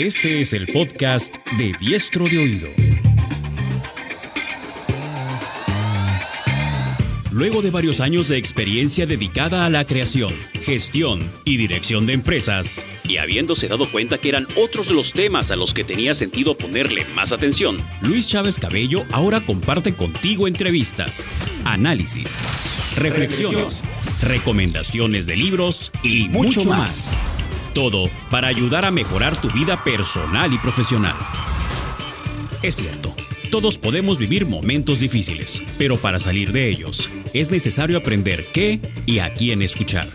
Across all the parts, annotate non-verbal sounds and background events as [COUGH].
Este es el podcast de Diestro de Oído. Luego de varios años de experiencia dedicada a la creación, gestión y dirección de empresas, y habiéndose dado cuenta que eran otros los temas a los que tenía sentido ponerle más atención, Luis Chávez Cabello ahora comparte contigo entrevistas, análisis, reflexiones, recomendaciones de libros y mucho más. Todo para ayudar a mejorar tu vida personal y profesional. Es cierto, todos podemos vivir momentos difíciles, pero para salir de ellos es necesario aprender qué y a quién escuchar.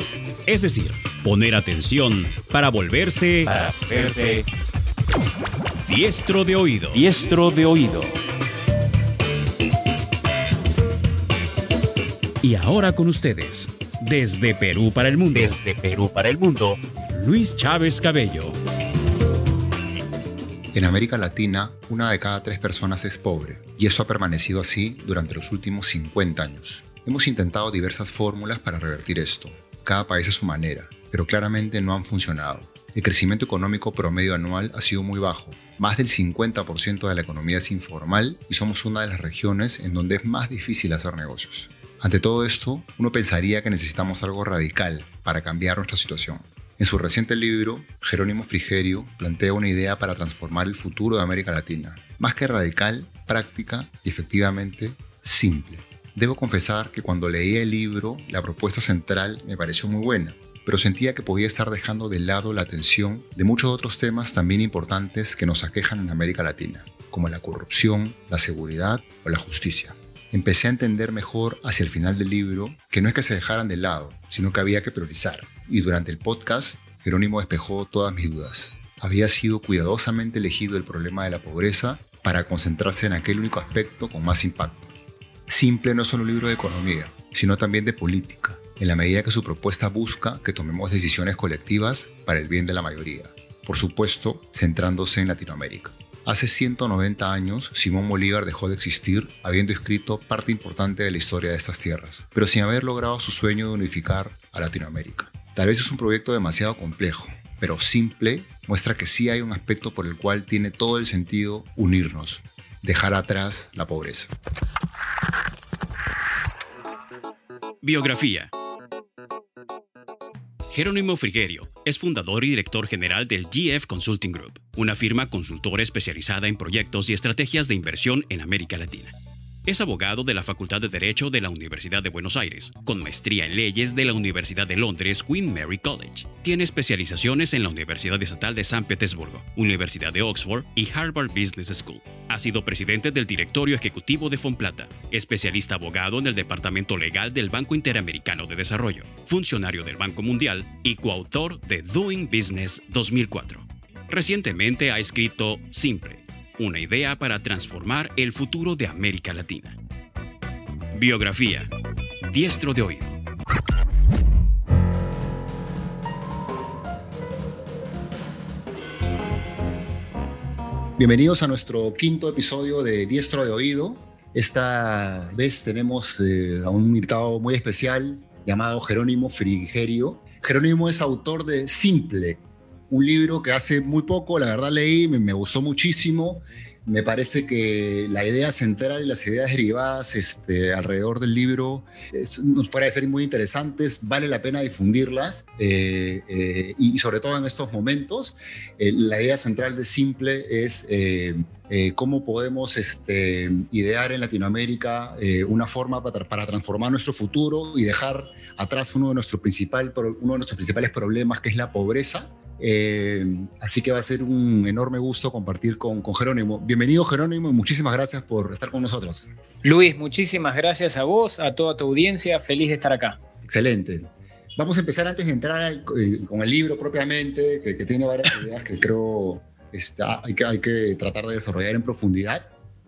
Es decir, poner atención para volverse, para volverse diestro de oído. Diestro de oído. Y ahora con ustedes, desde Perú para el mundo. Desde Perú para el mundo, Luis Chávez Cabello. En América Latina, una de cada tres personas es pobre, y eso ha permanecido así durante los últimos 50 años. Hemos intentado diversas fórmulas para revertir esto, cada país a su manera, pero claramente no han funcionado. El crecimiento económico promedio anual ha sido muy bajo. Más del 50% de la economía es informal y somos una de las regiones en donde es más difícil hacer negocios. Ante todo esto, uno pensaría que necesitamos algo radical para cambiar nuestra situación. En su reciente libro, Jerónimo Frigerio plantea una idea para transformar el futuro de América Latina. Más que radical, práctica y efectivamente simple. Debo confesar que cuando leí el libro, la propuesta central me pareció muy buena, pero sentía que podía estar dejando de lado la atención de muchos otros temas también importantes que nos aquejan en América Latina, como la corrupción, la seguridad o la justicia. Empecé a entender mejor hacia el final del libro que no es que se dejaran de lado, sino que había que priorizar. Y durante el podcast, Jerónimo despejó todas mis dudas. Había sido cuidadosamente elegido el problema de la pobreza para concentrarse en aquel único aspecto con más impacto Simple no es solo un libro de economía, sino también de política, en la medida que su propuesta busca que tomemos decisiones colectivas para el bien de la mayoría, por supuesto centrándose en Latinoamérica. Hace 190 años, Simón Bolívar dejó de existir, habiendo escrito parte importante de la historia de estas tierras, pero sin haber logrado su sueño de unificar a Latinoamérica. Tal vez es un proyecto demasiado complejo, pero simple muestra que sí hay un aspecto por el cual tiene todo el sentido unirnos, dejar atrás la pobreza. Biografía. Jerónimo Frigerio es fundador y director general del GF Consulting Group, una firma consultora especializada en proyectos y estrategias de inversión en América Latina. Es abogado de la Facultad de Derecho de la Universidad de Buenos Aires, con maestría en leyes de la Universidad de Londres Queen Mary College. Tiene especializaciones en la Universidad Estatal de San Petersburgo, Universidad de Oxford y Harvard Business School. Ha sido presidente del directorio ejecutivo de Fonplata, especialista abogado en el Departamento Legal del Banco Interamericano de Desarrollo, funcionario del Banco Mundial y coautor de Doing Business 2004. Recientemente ha escrito Simple una idea para transformar el futuro de América Latina. Biografía. Diestro de oído. Bienvenidos a nuestro quinto episodio de Diestro de Oído. Esta vez tenemos eh, a un invitado muy especial llamado Jerónimo Frigerio. Jerónimo es autor de Simple, un libro que hace muy poco, la verdad, leí, me, gustó muchísimo. Me parece que la idea central y las ideas derivadas este, alrededor del libro nos pueden ser muy interesantes, vale la pena difundirlas eh, eh, y, sobre todo en estos momentos. Eh, la idea central de Simple es cómo podemos este, idear en Latinoamérica una forma para, transformar nuestro futuro y dejar atrás uno de, principal, uno de nuestros principales problemas, que es la pobreza eh, así que va a ser un enorme gusto compartir con, con, Jerónimo. Bienvenido Jerónimo y muchísimas gracias por estar con nosotros. Luis, muchísimas gracias a vos, a toda tu audiencia, feliz de estar acá. Excelente. Vamos a empezar antes de entrar eh, con el libro propiamente, que, tiene varias [LAUGHS] ideas que creo está, hay, que, hay que tratar de desarrollar en profundidad.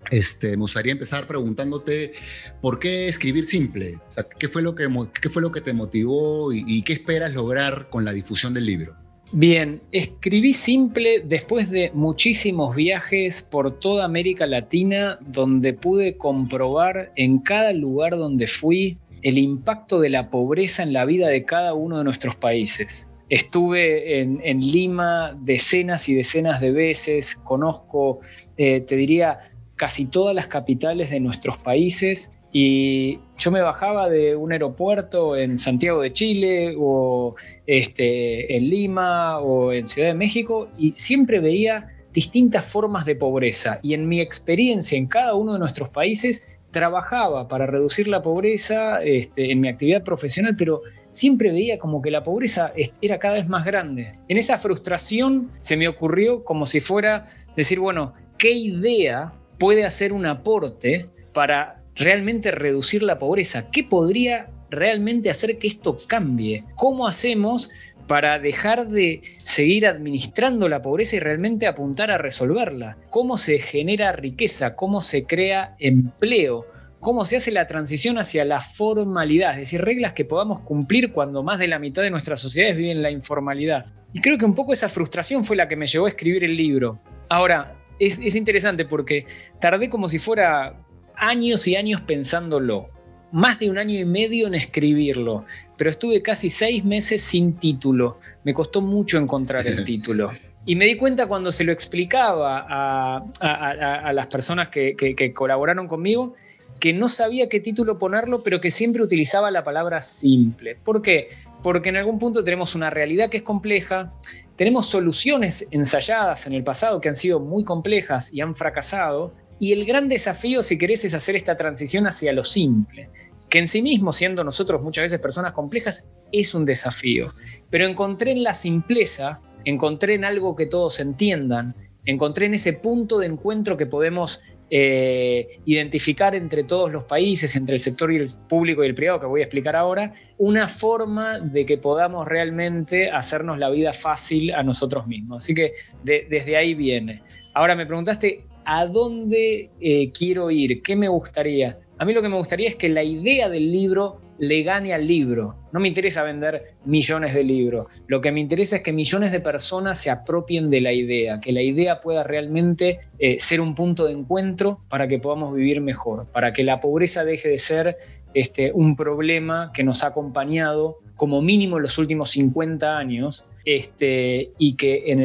Este, me gustaría empezar preguntándote por qué escribir simple, o sea, ¿qué, fue lo que, qué fue lo que te motivó y qué esperas lograr con la difusión del libro. Bien, escribí simple después de muchísimos viajes por toda América Latina donde pude comprobar en cada lugar donde fui el impacto de la pobreza en la vida de cada uno de nuestros países. Estuve en, Lima decenas y decenas de veces, conozco, eh, te diría, casi todas las capitales de nuestros países y yo me bajaba de un aeropuerto en Santiago de Chile o este, en Lima o en Ciudad de México y siempre veía distintas formas de pobreza. Y en mi experiencia en cada uno de nuestros países trabajaba para reducir la pobreza este, en mi actividad profesional, pero siempre veía como que la pobreza era cada vez más grande. En esa frustración se me ocurrió como si fuera decir, bueno, ¿qué idea puede hacer un aporte para realmente reducir la pobreza? ¿Qué podría realmente hacer que esto cambie? ¿Cómo hacemos para dejar de seguir administrando la pobreza y realmente apuntar a resolverla? ¿Cómo se genera riqueza? ¿Cómo se crea empleo? ¿Cómo se hace la transición hacia la formalidad? Es decir, reglas que podamos cumplir cuando más de la mitad de nuestras sociedades viven la informalidad. Y creo que un poco esa frustración fue la que me llevó a escribir el libro. Ahora, es, es interesante porque tardé como si fuera años y años pensándolo más de un año y medio en escribirlo, pero estuve casi seis meses sin título. Me costó mucho encontrar el [LAUGHS] título. Y me di cuenta cuando se lo explicaba a, las personas que, que, colaboraron conmigo que no sabía qué título ponerlo, pero que siempre utilizaba la palabra simple. ¿Por qué? Porque en algún punto tenemos una realidad que es compleja, tenemos soluciones ensayadas en el pasado que han sido muy complejas y han fracasado, y el gran desafío, si querés, es hacer esta transición hacia lo simple, que en sí mismo, siendo nosotros muchas veces personas complejas, es un desafío. Pero encontré en la simpleza, encontré en algo que todos entiendan, encontré en ese punto de encuentro que podemos eh, identificar entre todos los países, entre el sector y el público y el privado, que voy a explicar ahora, una forma de que podamos realmente hacernos la vida fácil a nosotros mismos. Así que desde ahí viene. Ahora me preguntaste, ¿a dónde eh, quiero ir? ¿Qué me gustaría? A mí lo que me gustaría es que la idea del libro le gane al libro. No me interesa vender millones de libros. Lo que me interesa es que millones de personas se apropien de la idea, que la idea pueda realmente eh, ser un punto de encuentro para que podamos vivir mejor, para que la pobreza deje de ser este, un problema que nos ha acompañado como mínimo en los últimos 50 años este, y que en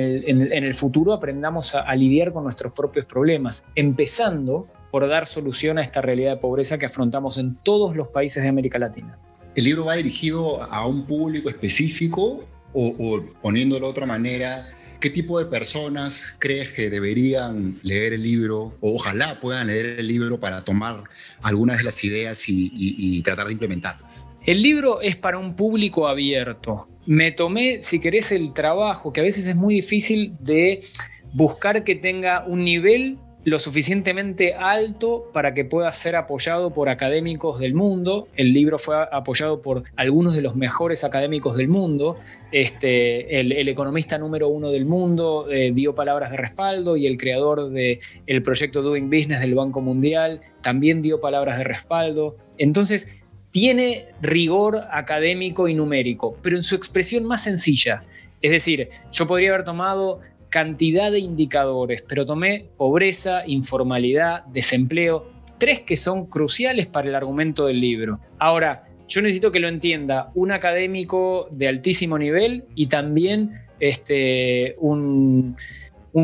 el, futuro aprendamos a, lidiar con nuestros propios problemas, empezando por dar solución a esta realidad de pobreza que afrontamos en todos los países de América Latina. ¿El libro va dirigido a un público específico o, o poniéndolo de otra manera, ¿Qué tipo de personas crees que deberían leer el libro o ojalá puedan leer el libro para tomar algunas de las ideas y tratar de implementarlas? El libro es para un público abierto. Me tomé, si querés, el trabajo, que a veces es muy difícil de buscar que tenga un nivel lo suficientemente alto para que pueda ser apoyado por académicos del mundo. El libro fue apoyado por algunos de los mejores académicos del mundo. Este, el, economista número uno del mundo eh, dio palabras de respaldo y el creador del el proyecto Doing Business del Banco Mundial también dio palabras de respaldo. Entonces, tiene rigor académico y numérico, pero en su expresión más sencilla. Es decir, yo podría haber tomado cantidad de indicadores, pero tomé pobreza, informalidad, desempleo, tres que son cruciales para el argumento del libro. Ahora, yo necesito que lo entienda un académico de altísimo nivel y también este, un,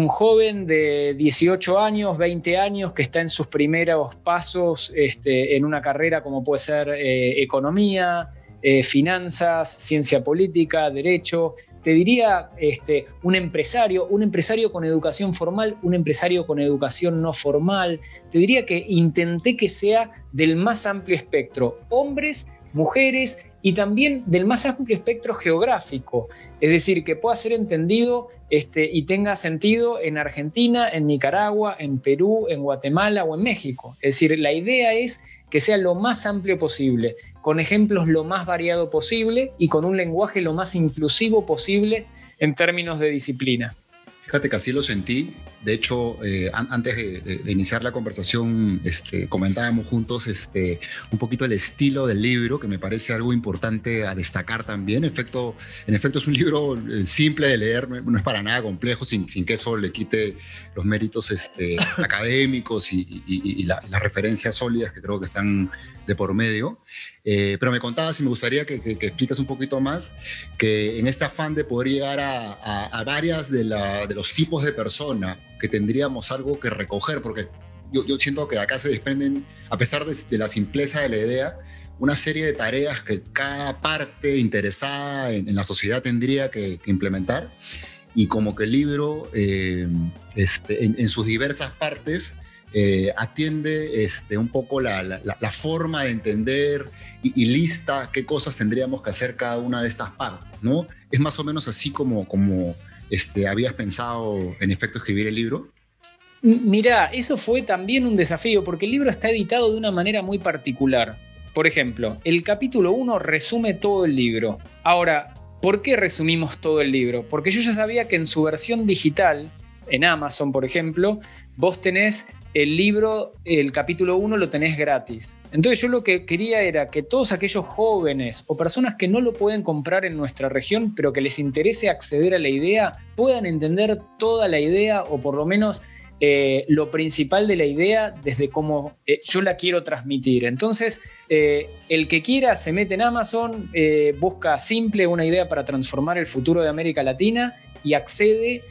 joven de 18 años, 20 años, que está en sus primeros pasos este, en una carrera como puede ser eh, economía, eh, finanzas, ciencia política, derecho. Te diría este, un empresario, un empresario con educación formal, un empresario con educación no formal. Te diría que intenté que sea del más amplio espectro, hombres, mujeres y también del más amplio espectro geográfico, es decir, que pueda ser entendido este, y tenga sentido en Argentina, en Nicaragua, en Perú, en Guatemala o en México. Es decir, la idea es que sea lo más amplio posible, con ejemplos lo más variado posible y con un lenguaje lo más inclusivo posible en términos de disciplina. Fíjate que así lo sentí. De hecho, eh, antes de, iniciar la conversación, este, comentábamos juntos este, un poquito el estilo del libro, que me parece algo importante a destacar también. En efecto, en efecto es un libro eh, simple de leer, no es para nada complejo, sin, sin que eso le quite los méritos este, [LAUGHS] académicos y, las referencias sólidas que creo que están de por medio. Eh, pero me contabas y me gustaría que, que, explicas un poquito más que en este afán de poder llegar a, a, varias de, los tipos de persona que tendríamos algo que recoger, porque yo, siento que acá se desprenden, a pesar de, la simpleza de la idea, una serie de tareas que cada parte interesada en, la sociedad tendría que, implementar y como que el libro eh, este, en sus diversas partes eh, atiende este, un poco la, forma de entender y, lista qué cosas tendríamos que hacer cada una de estas partes, ¿no? Es más o menos así como, como este, habías pensado en efecto escribir el libro. Mira, eso fue también un desafío porque el libro está editado de una manera muy particular. Por ejemplo, el capítulo 1 resume todo el libro. Ahora, ¿por qué resumimos todo el libro? Porque yo ya sabía que en su versión digital, en Amazon, por ejemplo, vos tenés el libro, el capítulo 1 lo tenés gratis. Entonces yo lo que quería era que todos aquellos jóvenes o personas que no lo pueden comprar en nuestra región, pero que les interese acceder a la idea, puedan entender toda la idea o por lo menos eh, lo principal de la idea desde cómo eh, yo la quiero transmitir. Entonces, eh, el que quiera se mete en Amazon, busca simple una idea para transformar el futuro de América Latina y accede,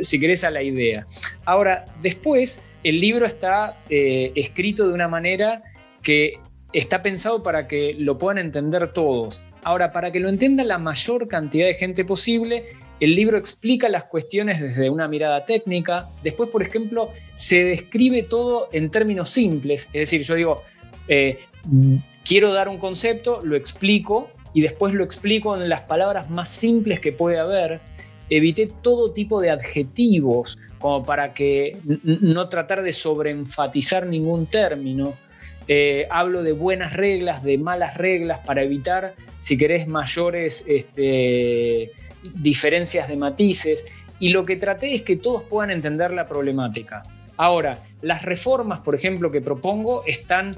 si querés, a la idea. Ahora, después el libro está eh, escrito de una manera que está pensado para que lo puedan entender todos. Ahora, para que lo entienda la mayor cantidad de gente posible, el libro explica las cuestiones desde una mirada técnica. Después, por ejemplo, se describe todo en términos simples. Es decir, yo digo, eh, quiero dar un concepto, lo explico y después lo explico en las palabras más simples que puede haber evité todo tipo de adjetivos como para que no tratar de sobreenfatizar ningún término. Eh, hablo de buenas reglas, de malas reglas para evitar, si querés, mayores este, diferencias de matices. Y lo que traté es que todos puedan entender la problemática. Ahora, las reformas, por ejemplo, que propongo están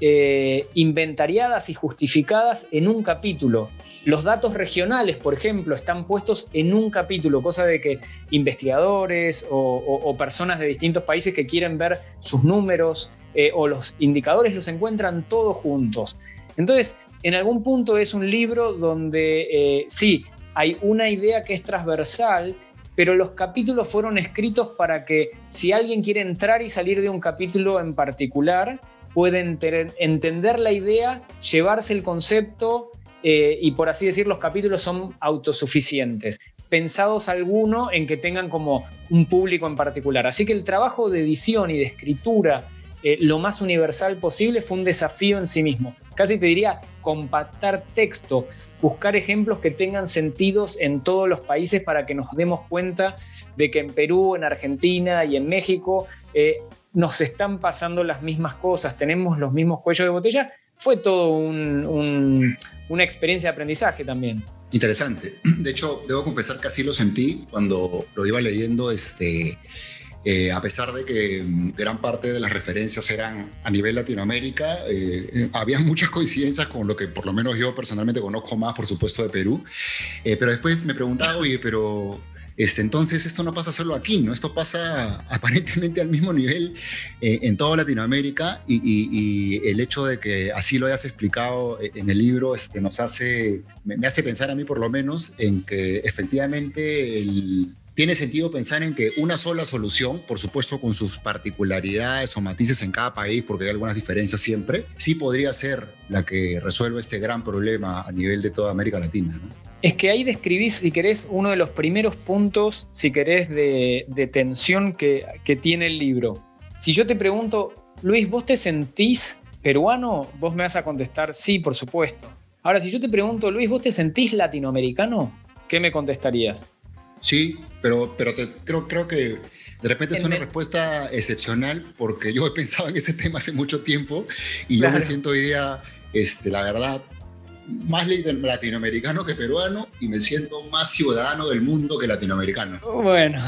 eh, inventariadas y justificadas en un capítulo. Los datos regionales, por ejemplo, están puestos en un capítulo, cosa de que investigadores o, personas de distintos países que quieren ver sus números eh, o los indicadores los encuentran todos juntos. Entonces, en algún punto es un libro donde eh, sí, hay una idea que es transversal, pero los capítulos fueron escritos para que si alguien quiere entrar y salir de un capítulo en particular, puede entender la idea, llevarse el concepto eh, y por así decir, los capítulos son autosuficientes, pensados alguno en que tengan como un público en particular. Así que el trabajo de edición y de escritura eh, lo más universal posible fue un desafío en sí mismo. Casi te diría compactar texto, buscar ejemplos que tengan sentidos en todos los países para que nos demos cuenta de que en Perú, en Argentina y en México eh, nos están pasando las mismas cosas, tenemos los mismos cuellos de botella fue todo una experiencia de aprendizaje también. Interesante. [CLEARS THROAT] De hecho, debo confesar que así lo sentí cuando lo iba leyendo, este, eh, a pesar de que mm, gran parte de las referencias eran a nivel Latinoamérica, eh, eh, había [LAUGHS] muchas coincidencias con lo que por lo menos yo personalmente conozco más, por supuesto, de Perú. pero después me preguntaba, oye, pero este, entonces, esto no pasa solo aquí, ¿no? Esto pasa [LAUGHS] aparentemente al mismo nivel eh, en toda Latinoamérica y, el hecho de que así lo hayas explicado eh, en el libro este, nos hace, me, hace pensar a mí por lo menos en que efectivamente tiene sentido pensar en que una sola solución, por supuesto con sus particularidades o matices en cada país, porque hay algunas diferencias siempre, sí podría ser la que resuelva este gran problema a nivel de toda América Latina. ¿no? Es que ahí describís, si querés, uno de los primeros puntos, si querés, de, tensión que, tiene el libro. Si yo te pregunto, Luis, ¿vos te sentís peruano? Vos me vas a contestar, sí, por supuesto. Ahora, si yo te pregunto, Luis, ¿vos te sentís latinoamericano? ¿Qué me contestarías? Sí, pero, pero creo, creo que de repente es una respuesta excepcional porque yo he pensado en ese [LAUGHS] tema hace mucho tiempo y yo me siento hoy día, este, la verdad, más latinoamericano que peruano y me siento más ciudadano del mundo que latinoamericano. Bueno,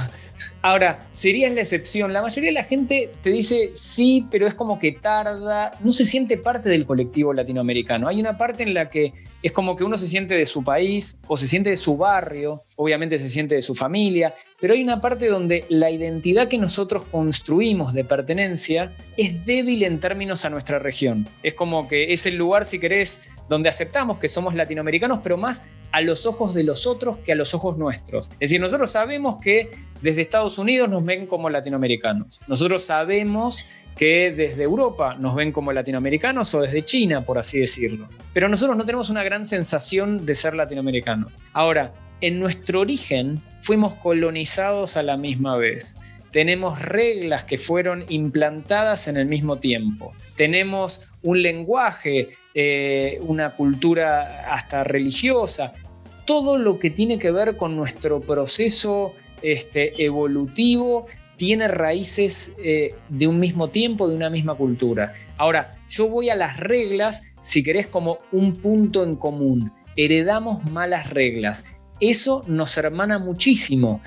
Ahora, serías la excepción. La mayoría de la gente te dice sí, pero es como que tarda, no se siente parte del colectivo latinoamericano. Hay una parte en la que es como que uno se siente de su país o se siente de su barrio, obviamente se siente de su familia, pero hay una parte donde la identidad que nosotros construimos de pertenencia es débil en términos a nuestra región. Es como que es el lugar, si querés, donde aceptamos que somos latinoamericanos, pero más a los ojos de los otros que a los ojos nuestros. Es decir, nosotros sabemos que desde Estados Unidos nos ven como latinoamericanos. Nosotros sabemos que desde Europa nos ven como latinoamericanos o desde China, por así decirlo. Pero nosotros no tenemos una gran sensación de ser latinoamericanos. Ahora, en nuestro origen fuimos colonizados a la misma vez tenemos reglas que fueron implantadas en el mismo tiempo, tenemos un lenguaje, eh, una cultura hasta religiosa, todo lo que tiene que ver con nuestro proceso este, evolutivo tiene raíces eh, de un mismo tiempo, de una misma cultura. Ahora, yo voy a las reglas, si querés, como un punto en común. Heredamos malas reglas. Eso nos hermana muchísimo.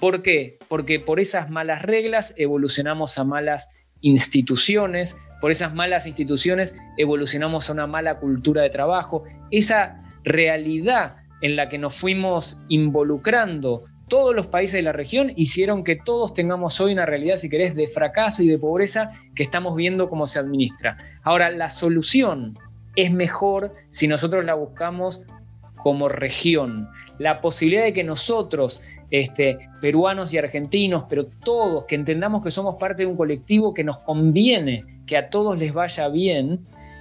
¿Por qué? Porque por esas malas reglas evolucionamos a malas instituciones, por esas malas instituciones evolucionamos a una mala cultura de trabajo. Esa realidad en la que nos fuimos involucrando todos los países de la región hicieron que todos tengamos hoy una realidad, si querés, de fracaso y de pobreza que estamos viendo cómo se administra. Ahora, la solución es mejor si nosotros la buscamos como región. La posibilidad de que nosotros, este, peruanos y argentinos, pero todos, que entendamos que somos parte de un colectivo que nos conviene que a todos les vaya bien,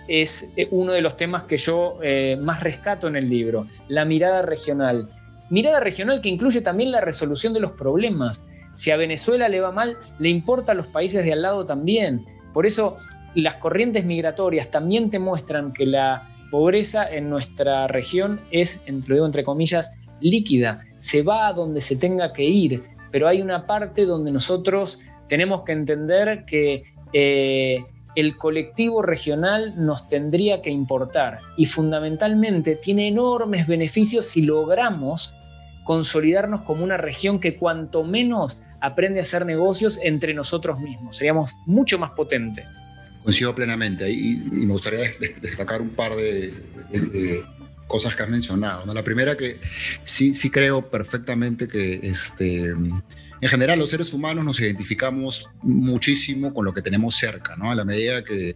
es eh, uno de los temas que yo eh, más rescato en el libro, la mirada regional. Mirada regional que incluye también la resolución de los problemas. Si a Venezuela le va mal, le importa a los países de al lado también. Por eso las corrientes migratorias también te muestran que la pobreza en nuestra región es, entre, entre comillas, líquida, se va a donde se tenga que ir, pero hay una parte donde nosotros tenemos que entender que eh, el colectivo regional nos tendría que importar y fundamentalmente tiene enormes beneficios si logramos consolidarnos como una región que cuanto menos aprende a hacer negocios entre nosotros mismos, seríamos mucho más potentes. Coincido plenamente y, y, me gustaría destacar un par de, cosas que has mencionado. ¿no? La primera que sí, sí creo perfectamente que este, en general los seres humanos nos identificamos muchísimo con lo que tenemos cerca, ¿no? A la medida que,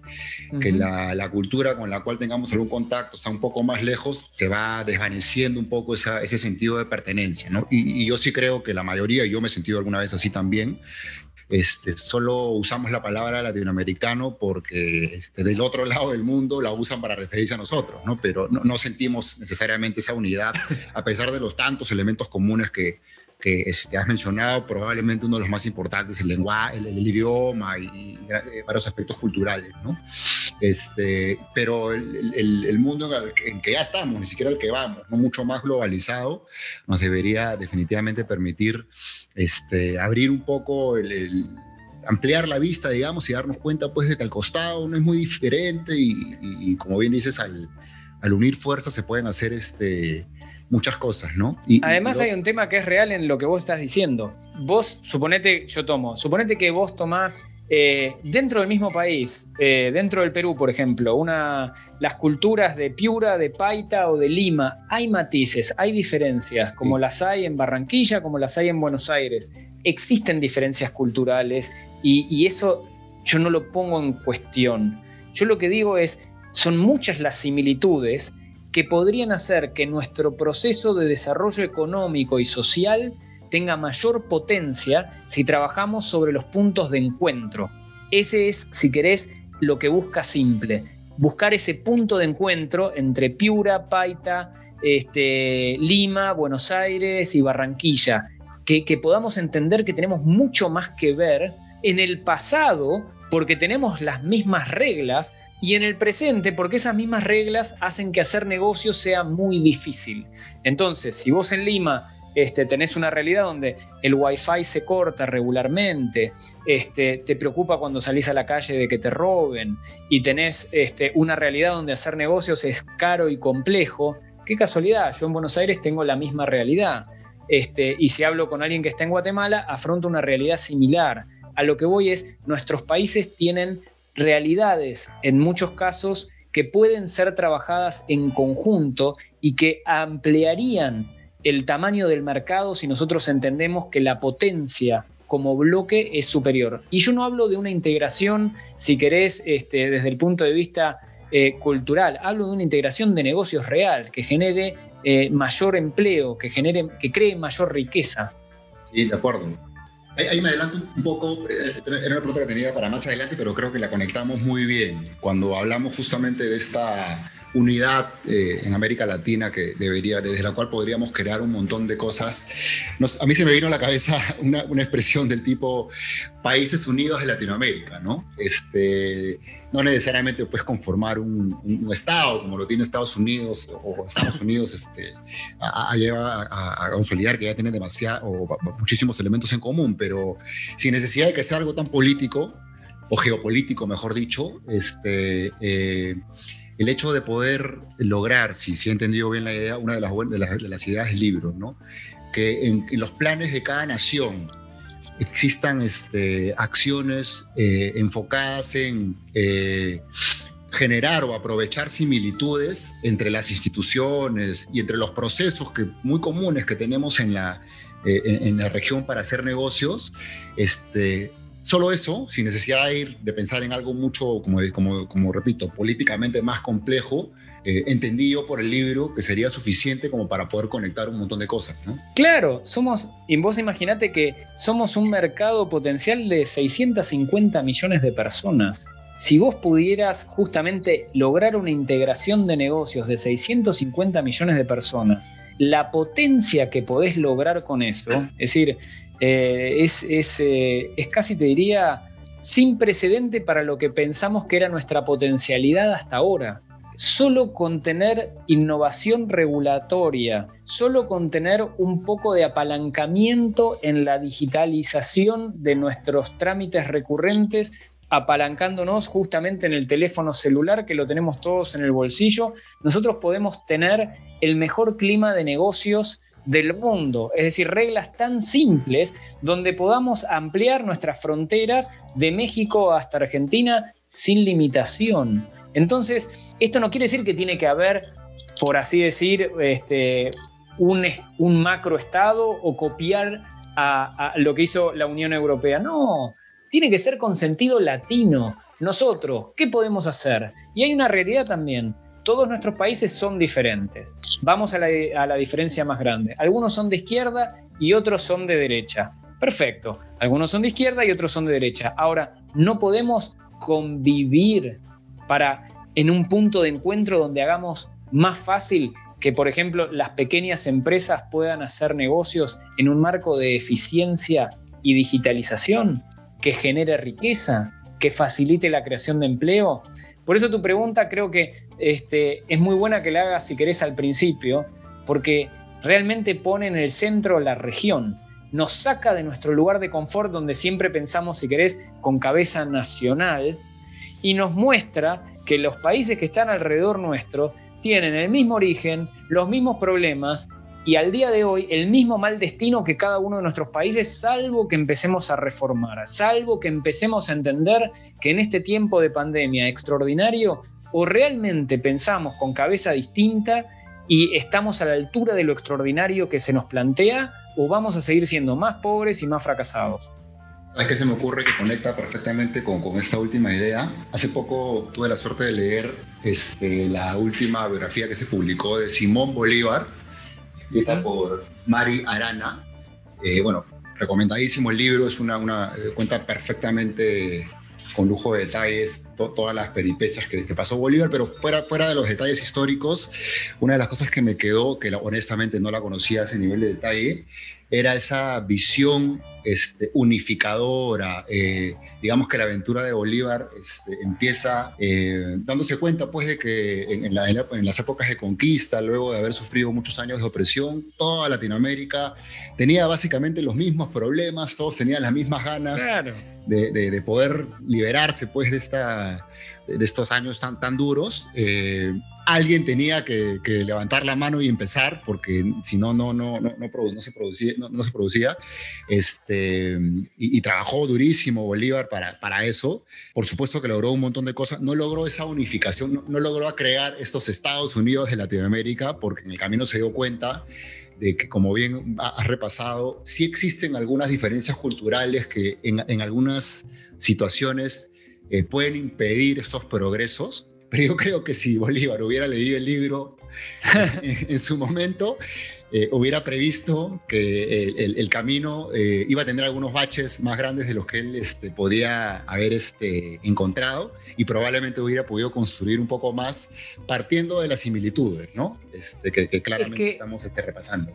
que la, la, cultura con la cual tengamos algún contacto está un poco más lejos, se va desvaneciendo un poco esa, ese sentido de pertenencia, ¿no? Y, y, yo sí creo que la mayoría, y yo me he sentido alguna vez así también, este, solo usamos la palabra latinoamericano porque este, del otro lado del mundo la usan para referirse a nosotros, ¿no? pero no, no sentimos necesariamente esa unidad, a pesar de los tantos elementos comunes que, que este, has mencionado, probablemente uno de los más importantes, el lenguaje, el, el idioma y, y, varios aspectos culturales, ¿no? Este, pero el, el, el, mundo en el que ya estamos, ni siquiera el que vamos, ¿no? mucho más globalizado, nos debería definitivamente permitir este, abrir un poco el, ampliar la vista, digamos, y darnos cuenta pues de que al costado no es muy diferente y, y, y como bien dices, al, al, unir fuerzas se pueden hacer este, muchas cosas, ¿no? Y, Además y, hay un tema que es real en lo que vos estás diciendo. Vos, suponete, yo tomo, suponete que vos tomás eh, dentro del mismo país, eh, dentro del Perú, por ejemplo, una, las culturas de Piura, de Paita o de Lima, hay matices, hay diferencias, como sí. las hay en Barranquilla, como las hay en Buenos Aires. Existen diferencias culturales y, y eso yo no lo pongo en cuestión. Yo lo que digo es, son muchas las similitudes que podrían hacer que nuestro proceso de desarrollo económico y social tenga mayor potencia si trabajamos sobre los puntos de encuentro. Ese es, si querés, lo que busca Simple. Buscar ese punto de encuentro entre Piura, Paita, este, Lima, Buenos Aires y Barranquilla. Que, que podamos entender que tenemos mucho más que ver en el pasado porque tenemos las mismas reglas, y en el presente, porque esas mismas reglas hacen que hacer negocios sea muy difícil. Entonces, si vos en Lima este, tenés una realidad donde el wifi se corta regularmente, este, te preocupa cuando salís a la calle de que te roben, y tenés este, una realidad donde hacer negocios es caro y complejo, qué casualidad, yo en Buenos Aires tengo la misma realidad. este, y si hablo con alguien que está en Guatemala, afronta una realidad similar. A lo que voy es, nuestros países tienen realidades en muchos casos que pueden ser trabajadas en conjunto y que ampliarían el tamaño del mercado si nosotros entendemos que la potencia como bloque es superior. Y yo no hablo de una integración, si querés, este, desde el punto de vista eh, cultural, hablo de una integración de negocios real, que genere eh, mayor empleo, que, genere, que cree mayor riqueza. Sí, de acuerdo. Ahí, me adelanto un poco, eh, era una pregunta que tenía para más adelante, pero creo que la conectamos muy bien. Cuando hablamos justamente de esta unidad eh, en América Latina que debería, desde la cual podríamos crear un montón de cosas. a mí se me vino a la cabeza [LAUGHS] una, una, expresión del tipo países unidos de Latinoamérica, ¿no? Este, no necesariamente puedes conformar un, un, Estado como lo tiene Estados Unidos o Estados Unidos este, a, a, a, consolidar que ya tiene demasiado, o muchísimos elementos en común, pero sin necesidad de que sea algo tan político o geopolítico, mejor dicho, este, eh, el hecho de poder lograr, si, he entendido bien la idea, una de las, de de las ideas del libro, ¿no? que en, los planes de cada nación existan este, acciones eh, enfocadas en eh, generar o aprovechar similitudes entre las instituciones y entre los procesos que, muy comunes que tenemos en la, eh, en, la región para hacer negocios, este, Solo eso, sin necesidad de, ir, de pensar en algo mucho, como, repito, políticamente más complejo, eh, entendido por el libro que sería suficiente como para poder conectar un montón de cosas. Claro, somos, y vos imaginate que somos un mercado potencial de 650 millones de personas. Si vos pudieras justamente lograr una integración de negocios de 650 millones de personas, la potencia que podés lograr con eso, es decir, eh, es, eh, es, casi, te diría, sin precedente para lo que pensamos que era nuestra potencialidad hasta ahora. Solo con tener innovación regulatoria, solo con tener un poco de apalancamiento en la digitalización de nuestros trámites recurrentes, apalancándonos justamente en el teléfono celular que lo tenemos todos en el bolsillo, nosotros podemos tener el mejor clima de negocios del mundo, es decir, reglas tan simples donde podamos ampliar nuestras fronteras de México hasta Argentina sin limitación. Entonces, esto no quiere decir que tiene que haber, por así decir, este, un, un macroestado o copiar a, a lo que hizo la Unión Europea. No, tiene que ser con sentido latino. Nosotros, ¿qué podemos hacer? Y hay una realidad también todos nuestros países son diferentes. Vamos a la, diferencia más grande. Algunos son de izquierda y otros son de derecha. Perfecto. Algunos son de izquierda y otros son de derecha. Ahora, no podemos convivir para en un punto de encuentro donde hagamos más fácil que, por ejemplo, las pequeñas empresas puedan hacer negocios en un marco de eficiencia y digitalización que genere riqueza, que facilite la creación de empleo. Por eso tu pregunta creo que este, es muy buena que la hagas si querés al principio, porque realmente pone en el centro la región. Nos saca de nuestro lugar de confort donde siempre pensamos, si querés, con cabeza nacional, y nos muestra que los países que están alrededor nuestro tienen el mismo origen, los mismos problemas y al día de hoy el mismo mal destino que cada uno de nuestros países, salvo que empecemos a reformar, salvo que empecemos a entender que en este tiempo de pandemia extraordinario, o realmente pensamos con cabeza distinta y estamos a la altura de lo extraordinario que se nos plantea, o vamos a seguir siendo más pobres y más fracasados. ¿Sabes qué se me ocurre que conecta perfectamente con, con, esta última idea? Hace poco tuve la suerte de leer este, la última biografía que se publicó de Simón Bolívar, escrita por Mari Arana. Eh, bueno, recomendadísimo el libro, es una, una eh, cuenta perfectamente con lujo de detalles todas las peripecias que, pasó Bolívar, pero fuera, fuera de los detalles históricos, una de las cosas que me quedó, que honestamente no la conocía a ese nivel de detalle, era esa visión este, unificadora. Eh, digamos que la aventura de Bolívar este, empieza eh, dándose cuenta pues, de que en, las épocas de conquista, luego de haber sufrido muchos años de opresión, toda Latinoamérica tenía básicamente los mismos problemas, todos tenían las mismas ganas de, poder liberarse pues, de esta de estos años tan, tan duros, eh, alguien tenía que, levantar la mano y empezar, porque si no, no, no, no, no, se producía. Este, y, trabajó durísimo Bolívar para, para eso. Por supuesto que logró un montón de cosas. No logró esa unificación, no, logró crear estos Estados Unidos de Latinoamérica, porque en el camino se dio cuenta de que, como bien has repasado, sí existen algunas diferencias culturales que en, algunas situaciones eh, pueden impedir estos progresos pero yo creo que si Bolívar hubiera leído el libro [LAUGHS] en, su momento, eh, hubiera previsto que el, camino eh, iba a tener algunos baches más grandes de los que él este, podía haber este, encontrado y probablemente hubiera podido construir un poco más partiendo de las similitudes, ¿no? Este, que, claramente estamos este, repasando.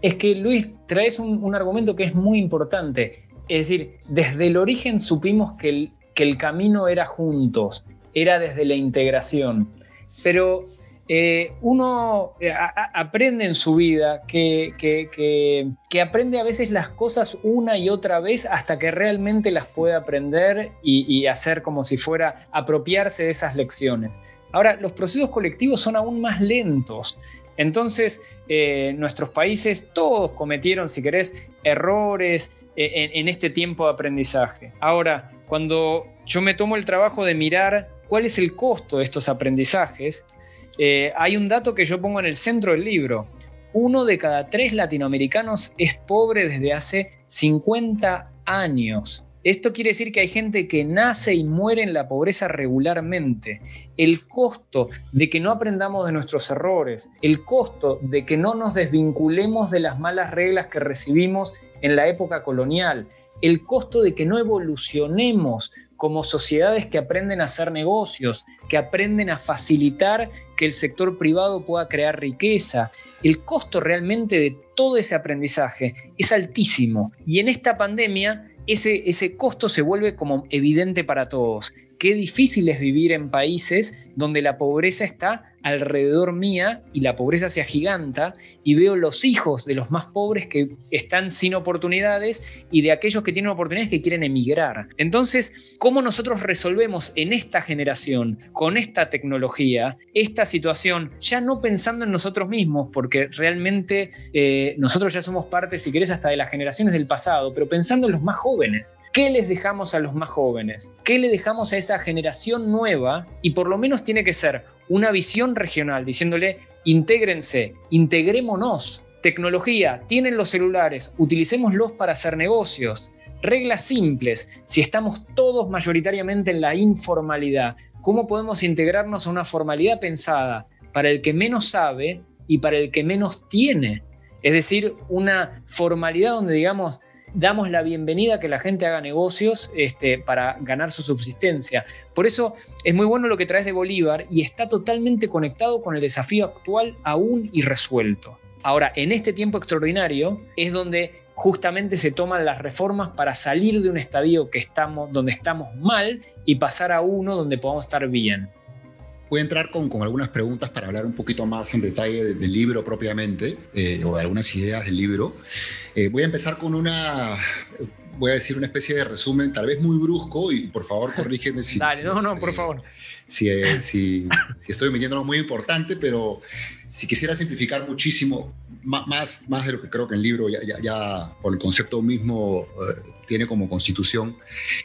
Es que Luis, traes un, argumento que es muy importante. Es decir, desde el origen supimos que el, que el camino era juntos, era desde la integración. Pero eh, uno eh, aprende en su vida que, que, aprende a veces las cosas una y otra vez hasta que realmente las puede aprender y, hacer como si fuera apropiarse de esas lecciones. Ahora, los procesos colectivos son aún más lentos. Entonces, eh, nuestros países todos cometieron, si querés, errores en este tiempo de aprendizaje. Ahora, cuando yo me tomo el trabajo de mirar cuál es el costo de estos aprendizajes, eh, hay un dato que yo pongo en el centro del libro. Uno de cada tres latinoamericanos es pobre desde hace 50 años. Esto quiere decir que hay gente que nace y muere en la pobreza regularmente. El costo de que no aprendamos de nuestros errores, el costo de que no nos desvinculemos de las malas reglas que recibimos en la época colonial, el costo de que no evolucionemos como sociedades que aprenden a hacer negocios, que aprenden a facilitar que el sector privado pueda crear riqueza. El costo realmente de todo ese aprendizaje es altísimo y en esta pandemia ese, ese costo se vuelve como evidente para todos. Qué difícil es vivir en países donde la pobreza está alrededor mía y la pobreza se agiganta y veo los hijos de los más pobres que están sin oportunidades y de aquellos que tienen oportunidades que quieren emigrar. Entonces, ¿cómo nosotros resolvemos en esta generación, con esta tecnología, esta situación, ya no pensando en nosotros mismos, porque realmente eh, nosotros ya somos parte, si querés, hasta de las generaciones del pasado, pero pensando en los más jóvenes? ¿Qué les dejamos a los más jóvenes? ¿Qué le dejamos a esa generación nueva? Y por lo menos tiene que ser una visión regional, diciéndole, intégrense, integrémonos. Tecnología, tienen los celulares, utilicémoslos para hacer negocios. Reglas simples, si estamos todos mayoritariamente en la informalidad, ¿cómo podemos integrarnos a una formalidad pensada para el que menos sabe y para el que menos tiene? Es decir, una formalidad donde digamos, damos la bienvenida a que la gente haga negocios este, para ganar su subsistencia. Por eso es muy bueno lo que traes de Bolívar y está totalmente conectado con el desafío actual aún irresuelto. Ahora, en este tiempo extraordinario es donde justamente se toman las reformas para salir de un estadio que estamos, donde estamos mal y pasar a uno donde podamos estar bien. Voy a entrar con, con, algunas preguntas para hablar un poquito más en detalle del, libro propiamente, eh, o de algunas ideas del libro. Eh, voy a empezar con una, voy a decir una especie de resumen, tal vez muy brusco, y por favor [LAUGHS] corrígeme si... Dale, no, no, por este, favor. Si, eh, si, si estoy algo muy importante, pero si quisiera simplificar muchísimo, más, más de lo que creo que el libro ya, ya, ya por el concepto mismo eh, tiene como constitución,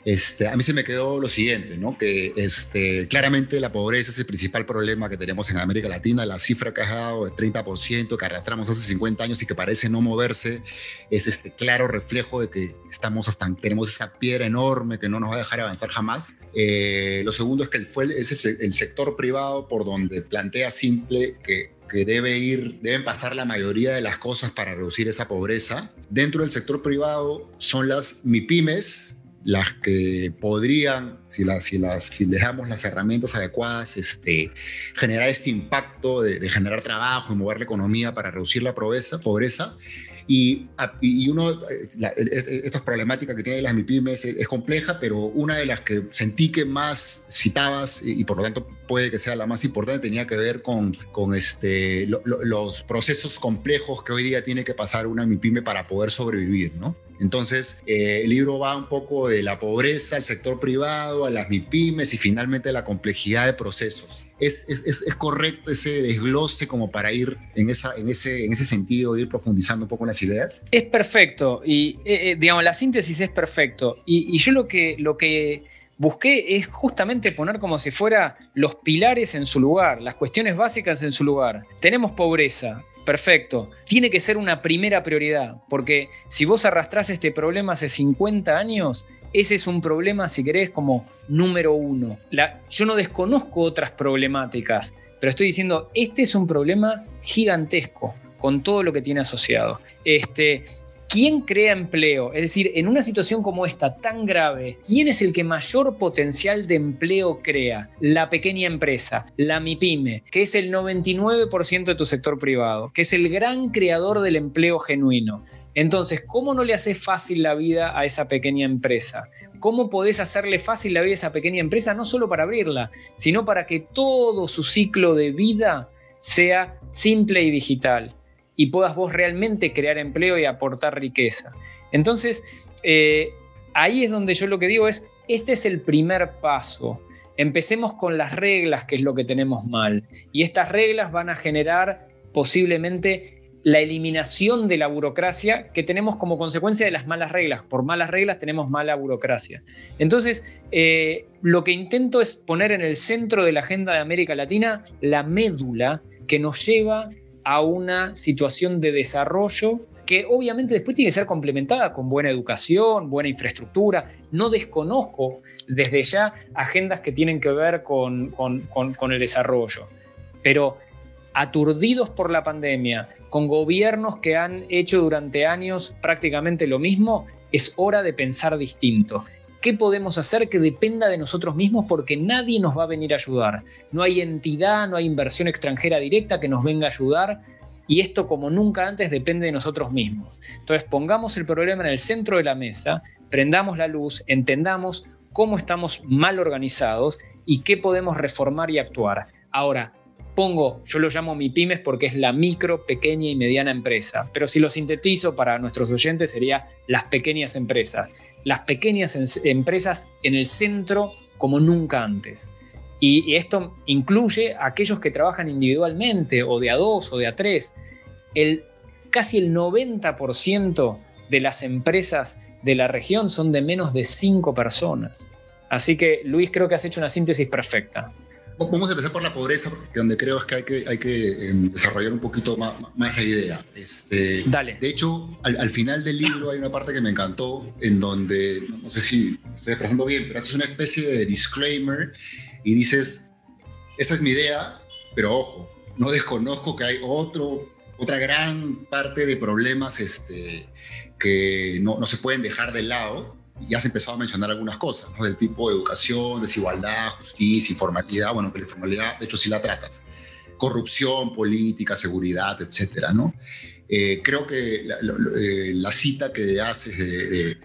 este, a mí se me quedó lo siguiente, ¿no? que este, claramente la pobreza es el principal problema que tenemos en América Latina, la cifra que has dado de 30% que arrastramos hace 50 años y que parece no moverse, es este claro reflejo de que estamos hasta, tenemos esa piedra enorme que no nos va a dejar avanzar jamás. Eh, lo segundo es que el, fue, ese es el sector privado por donde plantea simple que que debe ir, deben pasar la mayoría de las cosas para reducir esa pobreza. Dentro del sector privado son las MIPIMES, las que podrían, si, las, si, las, si les damos las herramientas adecuadas, este, generar este impacto de, de, generar trabajo y mover la economía para reducir la pobreza. pobreza. Y, y uno, eh, esta problemática que tiene las MIPIMES es, compleja, pero una de las que sentí que más citabas y, por lo tanto puede que sea la más importante tenía que ver con, con este, los procesos complejos que hoy día tiene que pasar una MIPIME para poder sobrevivir, ¿no? Entonces, eh, el libro va un poco de la pobreza al sector privado, a las MIPIMES y finalmente la complejidad de procesos. ¿Es, correcto ese desglose como para ir en, ese, en ese sentido, ir profundizando un poco en las ideas? Es perfecto y, eh, eh, digamos, la síntesis es perfecto. Y, y yo lo que, lo que busqué es justamente poner como si fuera los pilares en su lugar, las cuestiones básicas en su lugar. Tenemos pobreza, perfecto. Tiene que ser una primera prioridad, porque si vos arrastrás este problema hace 50 años, ese es un problema, si querés, como número uno. yo no desconozco otras problemáticas, pero estoy diciendo, este es un problema gigantesco con todo lo que tiene asociado. Este, ¿Quién crea empleo? Es decir, en una situación como esta tan grave, ¿quién es el que mayor potencial de empleo crea? La pequeña empresa, la MIPYME, que es el 99% de tu sector privado, que es el gran creador del empleo genuino. Entonces, ¿cómo no le haces fácil la vida a esa pequeña empresa? ¿Cómo podés hacerle fácil la vida a esa pequeña empresa no solo para abrirla, sino para que todo su ciclo de vida sea simple y digital? Y puedas vos realmente crear empleo y aportar riqueza. Entonces, eh, ahí es donde yo lo que digo es, este es el primer paso. Empecemos con las reglas, que es lo que tenemos mal. Y estas reglas van a generar posiblemente la eliminación de la burocracia que tenemos como consecuencia de las malas reglas. Por malas reglas tenemos mala burocracia. Entonces, eh, lo que intento es poner en el centro de la agenda de América Latina la médula que nos lleva a una situación de desarrollo que obviamente después tiene que ser complementada con buena educación, buena infraestructura. No desconozco desde ya agendas que tienen que ver con, con, el desarrollo, pero aturdidos por la pandemia, con gobiernos que han hecho durante años prácticamente lo mismo, es hora de pensar distinto. ¿Qué podemos hacer que dependa de nosotros mismos? Porque nadie nos va a venir a ayudar. No hay entidad, no hay inversión extranjera directa que nos venga a ayudar. Y esto como nunca antes depende de nosotros mismos. Entonces pongamos el problema en el centro de la mesa, prendamos la luz, entendamos cómo estamos mal organizados y qué podemos reformar y actuar. Ahora, pongo, yo lo llamo mi pymes porque es la micro, pequeña y mediana empresa, pero si lo sintetizo para nuestros oyentes sería las pequeñas empresas. Las pequeñas empresas en el centro como nunca antes. Y, esto incluye a aquellos que trabajan individualmente o de a dos o de a tres. El, casi el 90% de las empresas de la región son de menos de cinco personas. Así que Luis creo que has hecho una síntesis perfecta. Vamos a empezar por la pobreza, porque donde creo es que hay que, hay que em, desarrollar un poquito más, más la idea. Este, Dale. De hecho, al, final del libro hay una parte que me encantó, en donde, no sé si estoy expresando bien, pero haces una especie de disclaimer y dices, esa es mi idea, pero ojo, no desconozco que hay otro, otra gran parte de problemas este, que no, no se pueden dejar de lado ya se empezado a mencionar algunas cosas, del tipo de educación, desigualdad, justicia, informalidad, bueno, que la informalidad, de hecho, sí la tratas, corrupción, política, seguridad, etcétera, ¿no? Eh, creo que la, eh, la, cita que haces de, de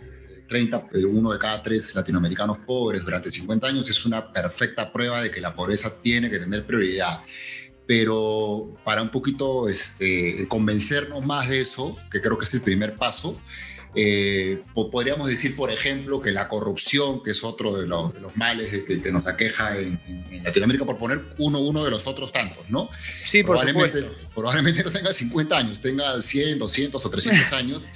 30, uno de cada tres latinoamericanos pobres durante 50 años es una perfecta prueba de que la pobreza tiene que tener prioridad. Pero para un poquito este, convencernos más de eso, que creo que es el primer paso, eh, podríamos decir, por ejemplo, que la corrupción, que es otro de los, males que, nos aqueja en, Latinoamérica, por poner uno, uno de los otros tantos, ¿no? Sí, por probablemente, supuesto. Probablemente no tenga 50 años, tenga 100, 200 o 300 [LAUGHS] años.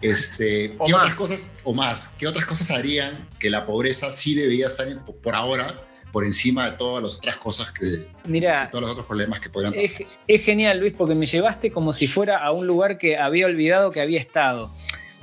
Este, ¿Qué otras cosas, o más, qué otras cosas harían que la pobreza sí debería estar por ahora por encima de todas las otras cosas que. Mira. Todos los otros problemas que podrían es, es genial, Luis, porque me llevaste como si fuera a un lugar que había olvidado que había estado.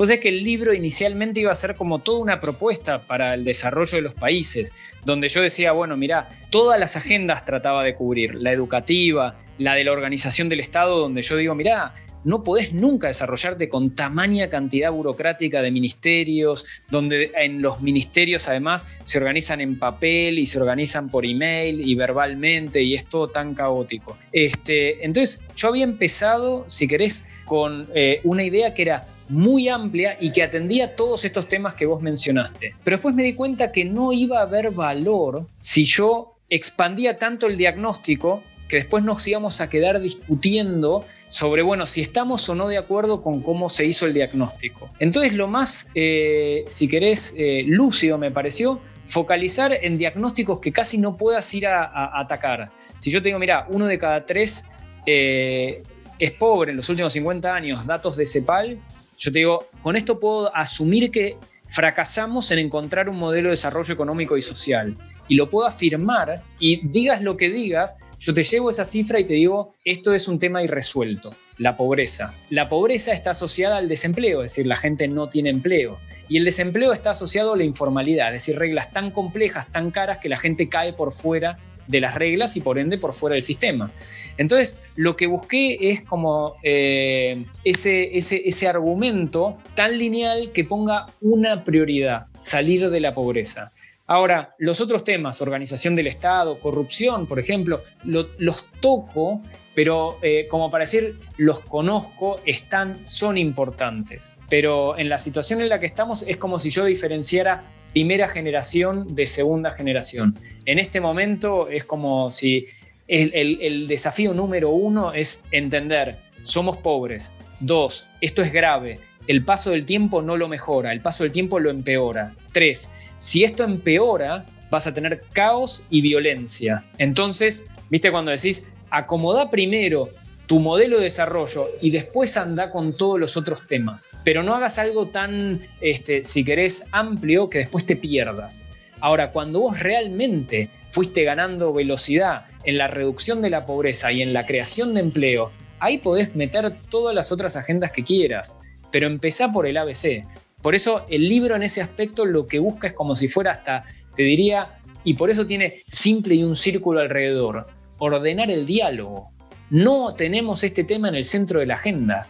Pues es que el libro inicialmente iba a ser como toda una propuesta para el desarrollo de los países, donde yo decía, bueno, mira, todas las agendas trataba de cubrir, la educativa, la de la organización del Estado, donde yo digo, mira, no podés nunca desarrollarte con tamaña cantidad burocrática de ministerios, donde en los ministerios además se organizan en papel y se organizan por email y verbalmente y es todo tan caótico. Este, entonces yo había empezado, si querés, con eh, una idea que era muy amplia y que atendía todos estos temas que vos mencionaste. Pero después me di cuenta que no iba a haber valor si yo expandía tanto el diagnóstico que después nos íbamos a quedar discutiendo sobre, bueno, si estamos o no de acuerdo con cómo se hizo el diagnóstico. Entonces lo más, eh, si querés, eh, lúcido me pareció focalizar en diagnósticos que casi no puedas ir a, atacar. Si yo te digo, mira, uno de cada tres eh, es pobre en los últimos 50 años, datos de CEPAL, yo te digo, con esto puedo asumir que fracasamos en encontrar un modelo de desarrollo económico y social. Y lo puedo afirmar y digas lo que digas, yo te llevo esa cifra y te digo, esto es un tema irresuelto, la pobreza. La pobreza está asociada al desempleo, es decir, la gente no tiene empleo. Y el desempleo está asociado a la informalidad, es decir, reglas tan complejas, tan caras que la gente cae por fuera de las reglas y por ende por fuera del sistema. Entonces, lo que busqué es como eh, ese, ese, ese argumento tan lineal que ponga una prioridad, salir de la pobreza. Ahora, los otros temas, organización del Estado, corrupción, por ejemplo, los toco, pero eh, como para decir, los conozco, están, son importantes. Pero en la situación en la que estamos es como si yo diferenciara primera generación de segunda generación. En este momento es como si el, desafío número uno es entender, somos pobres. Dos, esto es grave. El paso del tiempo no lo mejora, el paso del tiempo lo empeora. Tres, si esto empeora, vas a tener caos y violencia. Entonces, viste cuando decís, acomoda primero tu modelo de desarrollo y después anda con todos los otros temas. Pero no hagas algo tan, este, si querés, amplio que después te pierdas. Ahora, cuando vos realmente fuiste ganando velocidad en la reducción de la pobreza y en la creación de empleo, ahí podés meter todas las otras agendas que quieras, pero empezá por el ABC. Por eso el libro en ese aspecto lo que busca es como si fuera hasta, te diría, y por eso tiene simple y un círculo alrededor, ordenar el diálogo. No tenemos este tema en el centro de la agenda.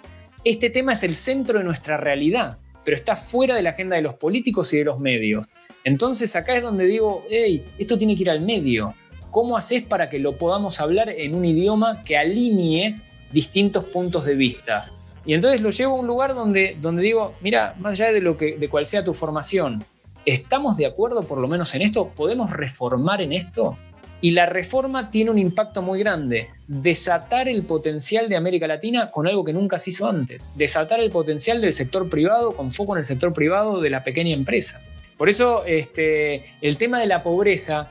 Este tema es el centro de nuestra realidad, pero está fuera de la agenda de los políticos y de los medios. Entonces acá es donde digo, hey, esto tiene que ir al medio. ¿Cómo haces para que lo podamos hablar en un idioma que alinee distintos puntos de vista? Y entonces lo llevo a un lugar donde, donde digo, mira, más allá de lo que de cual sea tu formación, ¿estamos de acuerdo por lo menos en esto? ¿Podemos reformar en esto? Y la reforma tiene un impacto muy grande. Desatar el potencial de América Latina con algo que nunca se hizo antes. Desatar el potencial del sector privado con foco en el sector privado de la pequeña empresa. Por eso este, el tema de la pobreza,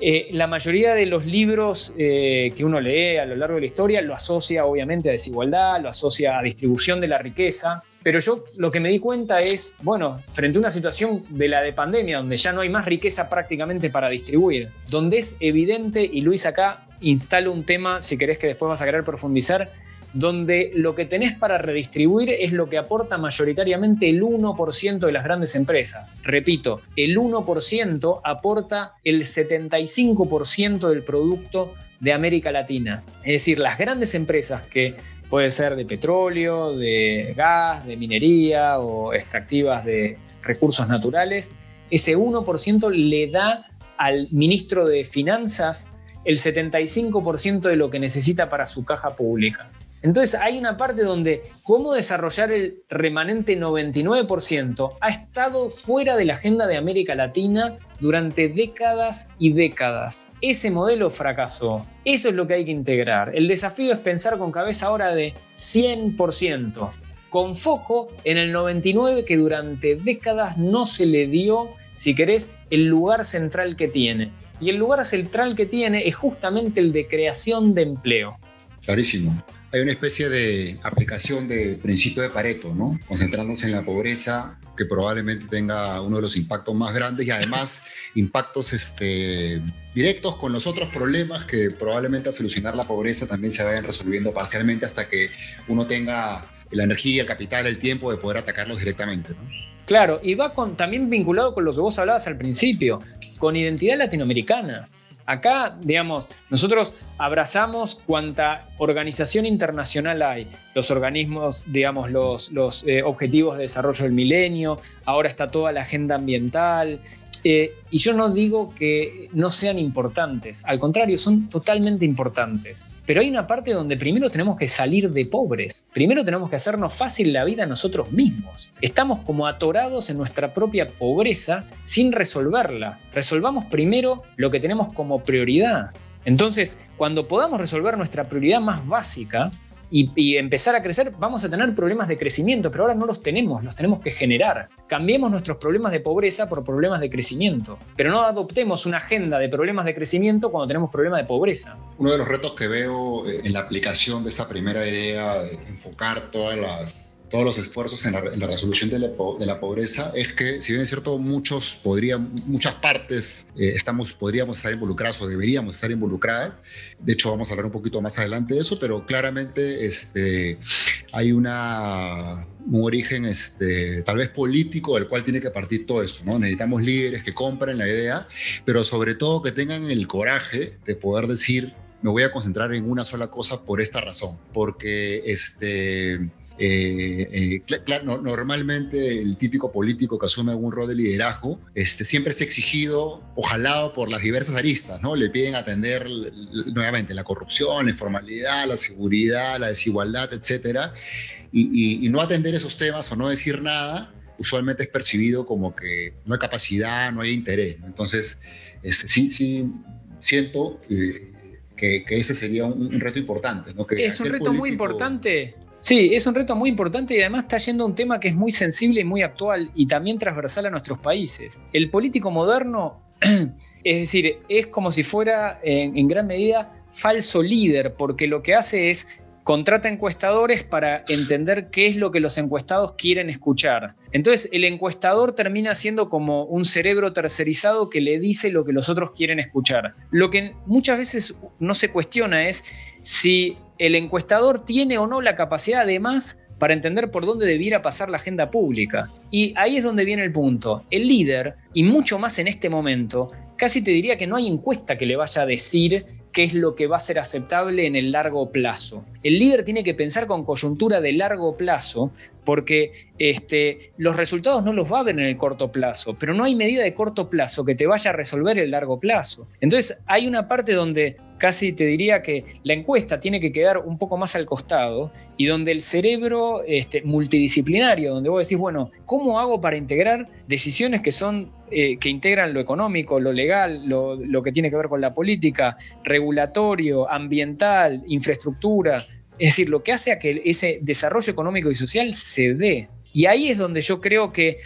eh, la mayoría de los libros eh, que uno lee a lo largo de la historia lo asocia obviamente a desigualdad, lo asocia a distribución de la riqueza, pero yo lo que me di cuenta es, bueno, frente a una situación de la de pandemia, donde ya no hay más riqueza prácticamente para distribuir, donde es evidente, y Luis acá instala un tema, si querés que después vas a querer profundizar, donde lo que tenés para redistribuir es lo que aporta mayoritariamente el 1% de las grandes empresas. Repito, el 1% aporta el 75% del producto de América Latina. Es decir, las grandes empresas que puede ser de petróleo, de gas, de minería o extractivas de recursos naturales, ese 1% le da al ministro de Finanzas el 75% de lo que necesita para su caja pública. Entonces hay una parte donde cómo desarrollar el remanente 99% ha estado fuera de la agenda de América Latina durante décadas y décadas. Ese modelo fracasó. Eso es lo que hay que integrar. El desafío es pensar con cabeza ahora de 100%, con foco en el 99% que durante décadas no se le dio, si querés, el lugar central que tiene. Y el lugar central que tiene es justamente el de creación de empleo. Clarísimo hay una especie de aplicación de principio de Pareto, ¿no? Concentrándose en la pobreza, que probablemente tenga uno de los impactos más grandes y además [LAUGHS] impactos este, directos con los otros problemas que probablemente a solucionar la pobreza también se vayan resolviendo parcialmente hasta que uno tenga la energía, el capital, el tiempo de poder atacarlos directamente. Claro, y va con, también vinculado con lo que vos hablabas al principio, con identidad latinoamericana. Acá, digamos, nosotros abrazamos cuanta organización internacional hay, los organismos, digamos, los, los eh, objetivos de desarrollo del milenio, ahora está toda la agenda ambiental, eh, y yo no digo que no sean importantes, al contrario, son totalmente importantes. Pero hay una parte donde primero tenemos que salir de pobres, primero tenemos que hacernos fácil la vida nosotros mismos. Estamos como atorados en nuestra propia pobreza sin resolverla. Resolvamos primero lo que tenemos como prioridad. Entonces, cuando podamos resolver nuestra prioridad más básica, y, empezar a crecer, vamos a tener problemas de crecimiento, pero ahora no los tenemos, los tenemos que generar. Cambiemos nuestros problemas de pobreza por problemas de crecimiento, pero no adoptemos una agenda de problemas de crecimiento cuando tenemos problemas de pobreza. Uno de los retos que veo eh, en la aplicación de esta primera idea de enfocar todas las todos los esfuerzos en la, resolución de la, pobreza es que, si bien es cierto, muchos podrían, muchas partes eh, estamos, podríamos estar involucradas o deberíamos estar involucradas. De hecho, vamos a hablar un poquito más adelante de eso, pero claramente este, hay una, un origen este, tal vez político del cual tiene que partir todo esto. ¿no? Necesitamos líderes que compren la idea, pero sobre todo que tengan el coraje de poder decir, me voy a concentrar en una sola cosa por esta razón, porque este, eh, eh normalmente el típico político que asume algún rol de liderazgo este, siempre es exigido o jalado por las diversas aristas, ¿no? Le piden atender nuevamente la corrupción, la informalidad, la seguridad, la desigualdad, etcétera, y, no atender esos temas o no decir nada usualmente es percibido como que no hay capacidad, no hay interés. Entonces, este, sí, sí, siento eh, que, ese sería un, reto importante. ¿no? Que es un reto muy importante Sí, es un reto muy importante y además está yendo a un tema que es muy sensible y muy actual y también transversal a nuestros países. El político moderno, [CLEARS THROAT] es decir, es como si fuera en, gran medida falso líder, porque lo que hace es contrata encuestadores para entender qué es lo que los encuestados quieren escuchar. Entonces, el encuestador termina siendo como un cerebro tercerizado que le dice lo que los otros quieren escuchar. Lo que muchas veces no se cuestiona es si el encuestador tiene o no la capacidad además para entender por dónde debiera pasar la agenda pública. Y ahí es donde viene el punto. El líder, y mucho más en este momento, casi te diría que no hay encuesta que le vaya a decir qué es lo que va a ser aceptable en el largo plazo. El líder tiene que pensar con coyuntura de largo plazo porque este, los resultados no los va a ver en el corto plazo, pero no hay medida de corto plazo que te vaya a resolver el largo plazo. Entonces hay una parte donde casi te diría que la encuesta tiene que quedar un poco más al costado y donde el cerebro este, multidisciplinario, donde vos decís, bueno, ¿cómo hago para integrar decisiones que son eh, que integran lo económico, lo legal, lo, lo que tiene que ver con la política, regulatorio, ambiental, infraestructura, es decir, lo que hace a que ese desarrollo económico y social se dé. Y ahí es donde yo creo que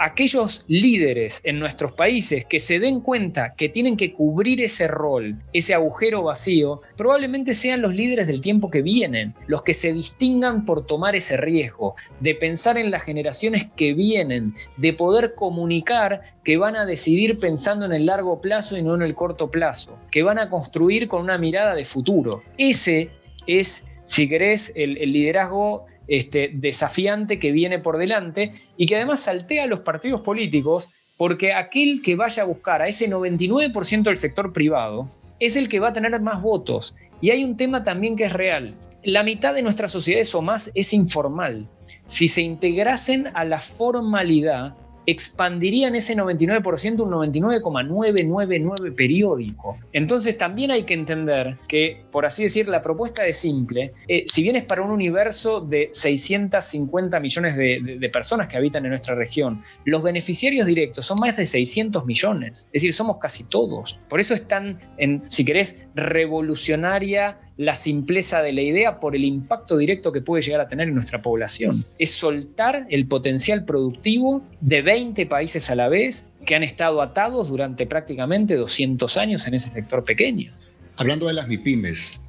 aquellos líderes en nuestros países que se den cuenta que tienen que cubrir ese rol, ese agujero vacío, probablemente sean los líderes del tiempo que vienen, los que se distingan por tomar ese riesgo, de pensar en las generaciones que vienen, de poder comunicar que van a decidir pensando en el largo plazo y no en el corto plazo, que van a construir con una mirada de futuro. Ese es si querés, el, liderazgo este, desafiante que viene por delante y que además saltea a los partidos políticos porque aquel que vaya a buscar a ese 99% del sector privado es el que va a tener más votos. Y hay un tema también que es real. La mitad de nuestras sociedades o más es informal. Si se integrasen a la formalidad, expandirían ese 99% un 99,999 periódico. Entonces también hay que entender que, por así decir, la propuesta de simple, eh, si bien es para un universo de 650 millones de, personas que habitan en nuestra región, los beneficiarios directos son más de 600 millones. Es decir, somos casi todos. Por eso es tan, si querés, revolucionaria la simpleza de la idea por el impacto directo que puede llegar a tener en nuestra población. Es soltar el potencial productivo de 20 países a la vez que han estado atados durante prácticamente 200 años en ese sector pequeño. Hablando de las MIPIMES,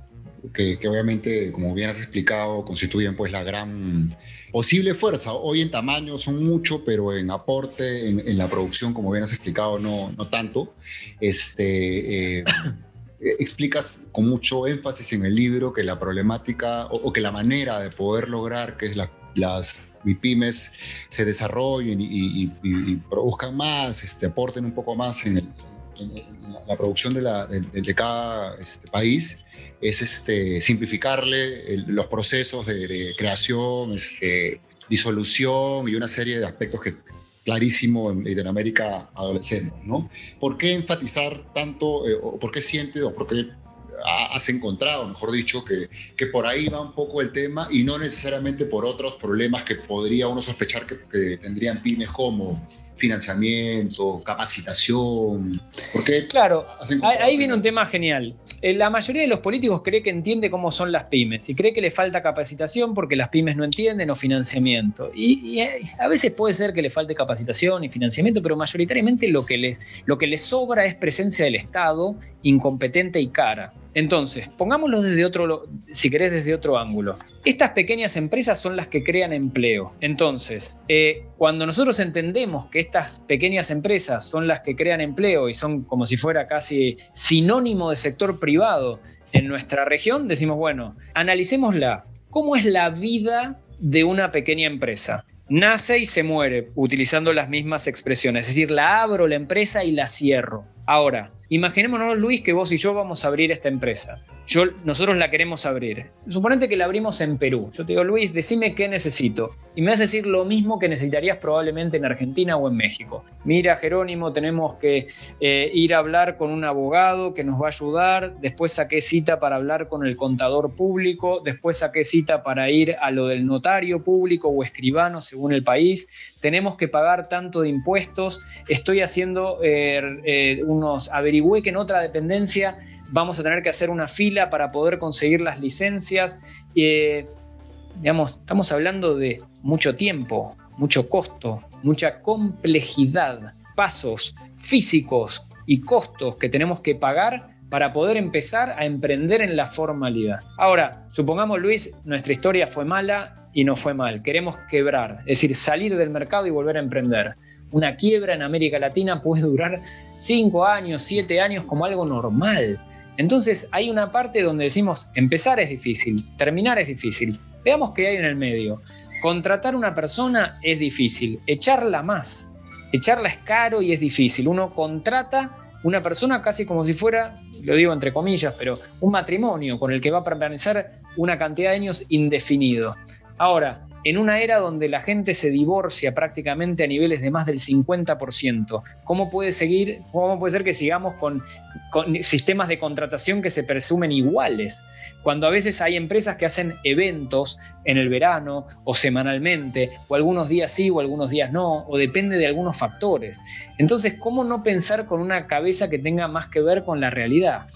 que, obviamente, como bien has explicado, constituyen pues la gran posible fuerza. Hoy en tamaño son mucho, pero en aporte, en, la producción, como bien has explicado, no, no tanto. Este, eh, [COUGHS] explicas con mucho énfasis en el libro que la problemática o, que la manera de poder lograr que las MIPIMES se desarrollen y, produzcan más, este, aporten un poco más en, la producción de, la, de, cada este, país, es este, simplificarle los procesos de, creación, este, disolución y una serie de aspectos que clarísimo en Latinoamérica adolescente, ¿no? ¿Por qué enfatizar tanto, eh, o por qué sientes, o por qué has encontrado, mejor dicho, que, que por ahí va un poco el tema y no necesariamente por otros problemas que podría uno sospechar que, tendrían pymes como financiamiento, capacitación? Porque claro, ahí viene un tema genial. Eh, la mayoría de los políticos cree que entiende cómo son las pymes y cree que le falta capacitación porque las pymes no entienden o financiamiento. Y, eh, a veces puede ser que le falte capacitación y financiamiento, pero mayoritariamente lo que les, lo que les sobra es presencia del Estado incompetente y cara. Entonces, pongámoslo desde otro, si querés, desde otro ángulo. Estas pequeñas empresas son las que crean empleo. Entonces, eh, cuando nosotros entendemos que estas pequeñas empresas son las que crean empleo y son como si fuera casi sinónimo de sector privado en nuestra región, decimos, bueno, analicémosla. ¿Cómo es la vida de una pequeña empresa? Nace y se muere, utilizando las mismas expresiones. Es decir, la abro la empresa y la cierro. Ahora, imaginémonos, Luis, que vos y yo vamos a abrir esta empresa. Yo, nosotros la queremos abrir. Suponete que la abrimos en Perú. Yo te digo, Luis, decime qué necesito. Y me vas a decir lo mismo que necesitarías probablemente en Argentina o en México. Mira, Jerónimo, tenemos que eh, ir a hablar con un abogado que nos va a ayudar. Después saqué cita para hablar con el contador público. Después saqué cita para ir a lo del notario público o escribano, según el país. Tenemos que pagar tanto de impuestos. Estoy haciendo eh, eh, unos. Averigüé que en otra dependencia vamos a tener que hacer una fila para poder conseguir las licencias. Eh, digamos, estamos hablando de mucho tiempo, mucho costo, mucha complejidad, pasos físicos y costos que tenemos que pagar para poder empezar a emprender en la formalidad. Ahora, supongamos Luis, nuestra historia fue mala y no fue mal. Queremos quebrar, es decir, salir del mercado y volver a emprender. Una quiebra en América Latina puede durar 5 años, 7 años como algo normal. Entonces hay una parte donde decimos, empezar es difícil, terminar es difícil. Veamos qué hay en el medio. Contratar una persona es difícil, echarla más. Echarla es caro y es difícil. Uno contrata una persona casi como si fuera, lo digo entre comillas, pero un matrimonio con el que va a permanecer una cantidad de años indefinido. Ahora, en una era donde la gente se divorcia prácticamente a niveles de más del 50%. ¿Cómo puede seguir, cómo puede ser que sigamos con, sistemas de contratación que se presumen iguales? Cuando a veces hay empresas que hacen eventos en el verano o semanalmente, o algunos días sí o algunos días no, o depende de algunos factores. Entonces, ¿cómo no pensar con una cabeza que tenga más que ver con la realidad?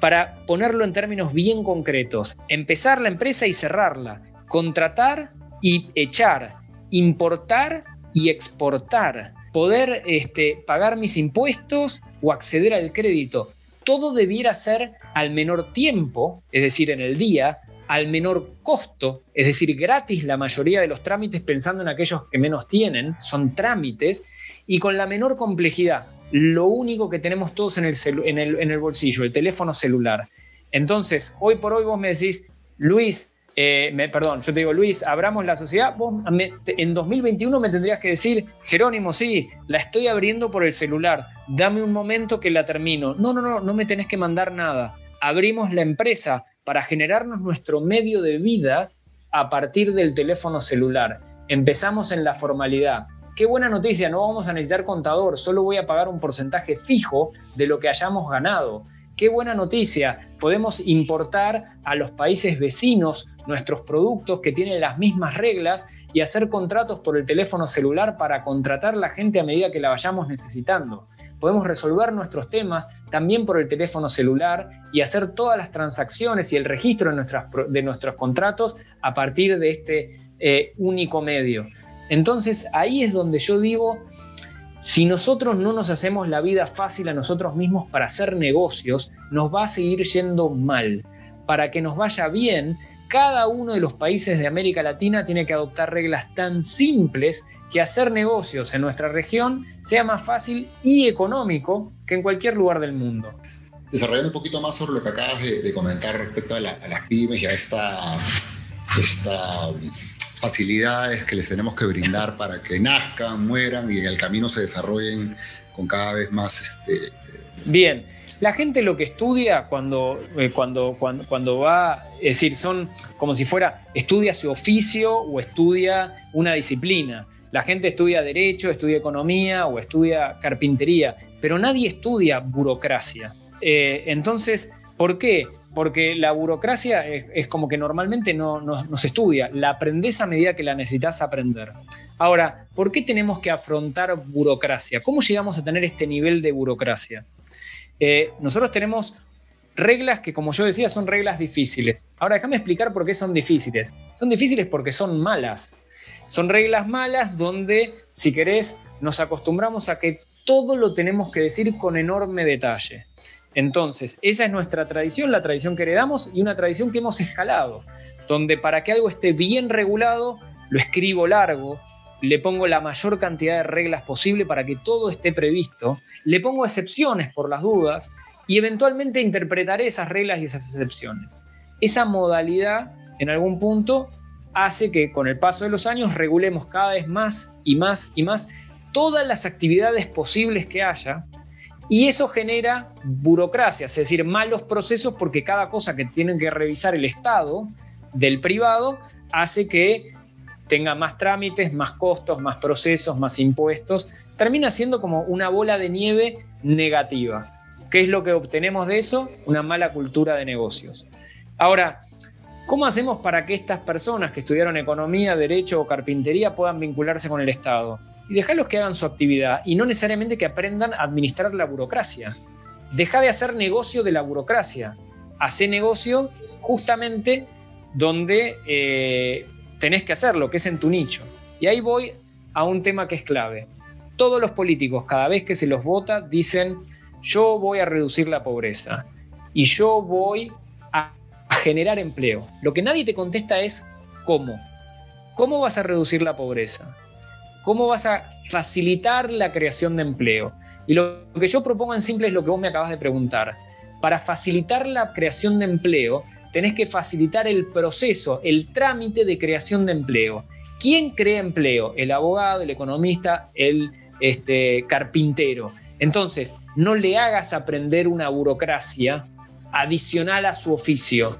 Para ponerlo en términos bien concretos, empezar la empresa y cerrarla, contratar y echar, importar y exportar, poder este, pagar mis impuestos o acceder al crédito. Todo debiera ser al menor tiempo, es decir, en el día, al menor costo, es decir, gratis la mayoría de los trámites pensando en aquellos que menos tienen, son trámites, y con la menor complejidad. Lo único que tenemos todos en el, en el, en el bolsillo, el teléfono celular. Entonces, hoy por hoy vos me decís, Luis, eh, perdón, yo te digo, Luis, abramos la sociedad. Vos en 2021 me tendrías que decir, Jerónimo, sí, la estoy abriendo por el celular. Dame un momento que la termino. No, no, no, no me tenés que mandar nada. Abrimos la empresa para generarnos nuestro medio de vida a partir del teléfono celular. Empezamos en la formalidad. Qué buena noticia, no vamos a necesitar contador, solo voy a pagar un porcentaje fijo de lo que hayamos ganado. Qué buena noticia, podemos importar a los países vecinos nuestros productos que tienen las mismas reglas y hacer contratos por el teléfono celular para contratar la gente a medida que la vayamos necesitando. Podemos resolver nuestros temas también por el teléfono celular y hacer todas las transacciones y el registro de, nuestros contratos a partir de este eh, único medio. Entonces ahí es donde yo digo, si nosotros no nos hacemos la vida fácil a nosotros mismos para hacer negocios, nos va a seguir yendo mal. Para que nos vaya bien, cada uno de los países de América Latina tiene que adoptar reglas tan simples que hacer negocios en nuestra región sea más fácil y económico que en cualquier lugar del mundo. Desarrollando un poquito más sobre lo que acabas de, comentar respecto a, las pymes y a esta, facilidades que les tenemos que brindar para que nazcan, mueran y en el camino se desarrollen con cada vez más... Este, Bien, la gente lo que estudia cuando, eh, cuando, cuando, cuando, va, es decir, son como si fuera, estudia su oficio o estudia una disciplina. La gente estudia derecho, estudia economía o estudia carpintería, pero nadie estudia burocracia. Eh, entonces, ¿por qué? Porque la burocracia es, como que normalmente no, no, se estudia, la aprendes a medida que la necesitas aprender. Ahora, ¿por qué tenemos que afrontar burocracia? ¿Cómo llegamos a tener este nivel de burocracia? Eh, nosotros tenemos reglas que, como yo decía, son reglas difíciles. Ahora, déjame explicar por qué son difíciles. Son difíciles porque son malas. Son reglas malas donde, si querés, nos acostumbramos a que todo lo tenemos que decir con enorme detalle. Entonces, esa es nuestra tradición, la tradición que heredamos y una tradición que hemos escalado, donde para que algo esté bien regulado, lo escribo largo, le pongo la mayor cantidad de reglas posible para que todo esté previsto, le pongo excepciones por las dudas y eventualmente interpretaré esas reglas y esas excepciones. Esa modalidad, en algún punto, hace que con el paso de los años regulemos cada vez más y más y más todas las actividades posibles que haya y eso genera burocracia, es decir, malos procesos porque cada cosa que tiene que revisar el Estado del privado hace que tenga más trámites, más costos, más procesos, más impuestos. Termina siendo como una bola de nieve negativa. ¿Qué es lo que obtenemos de eso? Una mala cultura de negocios. Ahora, ¿cómo hacemos para que estas personas que estudiaron economía, derecho o carpintería puedan vincularse con el Estado? y dejarlos que hagan su actividad y no necesariamente que aprendan a administrar la burocracia. Deja de hacer negocio de la burocracia. Hace negocio justamente donde eh, tenés que hacerlo, que es en tu nicho. Y ahí voy a un tema que es clave. Todos los políticos, cada vez que se los vota, dicen, yo voy a reducir la pobreza y yo voy a generar empleo. Lo que nadie te contesta es cómo. ¿Cómo vas a reducir la pobreza? ¿Cómo vas a facilitar la creación de empleo? Y lo que yo propongo en simple es lo que vos me acabas de preguntar. Para facilitar la creación de empleo, tenés que facilitar el proceso, el trámite de creación de empleo. ¿Quién crea empleo? El abogado, el economista, el este, carpintero. Entonces, no le hagas aprender una burocracia adicional a su oficio.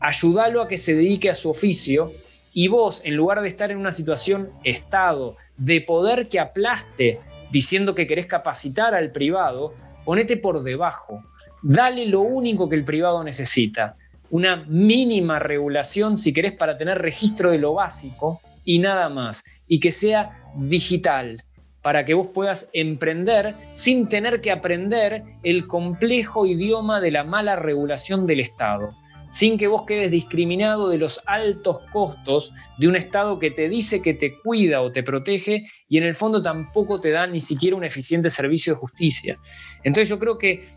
Ayúdalo a que se dedique a su oficio y vos, en lugar de estar en una situación estado de poder que aplaste diciendo que querés capacitar al privado, ponete por debajo. Dale lo único que el privado necesita. Una mínima regulación, si querés, para tener registro de lo básico y nada más. Y que sea digital, para que vos puedas emprender sin tener que aprender el complejo idioma de la mala regulación del Estado sin que vos quedes discriminado de los altos costos de un Estado que te dice que te cuida o te protege y en el fondo tampoco te da ni siquiera un eficiente servicio de justicia. Entonces yo creo que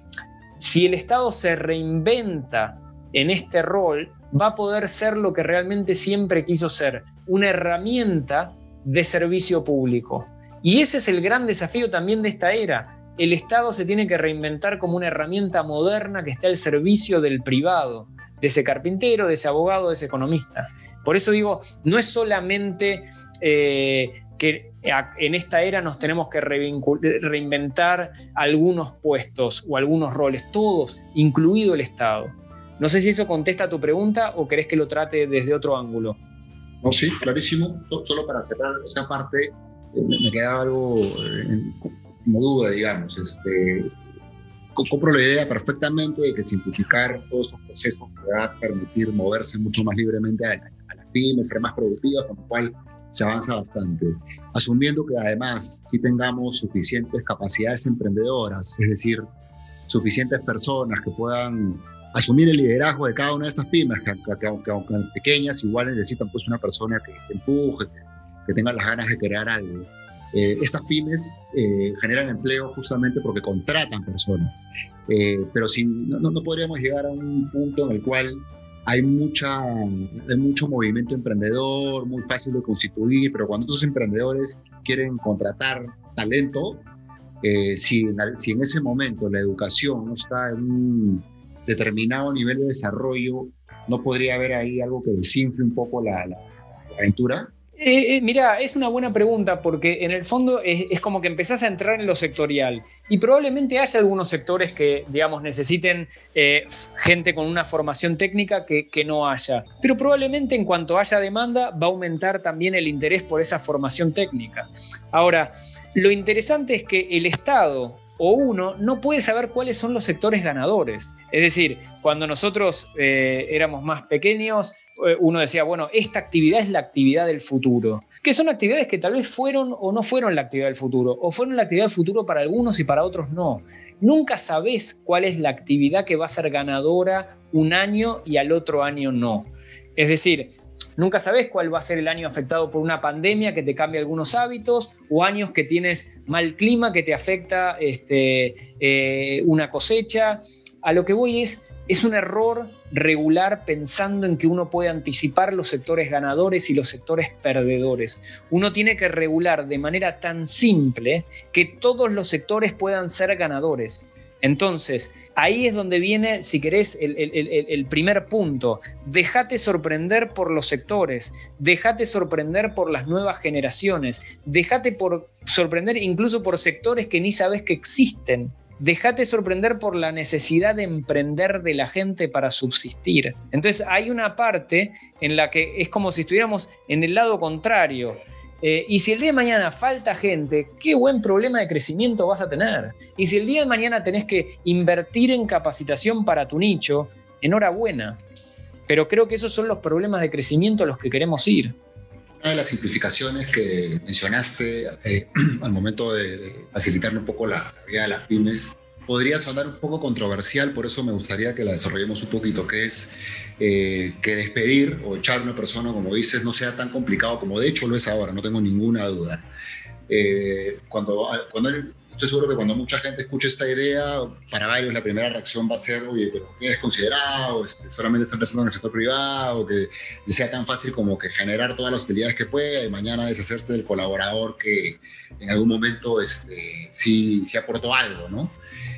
si el Estado se reinventa en este rol, va a poder ser lo que realmente siempre quiso ser, una herramienta de servicio público. Y ese es el gran desafío también de esta era. El Estado se tiene que reinventar como una herramienta moderna que está al servicio del privado, de ese carpintero, de ese abogado, de ese economista. Por eso digo, no es solamente eh, que en esta era nos tenemos que reinventar algunos puestos o algunos roles, todos, incluido el Estado. No sé si eso contesta tu pregunta o querés que lo trate desde otro ángulo. No, sí, clarísimo. Solo para cerrar esa parte, eh, me queda algo eh, como duda, digamos. Este, compro la idea perfectamente de que simplificar todos esos procesos va a permitir moverse mucho más libremente a, las pymes, ser más productivas, con lo cual se avanza bastante. Asumiendo que además si tengamos suficientes capacidades emprendedoras, es decir, suficientes personas que puedan asumir el liderazgo de cada una de estas pymes, que, aunque, pequeñas, igual necesitan pues una persona que, empuje, que tenga las ganas de crear algo. Eh, estas pymes eh, generan empleo justamente porque contratan personas, eh, pero no, podríamos llegar a un punto en el cual hay, mucha, hay mucho movimiento emprendedor, muy fácil de constituir, pero cuando estos emprendedores quieren contratar talento, si, si, en ese momento la educación no está en un determinado nivel de desarrollo, no podría haber ahí algo que desinfle un poco la, aventura. Eh, eh, mira, es una buena pregunta porque en el fondo es, como que empezás a entrar en lo sectorial y probablemente haya algunos sectores que, digamos, necesiten eh, gente con una formación técnica que, que, no haya. Pero probablemente en cuanto haya demanda va a aumentar también el interés por esa formación técnica. Ahora, lo interesante es que el Estado o uno no puede saber cuáles son los sectores ganadores. Es decir, cuando nosotros eh, éramos más pequeños, eh, uno decía, bueno, esta actividad es la actividad del futuro, que son actividades que tal vez fueron o no fueron la actividad del futuro, o fueron la actividad del futuro para algunos y para otros no. Nunca sabes cuál es la actividad que va a ser ganadora un año y al otro año no. Es decir, Nunca sabes cuál va a ser el año afectado por una pandemia que te cambia algunos hábitos o años que tienes mal clima que te afecta este, eh, una cosecha. A lo que voy es, es un error regular pensando en que uno puede anticipar los sectores ganadores y los sectores perdedores. Uno tiene que regular de manera tan simple que todos los sectores puedan ser ganadores. Entonces, ahí es donde viene, si querés, el, primer punto. Déjate sorprender por los sectores, déjate sorprender por las nuevas generaciones, déjate por sorprender incluso por sectores que ni sabes que existen. Déjate sorprender por la necesidad de emprender de la gente para subsistir. Entonces hay una parte en la que es como si estuviéramos en el lado contrario. Eh, y si el día de mañana falta gente, qué buen problema de crecimiento vas a tener. Y si el día de mañana tenés que invertir en capacitación para tu nicho, enhorabuena. Pero creo que esos son los problemas de crecimiento a los que queremos ir. Una de las simplificaciones que mencionaste eh, [CLEARS THROAT] al momento de, facilitarle un poco la, la vida de las pymes podría sonar un poco controversial, por eso me gustaría que la desarrollemos un poquito, que es eh, que despedir o echar a una persona, como dices, no sea tan complicado como de hecho lo es ahora, no tengo ninguna duda. Eh, cuando, cuando estoy seguro que cuando mucha gente escuche esta idea, para varios la primera reacción va a ser, oye, pero ¿qué es considerado? Este, solamente está empezando en el sector privado, que sea tan fácil como que generar todas las utilidades que pueda y mañana deshacerte del colaborador que en algún momento este, sí, sí aportó algo, ¿no?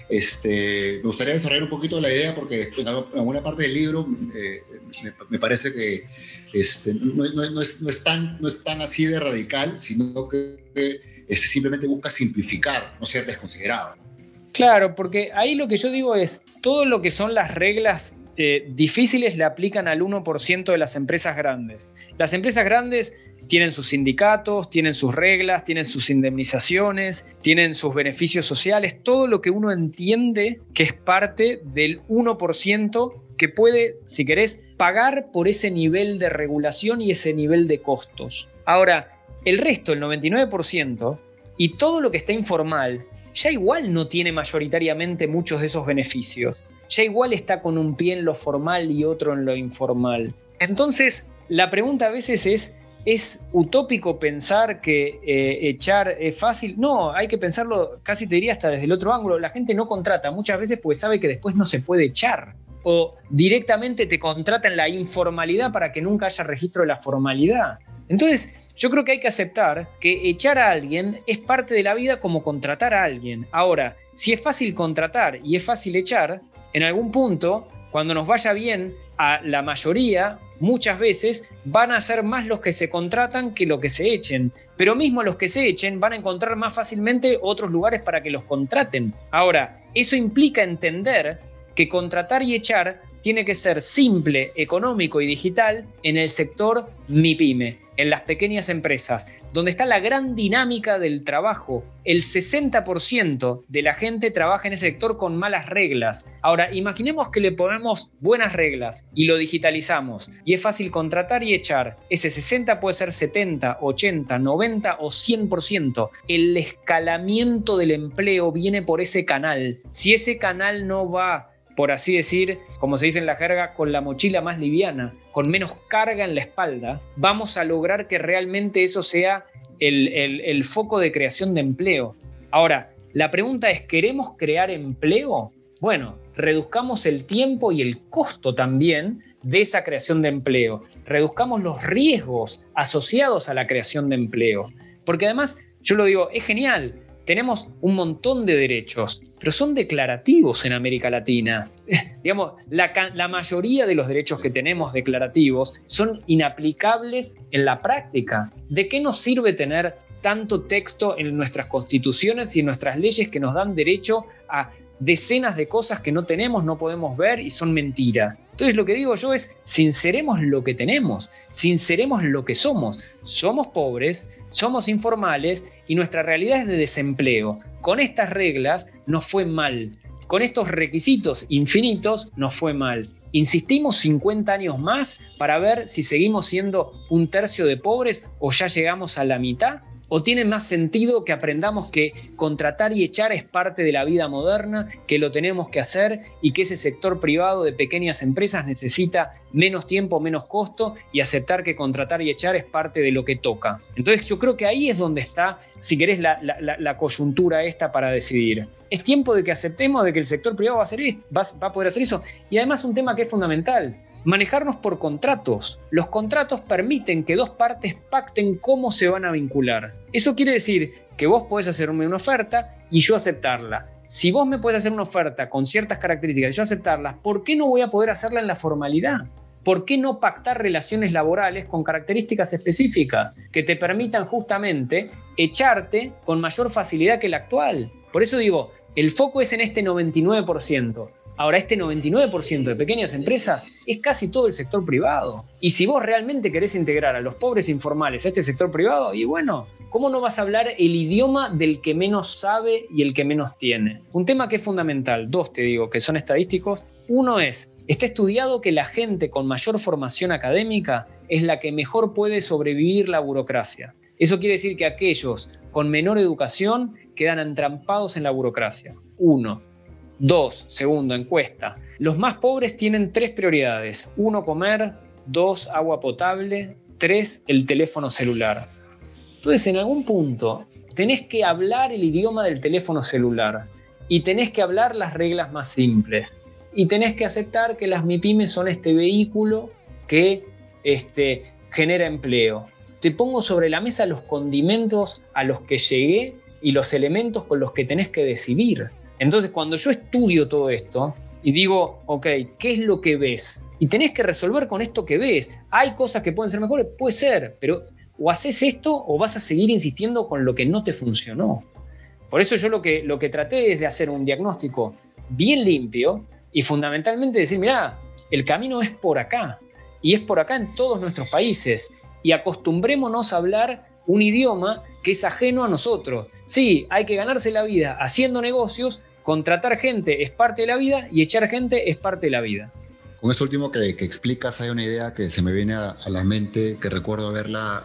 Este, me gustaría desarrollar un poquito la idea porque en alguna parte del libro eh, me, parece que este, no, es, tan, no es tan así de radical, sino que este, simplemente busca simplificar, no ser desconsiderado. Claro, porque ahí lo que yo digo es, todo lo que son las reglas eh, difíciles le aplican al 1% de las empresas grandes. Las empresas grandes tienen sus sindicatos, tienen sus reglas, tienen sus indemnizaciones, tienen sus beneficios sociales, todo lo que uno entiende que es parte del 1% que puede, si querés, pagar por ese nivel de regulación y ese nivel de costos. Ahora, el resto, el 99%, y todo lo que está informal, ya igual no tiene mayoritariamente muchos de esos beneficios. Ya igual está con un pie en lo formal y otro en lo informal. Entonces, la pregunta a veces es, ¿Es utópico pensar que eh, echar es fácil? No, hay que pensarlo, casi te diría hasta desde el otro ángulo. La gente no contrata muchas veces porque sabe que después no se puede echar. O directamente te contratan la informalidad para que nunca haya registro de la formalidad. Entonces, yo creo que hay que aceptar que echar a alguien es parte de la vida como contratar a alguien. Ahora, si es fácil contratar y es fácil echar, en algún punto, cuando nos vaya bien a la mayoría, muchas veces van a ser más los que se contratan que los que se echen. Pero mismo los que se echen van a encontrar más fácilmente otros lugares para que los contraten. Ahora, eso implica entender que contratar y echar tiene que ser simple, económico y digital en el sector MIPYME en las pequeñas empresas, donde está la gran dinámica del trabajo. El 60% de la gente trabaja en ese sector con malas reglas. Ahora, imaginemos que le ponemos buenas reglas y lo digitalizamos y es fácil contratar y echar. Ese 60 puede ser 70, 80, 90 o 100%. El escalamiento del empleo viene por ese canal. Si ese canal no va por así decir, como se dice en la jerga, con la mochila más liviana, con menos carga en la espalda, vamos a lograr que realmente eso sea el, foco de creación de empleo. Ahora, la pregunta es, ¿queremos crear empleo? Bueno, reduzcamos el tiempo y el costo también de esa creación de empleo. Reduzcamos los riesgos asociados a la creación de empleo. Porque además, yo lo digo, es genial tenemos un montón de derechos, pero son declarativos en América Latina. [LAUGHS] Digamos, la, mayoría de los derechos que tenemos declarativos son inaplicables en la práctica. ¿De qué nos sirve tener tanto texto en nuestras constituciones y en nuestras leyes que nos dan derecho a decenas de cosas que no tenemos, no podemos ver y son mentira? Entonces lo que digo yo es, sinceremos lo que tenemos, sinceremos lo que somos. Somos pobres, somos informales y nuestra realidad es de desempleo. Con estas reglas nos fue mal. Con estos requisitos infinitos nos fue mal. Insistimos 50 años más para ver si seguimos siendo un tercio de pobres o ya llegamos a la mitad. ¿O tiene más sentido que aprendamos que contratar y echar es parte de la vida moderna, que lo tenemos que hacer y que ese sector privado de pequeñas empresas necesita menos tiempo, menos costo y aceptar que contratar y echar es parte de lo que toca? Entonces yo creo que ahí es donde está, si querés, la, coyuntura esta para decidir. Es tiempo de que aceptemos de que el sector privado va a, va a poder hacer eso. Y además un tema que es fundamental manejarnos por contratos. Los contratos permiten que dos partes pacten cómo se van a vincular. Eso quiere decir que vos podés hacerme una oferta y yo aceptarla. Si vos me podés hacer una oferta con ciertas características y yo aceptarlas, ¿por qué no voy a poder hacerla en la formalidad? ¿Por qué no pactar relaciones laborales con características específicas que te permitan justamente echarte con mayor facilidad que la actual? Por eso digo, el foco es en este 99%. Ahora, este 99% de pequeñas empresas es casi todo el sector privado. Y si vos realmente querés integrar a los pobres informales a este sector privado, y bueno, ¿cómo no vas a hablar el idioma del que menos sabe y el que menos tiene? Un tema que es fundamental, dos te digo, que son estadísticos. Uno es, está estudiado que la gente con mayor formación académica es la que mejor puede sobrevivir la burocracia. Eso quiere decir que aquellos con menor educación quedan entrampados en la burocracia. Uno. Dos, segundo, encuesta. Los más pobres tienen tres prioridades. Uno, comer. Dos, agua potable. Tres, el teléfono celular. Entonces, en algún punto, tenés que hablar el idioma del teléfono celular y tenés que hablar las reglas más simples. Y tenés que aceptar que las MIPIMES son este vehículo que este, genera empleo. Te pongo sobre la mesa los condimentos a los que llegué y los elementos con los que tenés que decidir. Entonces, cuando yo estudio todo esto y digo, ok, ¿qué es lo que ves? Y tenés que resolver con esto que ves. Hay cosas que pueden ser mejores, puede ser, pero o haces esto o vas a seguir insistiendo con lo que no te funcionó. Por eso yo lo que, traté es de hacer un diagnóstico bien limpio y fundamentalmente decir, mira, el camino es por acá. Y es por acá en todos nuestros países. Y acostumbrémonos a hablar un idioma que es ajeno a nosotros. Sí, hay que ganarse la vida haciendo negocios, contratar gente es parte de la vida y echar gente es parte de la vida. Con eso último que, explicas hay una idea que se me viene a, la mente, que recuerdo haberla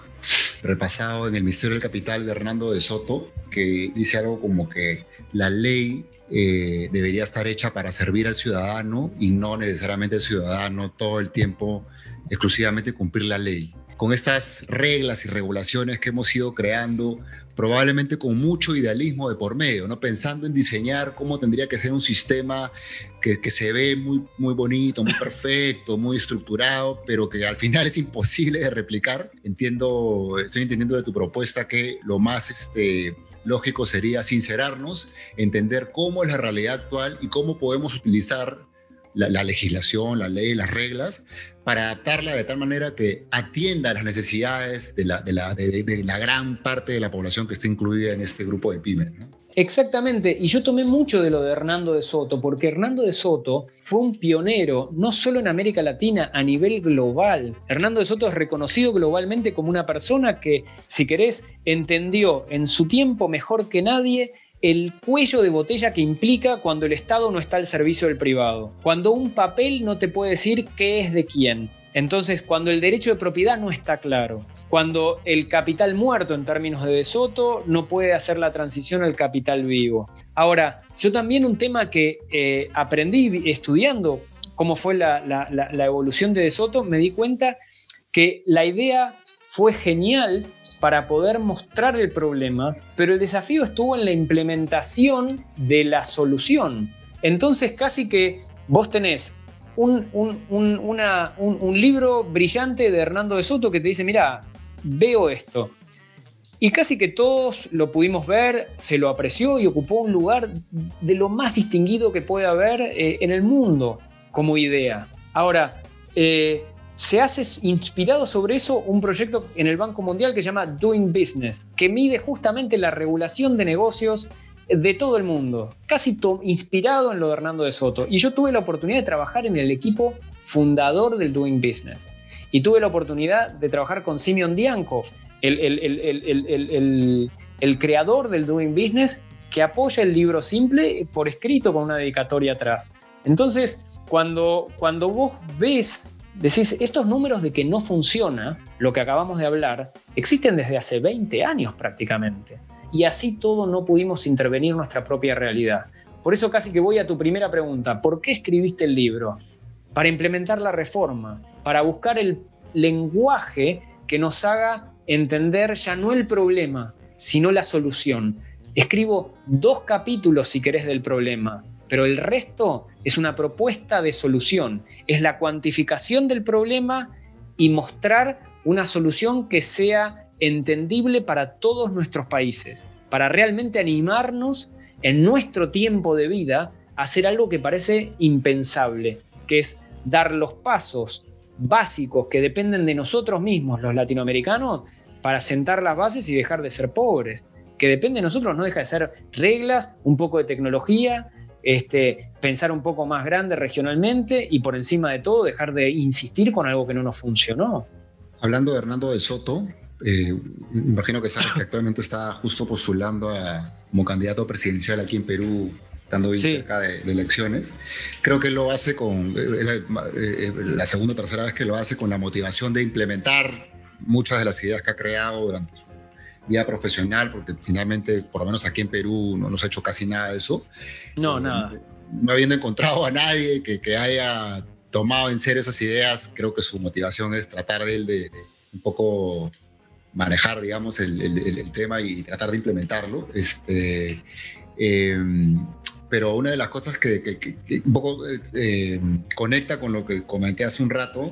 repasado en el Misterio del Capital de Hernando de Soto, que dice algo como que la ley eh, debería estar hecha para servir al ciudadano y no necesariamente el ciudadano todo el tiempo exclusivamente cumplir la ley con estas reglas y regulaciones que hemos ido creando, probablemente con mucho idealismo de por medio, ¿no? pensando en diseñar cómo tendría que ser un sistema que, que, se ve muy, muy bonito, muy perfecto, muy estructurado, pero que al final es imposible de replicar. Entiendo, estoy entendiendo de tu propuesta que lo más este, lógico sería sincerarnos, entender cómo es la realidad actual y cómo podemos utilizar la, legislación, la ley, las reglas, para adaptarla de tal manera que atienda las necesidades de, la gran parte de la población que está incluida en este grupo de pymes. Exactamente, y yo tomé mucho de lo de Hernando de Soto, porque Hernando de Soto fue un pionero, no solo en América Latina, a nivel global. Hernando de Soto es reconocido globalmente como una persona que, si querés, entendió en su tiempo mejor que nadie el cuello de botella que implica cuando el Estado no está al servicio del privado. Cuando un papel no te puede decir qué es de quién. Entonces, cuando el derecho de propiedad no está claro, cuando el capital muerto en términos de De Soto no puede hacer la transición al capital vivo. Ahora, yo también un tema que eh, aprendí estudiando cómo fue la, la evolución de De Soto, me di cuenta que la idea fue genial para poder mostrar el problema, pero el desafío estuvo en la implementación de la solución. Entonces casi que vos tenés un, libro brillante de Hernando de Soto que te dice, mira, veo esto. Y casi que todos lo pudimos ver, se lo apreció y ocupó un lugar de lo más distinguido que puede haber eh, en el mundo como idea. Ahora, eh, se hace inspirado sobre eso un proyecto en el Banco Mundial que se llama Doing Business, que mide justamente la regulación de negocios de todo el mundo, casi inspirado en lo de Hernando de Soto. Y yo tuve la oportunidad de trabajar en el equipo fundador del Doing Business. Y tuve la oportunidad de trabajar con Simeon Diankov, el, creador del Doing Business, que apoya el libro simple por escrito con una dedicatoria atrás. Entonces, cuando, cuando vos ves, decís, estos números de que no funciona, lo que acabamos de hablar, existen desde hace 20 años prácticamente. Y así todo no pudimos intervenir nuestra propia realidad. Por eso casi que voy a tu primera pregunta, ¿por qué escribiste el libro? Para implementar la reforma, para buscar el lenguaje que nos haga entender ya no el problema, sino la solución. Escribo dos capítulos, si querés, del problema, pero el resto es una propuesta de solución. Es la cuantificación del problema y mostrar una solución que sea entendible para todos nuestros países, para realmente animarnos en nuestro tiempo de vida a hacer algo que parece impensable, que es dar los pasos básicos que dependen de nosotros mismos, los latinoamericanos, para sentar las bases y dejar de ser pobres. Que depende de nosotros, no deja de ser reglas, un poco de tecnología, este, pensar un poco más grande regionalmente y por encima de todo dejar de insistir con algo que no nos funcionó. Hablando de Hernando de Soto, eh, imagino que sabes que actualmente está justo postulando como candidato presidencial aquí en Perú estando bien cerca de, elecciones. Creo que lo hace con, eh, eh, la segunda o tercera vez que lo hace con la motivación de implementar muchas de las ideas que ha creado durante su vida profesional, porque finalmente, por lo menos aquí en Perú, no nos ha hecho casi nada de eso. No, eh, nada. No habiendo encontrado a nadie que, que, haya tomado en serio esas ideas, creo que su motivación es tratar de, de, de un poco manejar, digamos, el, el, tema y tratar de implementarlo. Este, eh, pero una de las cosas que, un poco eh, eh, conecta con lo que comenté hace un rato,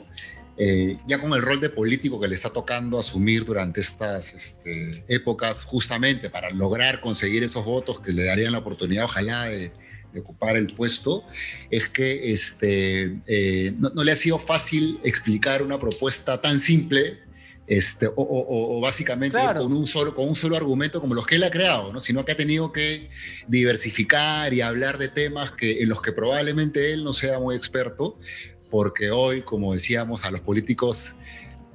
eh, ya con el rol de político que le está tocando asumir durante estas este, épocas, justamente para lograr conseguir esos votos que le darían la oportunidad, ojalá, de, ocupar el puesto, es que este, no, no, le ha sido fácil explicar una propuesta tan simple este, o, básicamente con, un solo, con un solo argumento como los que él ha creado, ¿no? sino que ha tenido que diversificar y hablar de temas que, en los que probablemente él no sea muy experto, porque hoy, como decíamos, a los políticos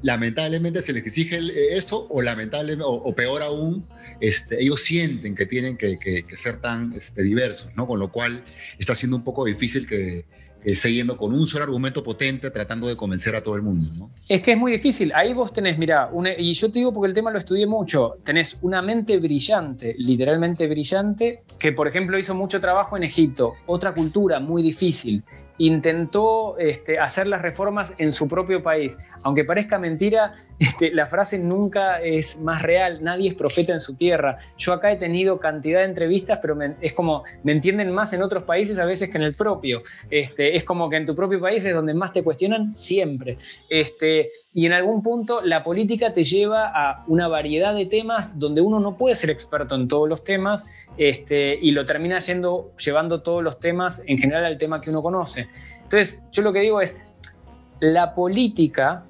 lamentablemente se les exige eso o lamentablemente o, peor aún este, ellos sienten que tienen que, ser tan este, diversos no con lo cual está siendo un poco difícil que, eh, siguiendo con un solo argumento potente tratando de convencer a todo el mundo. ¿no? Es que es muy difícil. Ahí vos tenés, mira, y yo te digo porque el tema lo estudié mucho, tenés una mente brillante, literalmente brillante, que por ejemplo hizo mucho trabajo en Egipto, otra cultura muy difícil intentó este, hacer las reformas en su propio país. Aunque parezca mentira, [LAUGHS] este, la frase nunca es más real, nadie es profeta en su tierra. Yo acá he tenido cantidad de entrevistas, pero es como, me entienden más en otros países a veces que en el propio. Este, es como que en tu propio país es donde más te cuestionan siempre. Y en algún punto la política te lleva a una variedad de temas donde uno no puede ser experto en todos los temas y lo termina yendo, llevando todos los temas en general al tema que uno conoce. Entonces, yo lo que digo es, la política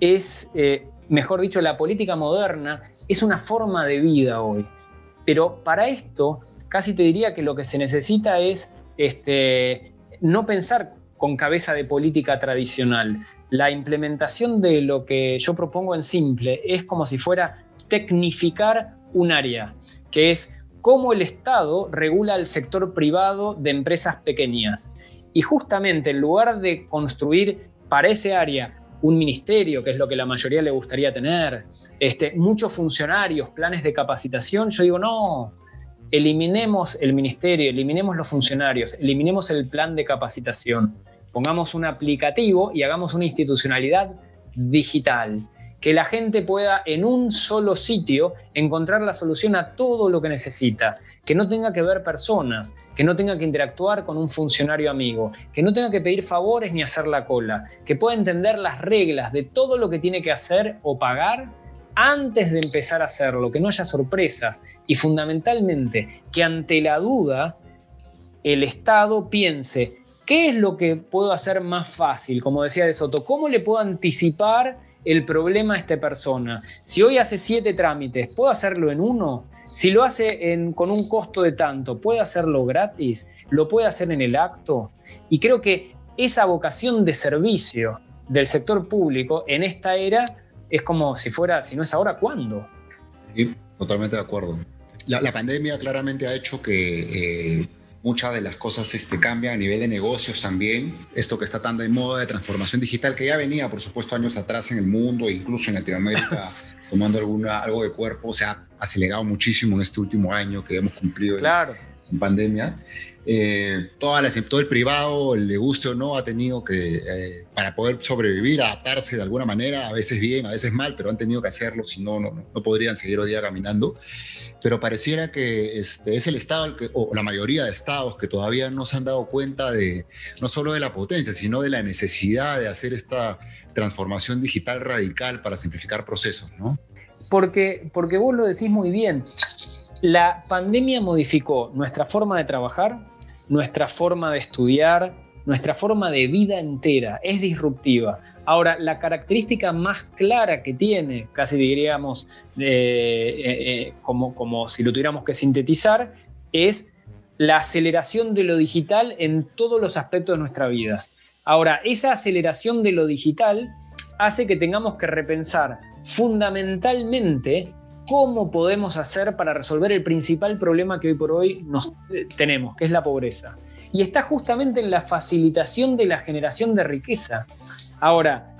es, eh, mejor dicho, la política moderna es una forma de vida hoy. Pero para esto, casi te diría que lo que se necesita es este, no pensar con cabeza de política tradicional. La implementación de lo que yo propongo en simple es como si fuera tecnificar un área, que es cómo el Estado regula el sector privado de empresas pequeñas. Y justamente en lugar de construir para ese área un ministerio, que es lo que la mayoría le gustaría tener, este, muchos funcionarios, planes de capacitación, yo digo, no, eliminemos el ministerio, eliminemos los funcionarios, eliminemos el plan de capacitación, pongamos un aplicativo y hagamos una institucionalidad digital que la gente pueda en un solo sitio encontrar la solución a todo lo que necesita, que no tenga que ver personas, que no tenga que interactuar con un funcionario amigo, que no tenga que pedir favores ni hacer la cola, que pueda entender las reglas de todo lo que tiene que hacer o pagar antes de empezar a hacerlo, que no haya sorpresas y fundamentalmente que ante la duda el Estado piense, ¿qué es lo que puedo hacer más fácil? Como decía De Soto, ¿cómo le puedo anticipar el problema a esta persona. Si hoy hace siete trámites, ¿puedo hacerlo en uno? Si lo hace con un costo de tanto, ¿puede hacerlo gratis? ¿Lo puede hacer en el acto? Y creo que esa vocación de servicio del sector público en esta era es como si fuera, si no es ahora, ¿cuándo? Sí, totalmente de acuerdo. La, pandemia claramente ha hecho que eh, muchas de las cosas este, cambian a nivel de negocios también. Esto que está tan de moda de transformación digital, que ya venía, por supuesto, años atrás en el mundo, incluso en Latinoamérica, [LAUGHS] tomando alguna, algo de cuerpo, se ha acelerado muchísimo en este último año que hemos cumplido claro. Pandemia. Eh, toda la, todo el privado, le guste o no, ha tenido que, eh, para poder sobrevivir, adaptarse de alguna manera, a veces bien, a veces mal, pero han tenido que hacerlo, si no, no, no podrían seguir hoy día caminando. Pero pareciera que este, es el Estado, o la mayoría de estados, que todavía no se han dado cuenta de, no solo de la potencia, sino de la necesidad de hacer esta transformación digital radical para simplificar procesos, ¿no? Porque, porque vos lo decís muy bien. La pandemia modificó nuestra forma de trabajar, nuestra forma de estudiar, nuestra forma de vida entera, es disruptiva. Ahora, la característica más clara que tiene, casi diríamos eh, eh, como, como si lo tuviéramos que sintetizar, es la aceleración de lo digital en todos los aspectos de nuestra vida. Ahora, esa aceleración de lo digital hace que tengamos que repensar fundamentalmente cómo podemos hacer para resolver el principal problema que hoy por hoy nos, eh, tenemos, que es la pobreza. Y está justamente en la facilitación de la generación de riqueza. Ahora,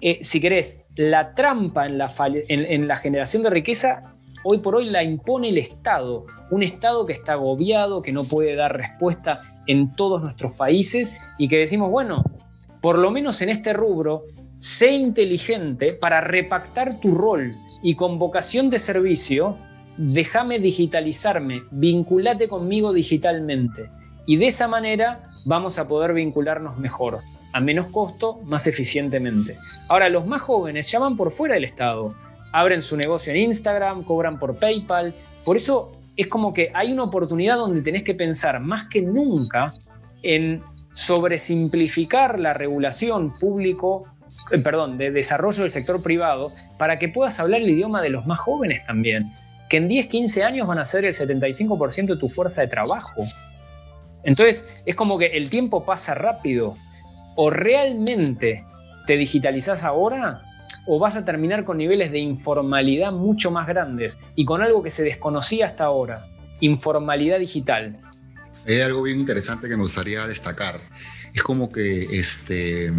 eh, si querés, la trampa en la, en la generación de riqueza hoy por hoy la impone el Estado, un Estado que está agobiado, que no puede dar respuesta en todos nuestros países y que decimos, bueno, por lo menos en este rubro, sé inteligente para repactar tu rol y con vocación de servicio, déjame digitalizarme, vinculate conmigo digitalmente. Y de esa manera vamos a poder vincularnos mejor, a menos costo, más eficientemente. Ahora, los más jóvenes llaman por fuera del Estado, abren su negocio en Instagram, cobran por PayPal. Por eso es como que hay una oportunidad donde tenés que pensar más que nunca en sobresimplificar la regulación público perdón, de desarrollo del sector privado para que puedas hablar el idioma de los más jóvenes también, que en 10, 15 años van a ser el 75% de tu fuerza de trabajo. Entonces es como que el tiempo pasa rápido. O realmente te digitalizás ahora o vas a terminar con niveles de informalidad mucho más grandes y con algo que se desconocía hasta ahora, informalidad digital. Hay algo bien interesante que me gustaría destacar. Es como que este,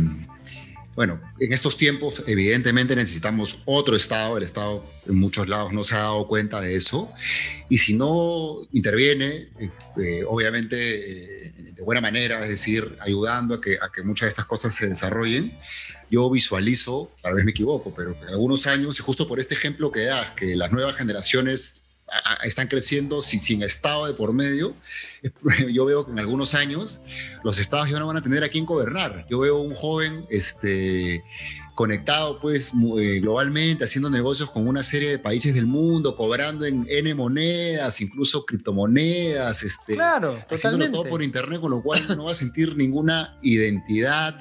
bueno, en estos tiempos evidentemente necesitamos otro Estado, el Estado en muchos lados no se ha dado cuenta de eso, y si no interviene, eh, eh, obviamente eh, de buena manera, es decir, ayudando a que, a que muchas de estas cosas se desarrollen, yo visualizo, tal vez me equivoco, pero en algunos años, y justo por este ejemplo que das, que las nuevas generaciones están creciendo sin, sin, Estado de por medio. [LAUGHS] Yo veo que en algunos años los Estados ya no van a tener a quién gobernar. Yo veo un joven este, conectado pues eh, globalmente, haciendo negocios con una serie de países del mundo, cobrando en N monedas, incluso criptomonedas, este, claro, haciéndolo todo por internet, con lo cual no va a sentir ninguna identidad,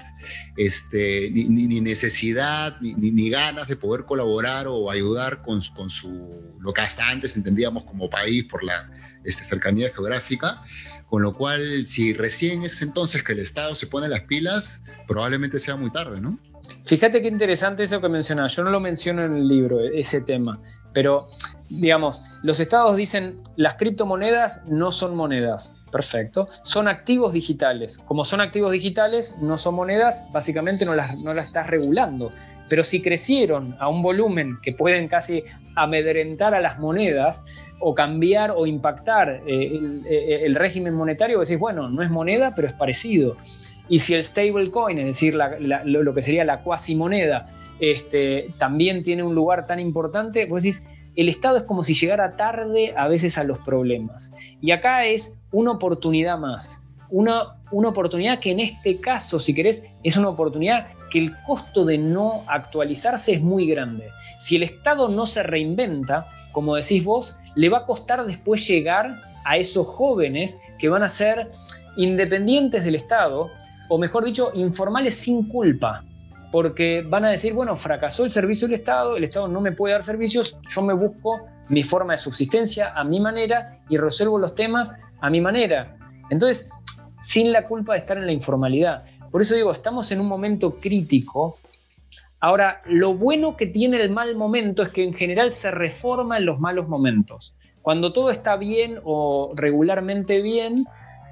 este, ni, necesidad, ni, ganas de poder colaborar o ayudar con, con su, lo que hasta antes entendíamos como país por la este, cercanía geográfica. Con lo cual, si recién es entonces que el Estado se pone las pilas, probablemente sea muy tarde, ¿no? Fíjate qué interesante eso que mencionas. Yo no lo menciono en el libro, ese tema. Pero, digamos, los estados dicen las criptomonedas no son monedas. Perfecto. Son activos digitales. Como son activos digitales, no son monedas, básicamente no las, no las estás regulando. Pero si crecieron a un volumen que pueden casi amedrentar a las monedas o cambiar o impactar eh, el, eh, el régimen monetario, decís, bueno, no es moneda, pero es parecido. Y si el stablecoin, es decir, lo, que sería la cuasi moneda, este, también tiene un lugar tan importante, vos decís, el Estado es como si llegara tarde a veces a los problemas. Y acá es una oportunidad más. Una, una oportunidad que en este caso, si querés, es una oportunidad que el costo de no actualizarse es muy grande. Si el Estado no se reinventa, como decís vos, le va a costar después llegar a esos jóvenes que van a ser independientes del Estado, o mejor dicho, informales sin culpa. porque van a decir, bueno, fracasó el servicio del Estado, el Estado no me puede dar servicios, yo me busco mi forma de subsistencia a mi manera y resuelvo los temas a mi manera. Entonces, sin la culpa de estar en la informalidad. Por eso digo, estamos en un momento crítico. Ahora, lo bueno que tiene el mal momento es que en general se reforma en los malos momentos. Cuando todo está bien o regularmente bien,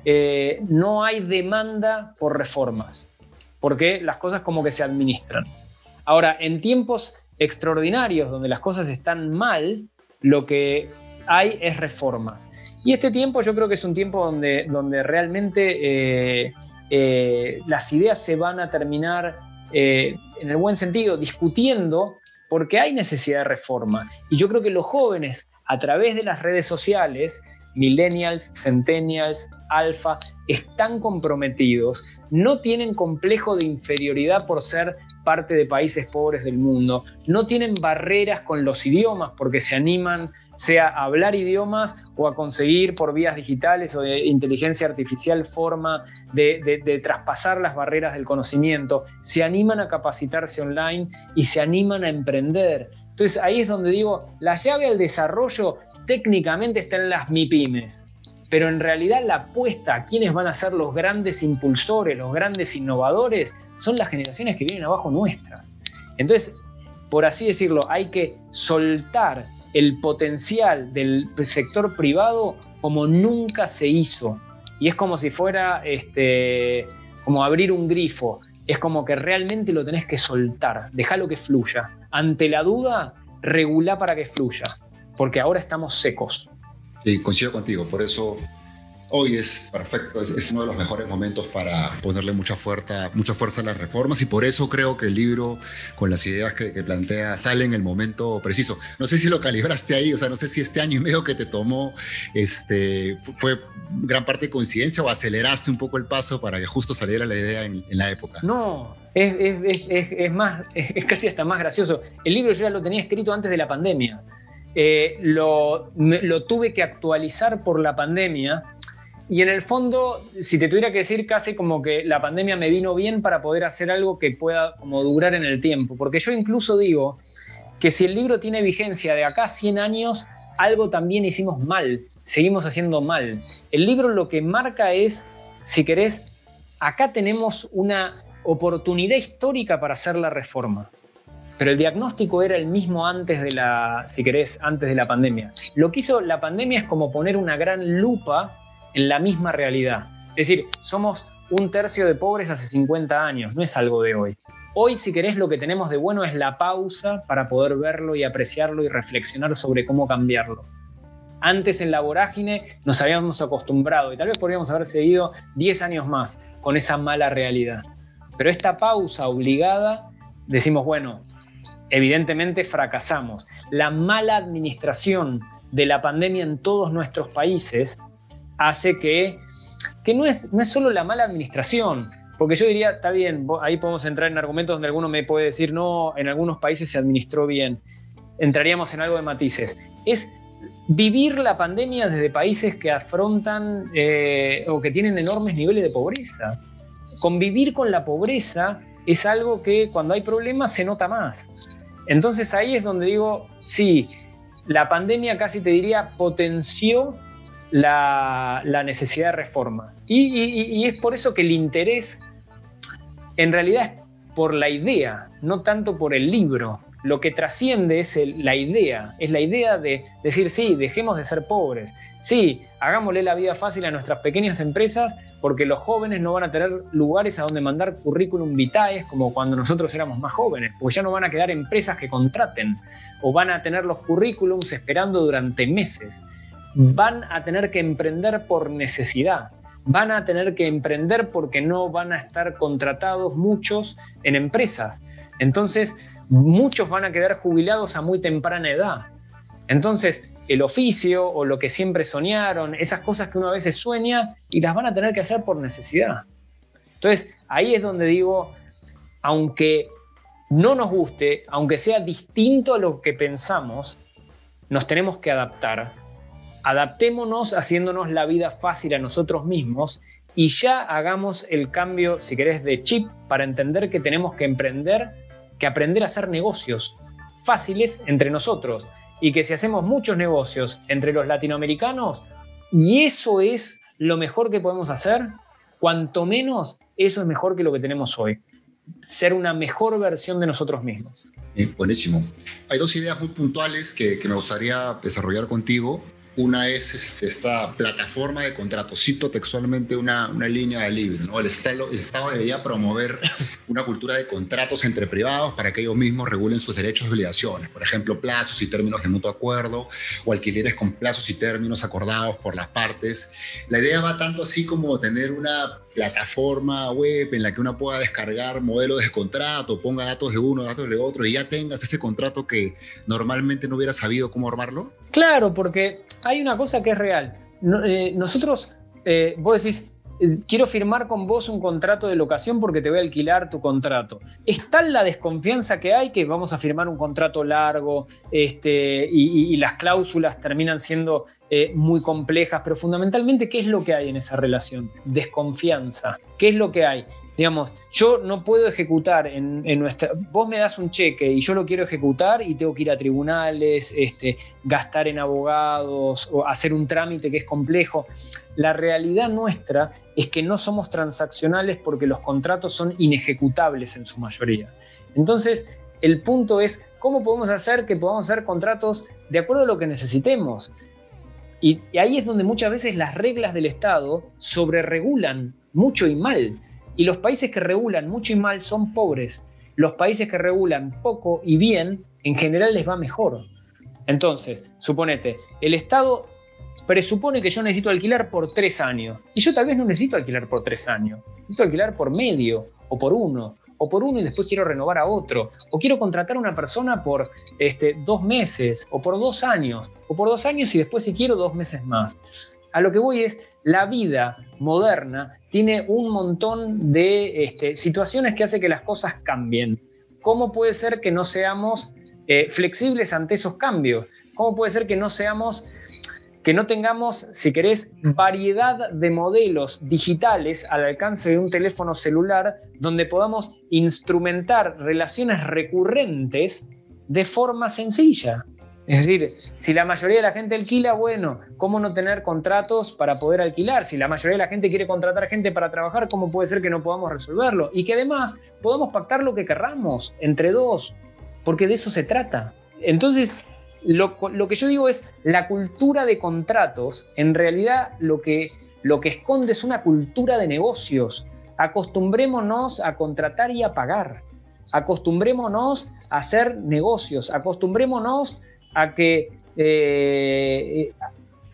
eh, no hay demanda por reformas, porque las cosas como que se administran. Ahora, en tiempos extraordinarios donde las cosas están mal, lo que hay es reformas. Y este tiempo yo creo que es un tiempo donde, donde realmente eh, eh, las ideas se van a terminar, en el buen sentido, discutiendo porque hay necesidad de reforma. Y yo creo que los jóvenes, a través de las redes sociales, millennials, centennials, alfa, están comprometidos, no tienen complejo de inferioridad por ser parte de países pobres del mundo, no tienen barreras con los idiomas porque se animan sea a hablar idiomas o a conseguir por vías digitales o de inteligencia artificial forma de, de, traspasar las barreras del conocimiento, se animan a capacitarse online y se animan a emprender. Entonces ahí es donde digo, la llave al desarrollo técnicamente está en las MIPIMES, pero en realidad la apuesta a quienes van a ser los grandes impulsores, los grandes innovadores, son las generaciones que vienen abajo nuestras. Entonces, por así decirlo, hay que soltar el potencial del sector privado como nunca se hizo. Y es como si fuera este, como abrir un grifo. Es como que realmente lo tenés que soltar, déjalo que fluya. Ante la duda, regula para que fluya porque ahora estamos secos. Sí, coincido contigo, por eso hoy es perfecto, es, uno de los mejores momentos para ponerle mucha fuerza, mucha fuerza a las reformas y por eso creo que el libro con las ideas que, plantea sale en el momento preciso. No sé si lo calibraste ahí, o sea, no sé si este año y medio que te tomó este, fue gran parte de coincidencia o aceleraste un poco el paso para que justo saliera la idea en, la época. No, es, es, es más, es casi hasta más gracioso. El libro yo ya lo tenía escrito antes de la pandemia. Eh, lo, tuve que actualizar por la pandemia. Y en el fondo, si te tuviera que decir casi como que la pandemia me vino bien para poder hacer algo que pueda como durar en el tiempo. Porque yo incluso digo que si el libro tiene vigencia de acá a 100 años, algo también hicimos mal, seguimos haciendo mal. El libro lo que marca es, si querés, acá tenemos una oportunidad histórica para hacer la reforma pero el diagnóstico era el mismo antes de la, si querés, antes de la pandemia. Lo que hizo la pandemia es como poner una gran lupa en la misma realidad. Es decir, somos un tercio de pobres hace 50 años, no es algo de hoy. Hoy, si querés, lo que tenemos de bueno es la pausa para poder verlo y apreciarlo y reflexionar sobre cómo cambiarlo. Antes en la vorágine nos habíamos acostumbrado y tal vez podríamos haber seguido 10 años más con esa mala realidad. Pero esta pausa obligada, decimos, bueno, evidentemente fracasamos. La mala administración de la pandemia en todos nuestros países hace que, que no, es, no es solo la mala administración, porque yo diría, está bien, ahí podemos entrar en argumentos donde alguno me puede decir, no, en algunos países se administró bien. Entraríamos en algo de matices. Es vivir la pandemia desde países que afrontan eh, o que tienen enormes niveles de pobreza. Convivir con la pobreza es algo que cuando hay problemas se nota más. Entonces ahí es donde digo, sí, la pandemia casi te diría potenció la, necesidad de reformas. Y, es por eso que el interés en realidad es por la idea, no tanto por el libro. Lo que trasciende es la idea, es la idea de decir, sí, dejemos de ser pobres, sí, hagámosle la vida fácil a nuestras pequeñas empresas porque los jóvenes no van a tener lugares a donde mandar currículum vitae como cuando nosotros éramos más jóvenes, porque ya no van a quedar empresas que contraten o van a tener los currículums esperando durante meses. Van a tener que emprender por necesidad, van a tener que emprender porque no van a estar contratados muchos en empresas. Entonces, muchos van a quedar jubilados a muy temprana edad. Entonces, el oficio o lo que siempre soñaron, esas cosas que uno a veces sueña y las van a tener que hacer por necesidad. Entonces, ahí es donde digo, aunque no nos guste, aunque sea distinto a lo que pensamos, nos tenemos que adaptar adaptémonos haciéndonos la vida fácil a nosotros mismos y ya hagamos el cambio, si querés, de chip para entender que tenemos que emprender, que aprender a hacer negocios fáciles entre nosotros y que si hacemos muchos negocios entre los latinoamericanos, y eso es lo mejor que podemos hacer, cuanto menos, eso es mejor que lo que tenemos hoy. Ser una mejor versión de nosotros mismos. buenísimo. Hay dos ideas muy puntuales que, que me gustaría desarrollar contigo. Una es este, esta plataforma de contratos. Cito textualmente una, una línea del libro. ¿no? El, estado, el Estado debería promover una cultura de contratos entre privados para que ellos mismos regulen sus derechos y obligaciones. Por ejemplo, plazos y términos de mutuo acuerdo o alquileres con plazos y términos acordados por las partes. La idea va tanto así como tener una plataforma web en la que uno pueda descargar modelos de contrato, ponga datos de uno, datos de otro y ya tengas ese contrato que normalmente no hubiera sabido cómo armarlo? Claro, porque hay una cosa que es real. Eh, nosotros, eh, vos decís, eh, quiero firmar con vos un contrato de locación porque te voy a alquilar tu contrato. Es tal la desconfianza que hay que vamos a firmar un contrato largo este, y, las cláusulas terminan siendo muy complejas, pero fundamentalmente, ¿qué es lo que hay en esa relación? Desconfianza. ¿Qué es lo que hay? Digamos, yo no puedo ejecutar en, nuestra. Vos me das un cheque y yo lo quiero ejecutar y tengo que ir a tribunales, este, gastar en abogados o hacer un trámite que es complejo. La realidad nuestra es que no somos transaccionales porque los contratos son inejecutables en su mayoría. Entonces, el punto es cómo podemos hacer que podamos hacer contratos de acuerdo a lo que necesitemos. Y, y ahí es donde muchas veces las reglas del Estado sobreregulan mucho y mal. Y los países que regulan mucho y mal son pobres. Los países que regulan poco y bien, en general les va mejor. Entonces, suponete, el Estado presupone que yo necesito alquilar por tres años. Y yo tal vez no necesito alquilar por tres años. Necesito alquilar por medio, o por uno, o por uno y después quiero renovar a otro. O quiero contratar a una persona por este, dos meses, o por dos años, o por dos años y después si quiero dos meses más. A lo que voy es, la vida moderna tiene un montón de este, situaciones que hace que las cosas cambien. ¿Cómo puede ser que no seamos eh, flexibles ante esos cambios? ¿Cómo puede ser que no seamos, que no tengamos, si querés, variedad de modelos digitales al alcance de un teléfono celular donde podamos instrumentar relaciones recurrentes de forma sencilla? Es decir, si la mayoría de la gente alquila, bueno, ¿cómo no tener contratos para poder alquilar? Si la mayoría de la gente quiere contratar gente para trabajar, ¿cómo puede ser que no podamos resolverlo? Y que además podamos pactar lo que querramos entre dos, porque de eso se trata. Entonces, lo, que yo digo es, la cultura de contratos, en realidad lo que, lo que esconde es una cultura de negocios. Acostumbrémonos a contratar y a pagar. Acostumbrémonos a hacer negocios. Acostumbrémonos a que, eh,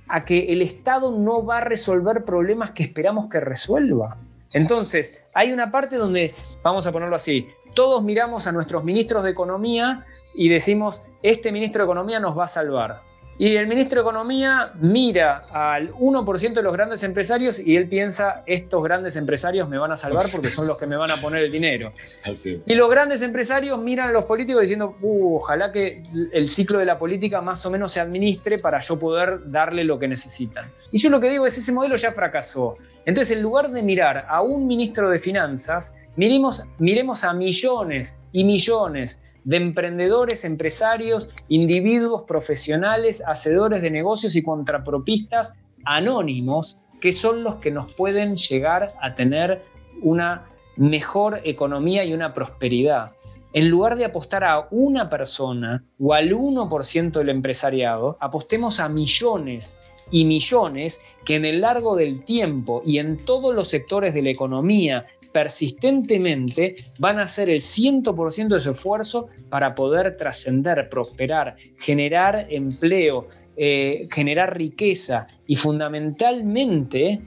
a que el Estado no va a resolver problemas que esperamos que resuelva. Entonces, hay una parte donde, vamos a ponerlo así, todos miramos a nuestros ministros de Economía y decimos, este ministro de Economía nos va a salvar. Y el ministro de Economía mira al 1% de los grandes empresarios y él piensa, estos grandes empresarios me van a salvar porque son los que me van a poner el dinero. [LAUGHS] Y los grandes empresarios miran a los políticos diciendo, uh, ojalá que el ciclo de la política más o menos se administre para yo poder darle lo que necesitan. Y yo lo que digo es, ese modelo ya fracasó. Entonces, en lugar de mirar a un ministro de Finanzas, miremos, miremos a millones y millones de emprendedores, empresarios, individuos profesionales, hacedores de negocios y contrapropistas anónimos, que son los que nos pueden llegar a tener una mejor economía y una prosperidad. En lugar de apostar a una persona o al 1% del empresariado, apostemos a millones y millones que en el largo del tiempo y en todos los sectores de la economía persistentemente van a hacer el 100% de su esfuerzo para poder trascender, prosperar, generar empleo, eh, generar riqueza y fundamentalmente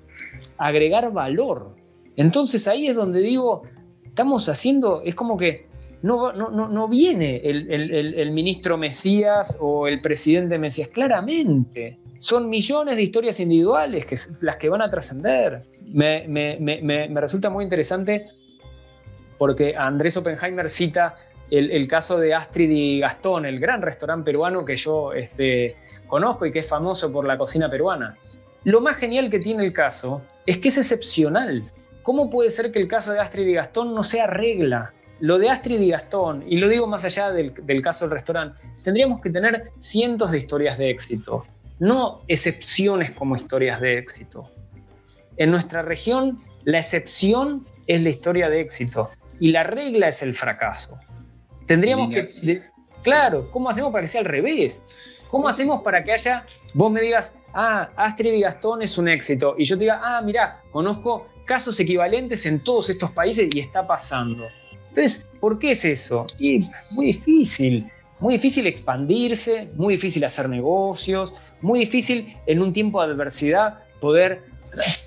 agregar valor. Entonces ahí es donde digo, estamos haciendo, es como que no, viene el, ministro Mesías o el presidente Mesías, claramente. Son millones de historias individuales que las que van a trascender. Me, resulta muy interesante porque Andrés Oppenheimer cita el, caso de Astrid y Gastón, el gran restaurante peruano que yo este, conozco y que es famoso por la cocina peruana. Lo más genial que tiene el caso es que es excepcional. ¿Cómo puede ser que el caso de Astrid y Gastón no sea regla? Lo de Astrid y Gastón, y lo digo más allá del, del caso del restaurante, tendríamos que tener cientos de historias de éxito, no excepciones como historias de éxito. En nuestra región, la excepción es la historia de éxito y la regla es el fracaso. Tendríamos que... claro, ¿cómo hacemos para que sea al revés? ¿Cómo hacemos para que haya, vos me digas, ah, Astrid y Gastón es un éxito, y yo te diga, ah, mira, conozco casos equivalentes en todos estos países y está pasando? Entonces, ¿por qué es eso? Y muy difícil, muy difícil expandirse, muy difícil hacer negocios, muy difícil en un tiempo de adversidad poder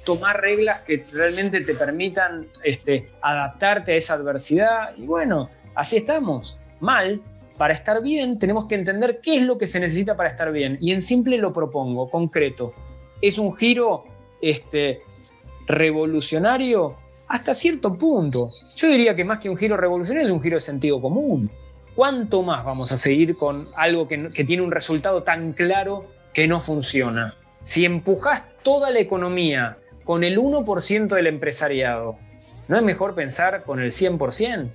tomar reglas que realmente te permitan este, adaptarte a esa adversidad. Y bueno, así estamos, mal. Para estar bien tenemos que entender qué es lo que se necesita para estar bien. Y en simple lo propongo, concreto. Es un giro este, revolucionario hasta cierto punto. Yo diría que más que un giro revolucionario es un giro de sentido común. ¿Cuánto más vamos a seguir con algo que, tiene un resultado tan claro que no funciona? Si empujas toda la economía con el 1% del empresariado, ¿no es mejor pensar con el 100%?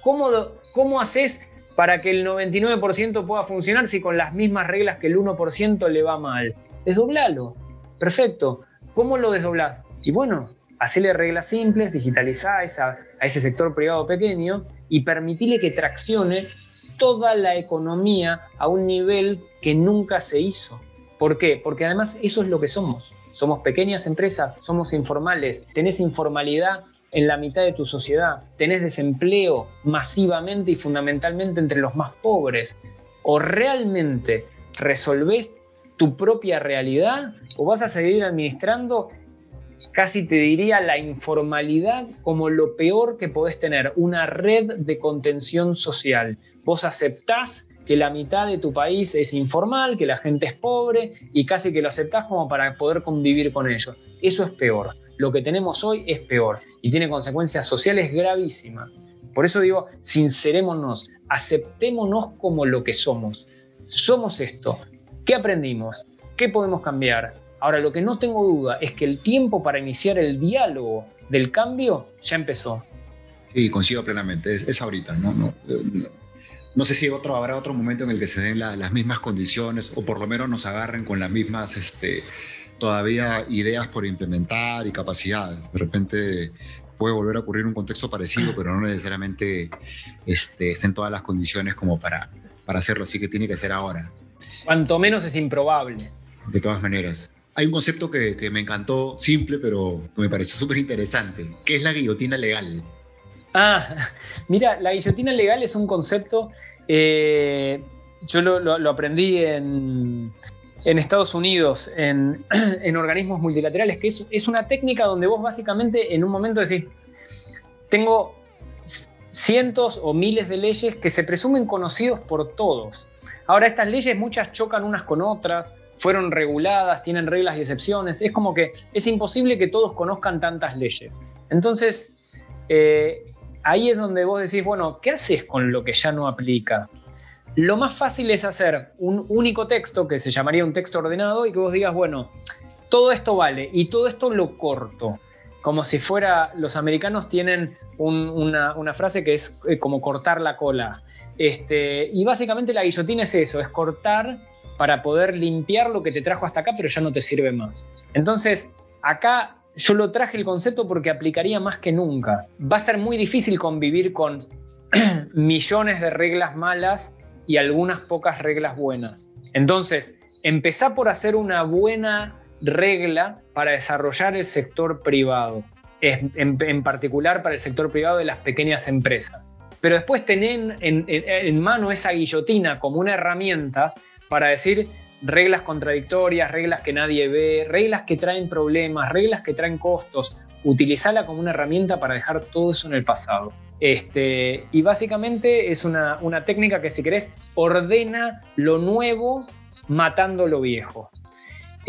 ¿Cómo, cómo haces para que el 99% pueda funcionar si con las mismas reglas que el 1% le va mal? Desdoblalo. Perfecto. ¿Cómo lo desdoblás? Y bueno, hacerle reglas simples, digitalizar a, ese sector privado pequeño y permitirle que traccione toda la economía a un nivel que nunca se hizo. ¿Por qué? Porque además eso es lo que somos. Somos pequeñas empresas, somos informales, tenés informalidad en la mitad de tu sociedad, tenés desempleo masivamente y fundamentalmente entre los más pobres. O realmente resolvés tu propia realidad o vas a seguir administrando casi te diría la informalidad como lo peor que podés tener, una red de contención social. Vos aceptás que la mitad de tu país es informal, que la gente es pobre y casi que lo aceptás como para poder convivir con ellos. Eso es peor. Lo que tenemos hoy es peor y tiene consecuencias sociales gravísimas. Por eso digo, sincerémonos, aceptémonos como lo que somos. Somos esto. ¿Qué aprendimos? ¿Qué podemos cambiar? Ahora, lo que no tengo duda es que el tiempo para iniciar el diálogo del cambio ya empezó. Sí, coincido plenamente. Es, ahorita, ¿no? no no sé si otro, habrá otro momento en el que se den las mismas condiciones o por lo menos nos agarren con las mismas este, todavía ideas por implementar y capacidades. De repente puede volver a ocurrir un contexto parecido, pero no necesariamente este, estén todas las condiciones como para, para hacerlo, así que tiene que ser ahora. Cuanto menos es improbable. De todas maneras. Hay un concepto que, me encantó, simple, pero que me pareció súper interesante, que es la guillotina legal. Ah, [LAUGHS] mira, la guillotina legal es un concepto, eh, yo lo, aprendí en, Estados Unidos, en, [CLEARS THROAT] organismos multilaterales, que es, una técnica donde vos básicamente en un momento decís, tengo cientos o miles de leyes que se presumen conocidos por todos. Ahora, estas leyes muchas chocan unas con otras, fueron reguladas, tienen reglas y excepciones, es como que es imposible que todos conozcan tantas leyes. Entonces, eh, ahí es donde vos decís, bueno, ¿qué haces con lo que ya no aplica? Lo más fácil es hacer un único texto que se llamaría un texto ordenado y que vos digas, bueno, todo esto vale y todo esto lo corto. Como si fuera, los americanos tienen una, frase que es eh, como cortar la cola. Este, y básicamente la guillotina es eso, es cortar para poder limpiar lo que te trajo hasta acá, pero ya no te sirve más. Entonces, acá yo lo traje el concepto porque aplicaría más que nunca. Va a ser muy difícil convivir con [CLEARS THROAT] millones de reglas malas y algunas pocas reglas buenas. Entonces, empezá por hacer una buena regla para desarrollar el sector privado, en, particular para el sector privado de las pequeñas empresas. Pero después tener en mano esa guillotina como una herramienta para decir, reglas contradictorias, reglas que nadie ve, reglas que traen problemas, reglas que traen costos. Utilizarla como una herramienta para dejar todo eso en el pasado. Este, y básicamente es una, técnica que si querés ordena lo nuevo matando lo viejo.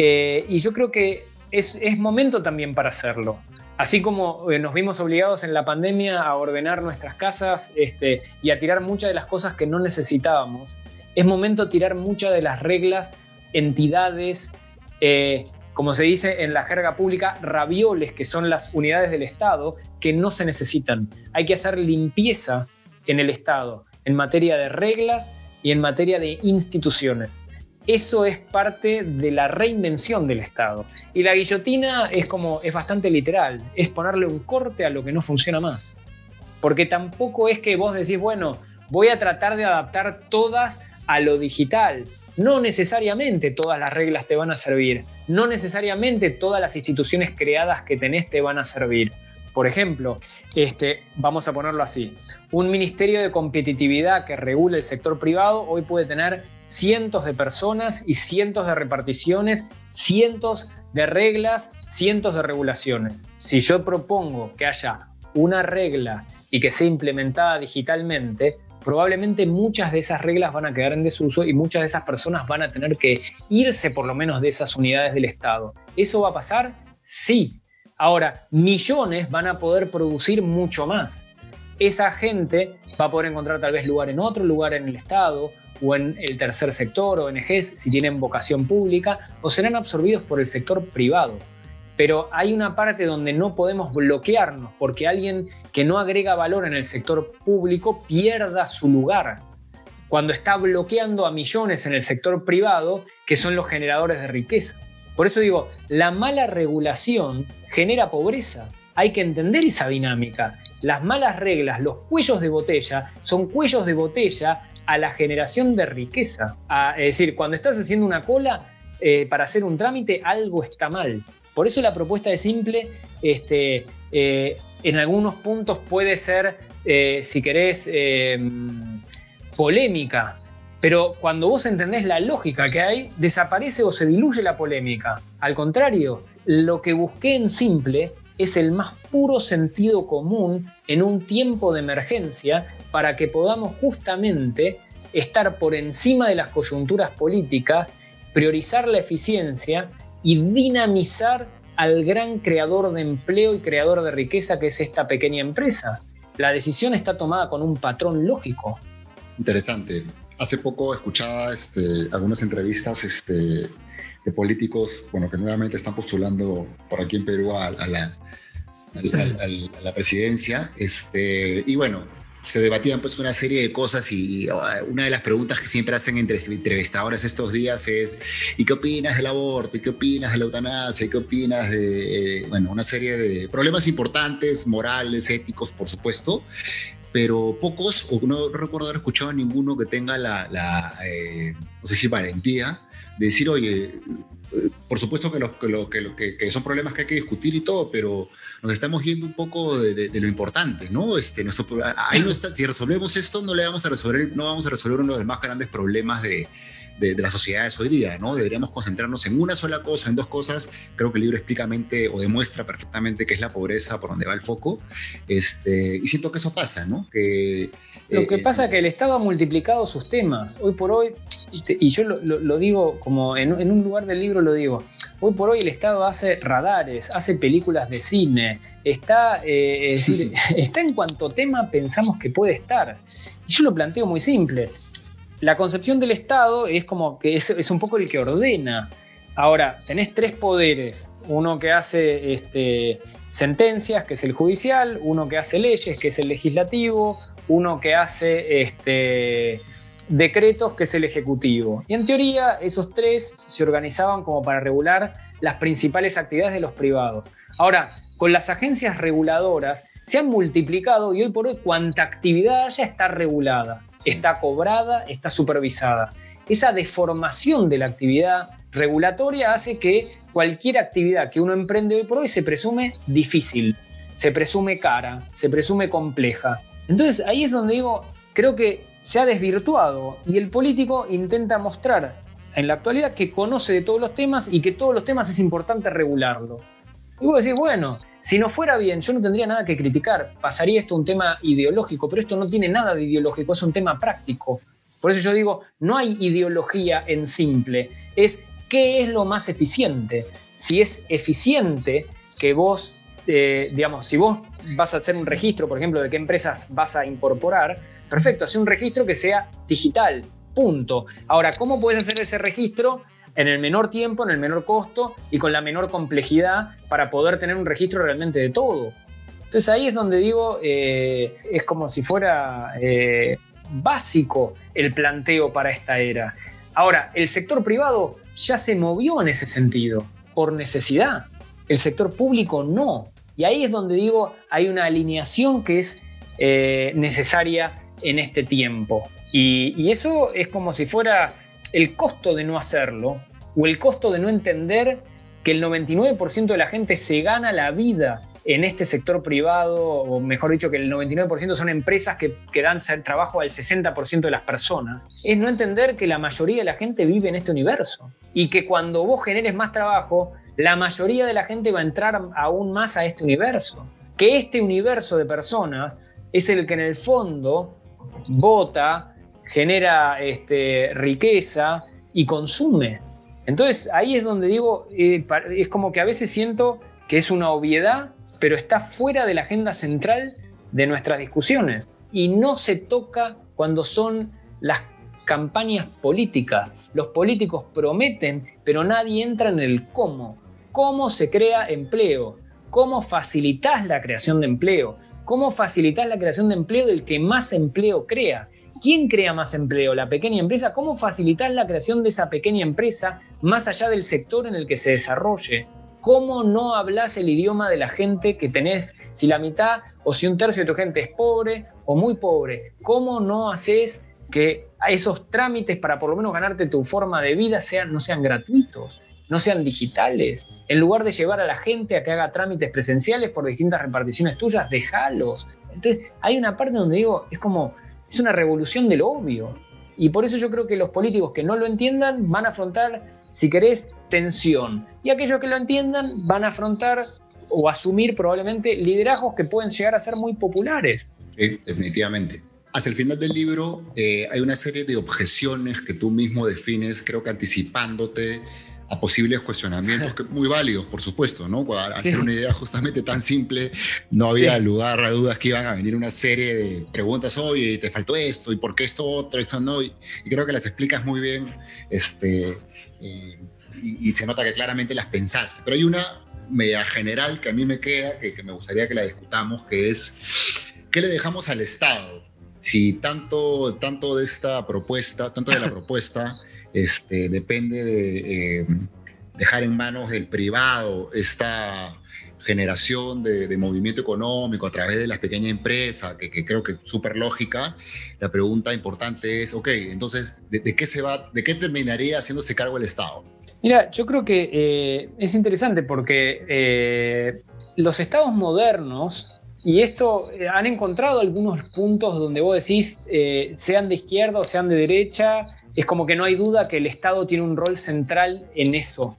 Eh, y yo creo que es, momento también para hacerlo. Así como eh, nos vimos obligados en la pandemia a ordenar nuestras casas este, y a tirar muchas de las cosas que no necesitábamos, es momento tirar muchas de las reglas, entidades, eh, como se dice en la jerga pública, ravioles, que son las unidades del Estado, que no se necesitan. Hay que hacer limpieza en el Estado, en materia de reglas y en materia de instituciones. Eso es parte de la reinvención del Estado. Y la guillotina es como, es bastante literal, es ponerle un corte a lo que no funciona más. Porque tampoco es que vos decís, bueno, voy a tratar de adaptar todas a lo digital. No necesariamente todas las reglas te van a servir. No necesariamente todas las instituciones creadas que tenés te van a servir. Por ejemplo, este, vamos a ponerlo así, un ministerio de competitividad que regule el sector privado hoy puede tener cientos de personas y cientos de reparticiones, cientos de reglas, cientos de regulaciones. Si yo propongo que haya una regla y que sea implementada digitalmente, probablemente muchas de esas reglas van a quedar en desuso y muchas de esas personas van a tener que irse por lo menos de esas unidades del Estado. ¿Eso va a pasar? Sí, Ahora, millones van a poder producir mucho más. Esa gente va a poder encontrar tal vez lugar en otro lugar en el Estado o en el tercer sector, ONGs, si tienen vocación pública, o serán absorbidos por el sector privado. Pero hay una parte donde no podemos bloquearnos porque alguien que no agrega valor en el sector público pierda su lugar cuando está bloqueando a millones en el sector privado que son los generadores de riqueza. Por eso digo, la mala regulación genera pobreza. Hay que entender esa dinámica. Las malas reglas, los cuellos de botella, son cuellos de botella a la generación de riqueza. es decir, cuando estás haciendo una cola eh, para hacer un trámite, algo está mal. Por eso la propuesta es simple, este, eh, en algunos puntos puede ser, eh, si querés, polémica, pero cuando vos entendés la lógica que hay, desaparece o se diluye la polémica. Al contrario, lo que busqué en simple es el más puro sentido común en un tiempo de emergencia para que podamos justamente estar por encima de las coyunturas políticas, priorizar la eficiencia y dinamizar al gran creador de empleo y creador de riqueza que es esta pequeña empresa. La decisión está tomada con un patrón lógico. Interesante. Hace poco escuchaba este, algunas entrevistas este, de políticos bueno, que nuevamente están postulando por aquí en Perú a, la, la, presidencia. Este, y bueno, se debatían pues una serie de cosas y una de las preguntas que siempre hacen entre entrevistadores estos días es ¿y qué opinas del aborto? ¿y qué opinas de la eutanasia? ¿y qué opinas de, bueno, una serie de problemas importantes, morales, éticos, por supuesto? pero pocos, o no recuerdo haber escuchado a ninguno que tenga la, eh, no sé si valentía, decir, oye, por supuesto que, lo, que, que, son problemas que hay que discutir y todo, pero nos estamos yendo un poco de, lo importante, ¿no? Este, nuestro, ahí no está, si resolvemos esto, no le vamos a resolver, no vamos a resolver uno de los más grandes problemas de, de, las sociedades hoy día, ¿no? Deberíamos concentrarnos en una sola cosa, en dos cosas. Creo que el libro explícamente o demuestra perfectamente que es la pobreza por donde va el foco. Este, y siento que eso pasa, ¿no? Que, lo que eh, pasa es que el Estado ha multiplicado sus temas. Hoy por hoy, y yo lo, digo como en, un lugar del libro lo digo, hoy por hoy el Estado hace radares, hace películas de cine, está, eh, es decir, [LAUGHS] está en cuanto tema pensamos que puede estar. Y yo lo planteo muy simple la concepción del Estado es como que es, un poco el que ordena. Ahora, tenés tres poderes, uno que hace este, sentencias, que es el judicial, uno que hace leyes, que es el legislativo, uno que hace este, decretos, que es el ejecutivo. Y en teoría esos tres se organizaban como para regular las principales actividades de los privados. Ahora, con las agencias reguladoras se han multiplicado y hoy por hoy cuanta actividad ya está regulada está cobrada, está supervisada. Esa deformación de la actividad regulatoria hace que cualquier actividad que uno emprende hoy por hoy se presume difícil, se presume cara, se presume compleja. Entonces ahí es donde digo, creo que se ha desvirtuado y el político intenta mostrar en la actualidad que conoce de todos los temas y que todos los temas es importante regularlo. Y vos decís, bueno, si no fuera bien, yo no tendría nada que criticar. Pasaría esto un tema ideológico, pero esto no tiene nada de ideológico, es un tema práctico. Por eso yo digo, no hay ideología en simple, es qué es lo más eficiente. Si es eficiente que vos eh, digamos, si vos vas a hacer un registro, por ejemplo, de qué empresas vas a incorporar, perfecto, hace un registro que sea digital, punto. Ahora, ¿cómo puedes hacer ese registro? en el menor tiempo, en el menor costo y con la menor complejidad para poder tener un registro realmente de todo. Entonces ahí es donde digo, eh, es como si fuera eh, básico el planteo para esta era. Ahora, el sector privado ya se movió en ese sentido, por necesidad. El sector público no. Y ahí es donde digo, hay una alineación que es eh, necesaria en este tiempo. Y, eso es como si fuera el costo de no hacerlo o el costo de no entender que el 99% de la gente se gana la vida en este sector privado, o mejor dicho, que el 99% son empresas que, que dan trabajo al 60% de las personas, es no entender que la mayoría de la gente vive en este universo y que cuando vos generes más trabajo, la mayoría de la gente va a entrar aún más a este universo. Que este universo de personas es el que en el fondo vota, genera este, riqueza y consume. Entonces ahí es donde digo, eh, es como que a veces siento que es una obviedad, pero está fuera de la agenda central de nuestras discusiones y no se toca cuando son las campañas políticas. Los políticos prometen, pero nadie entra en el cómo. ¿Cómo se crea empleo? ¿Cómo facilitas la creación de empleo? ¿Cómo facilitas la creación de empleo del que más empleo crea? ¿Quién crea más empleo? ¿La pequeña empresa? ¿Cómo facilitas la creación de esa pequeña empresa más allá del sector en el que se desarrolle? ¿Cómo no hablas el idioma de la gente que tenés, si la mitad o si un tercio de tu gente es pobre o muy pobre? ¿Cómo no haces que esos trámites para por lo menos ganarte tu forma de vida no sean gratuitos? No sean digitales. En lugar de llevar a la gente a que haga trámites presenciales por distintas reparticiones tuyas, déjalos. Entonces, hay una parte donde digo, es como, es una revolución de lo obvio. Y por eso yo creo que los políticos que no lo entiendan van a afrontar, si querés, tensión. Y aquellos que lo entiendan van a afrontar o asumir probablemente liderazgos que pueden llegar a ser muy populares. Sí, definitivamente. Hacia el final del libro eh, hay una serie de objeciones que tú mismo defines, creo que anticipándote a posibles cuestionamientos que, muy válidos, por supuesto, ¿no? Al hacer una idea justamente tan simple, no había lugar a dudas que iban a venir una serie de preguntas, oye, te faltó esto, y por qué esto otro, eso no, y, creo que las explicas muy bien, este, eh, y, se nota que claramente las pensaste, pero hay una media general que a mí me queda, que, que me gustaría que la discutamos, que es, ¿qué le dejamos al Estado? Si tanto, tanto de esta propuesta, tanto de la propuesta, [LAUGHS] este, depende de eh, dejar en manos del privado esta generación de, movimiento económico a través de las pequeñas empresas, que, creo que es súper lógica, la pregunta importante es, ok, entonces, ¿de, qué se va, de qué terminaría haciéndose cargo el Estado? Mira, yo creo que eh, es interesante porque eh, los estados modernos, y esto han encontrado algunos puntos donde vos decís, sean de izquierda o sean de derecha, es como que no hay duda que el Estado tiene un rol central en eso.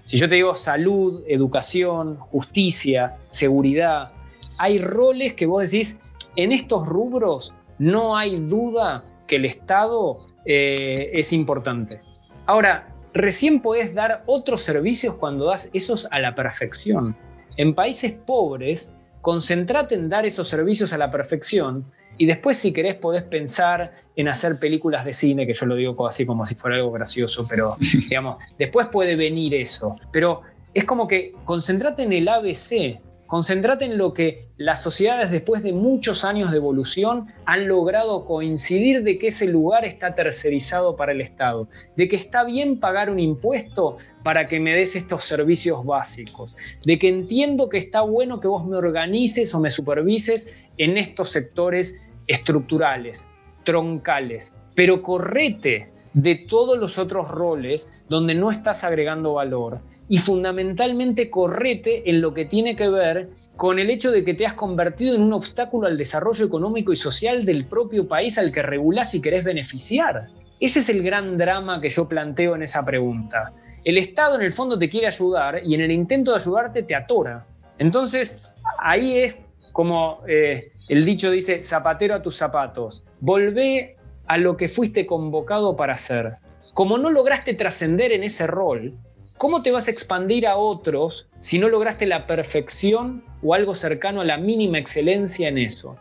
Si yo te digo salud, educación, justicia, seguridad, hay roles que vos decís, en estos rubros no hay duda que el Estado eh, es importante. Ahora, recién podés dar otros servicios cuando das esos a la perfección. En países pobres, concentrate en dar esos servicios a la perfección y después, si querés, podés pensar en hacer películas de cine, que yo lo digo así como si fuera algo gracioso, pero [LAUGHS] digamos, después puede venir eso. Pero es como que concentrate en el ABC, Concentrate en lo que las sociedades después de muchos años de evolución han logrado coincidir de que ese lugar está tercerizado para el Estado, de que está bien pagar un impuesto para que me des estos servicios básicos, de que entiendo que está bueno que vos me organices o me supervises en estos sectores estructurales, troncales, pero correte de todos los otros roles donde no estás agregando valor y fundamentalmente correte en lo que tiene que ver con el hecho de que te has convertido en un obstáculo al desarrollo económico y social del propio país al que regulás y querés beneficiar. Ese es el gran drama que yo planteo en esa pregunta. El Estado en el fondo te quiere ayudar y en el intento de ayudarte te atora. Entonces, ahí es como eh, el dicho dice, zapatero a tus zapatos, volvé a lo que fuiste convocado para hacer. Como no lograste trascender en ese rol, ¿cómo te vas a expandir a otros si no lograste la perfección o algo cercano a la mínima excelencia en eso?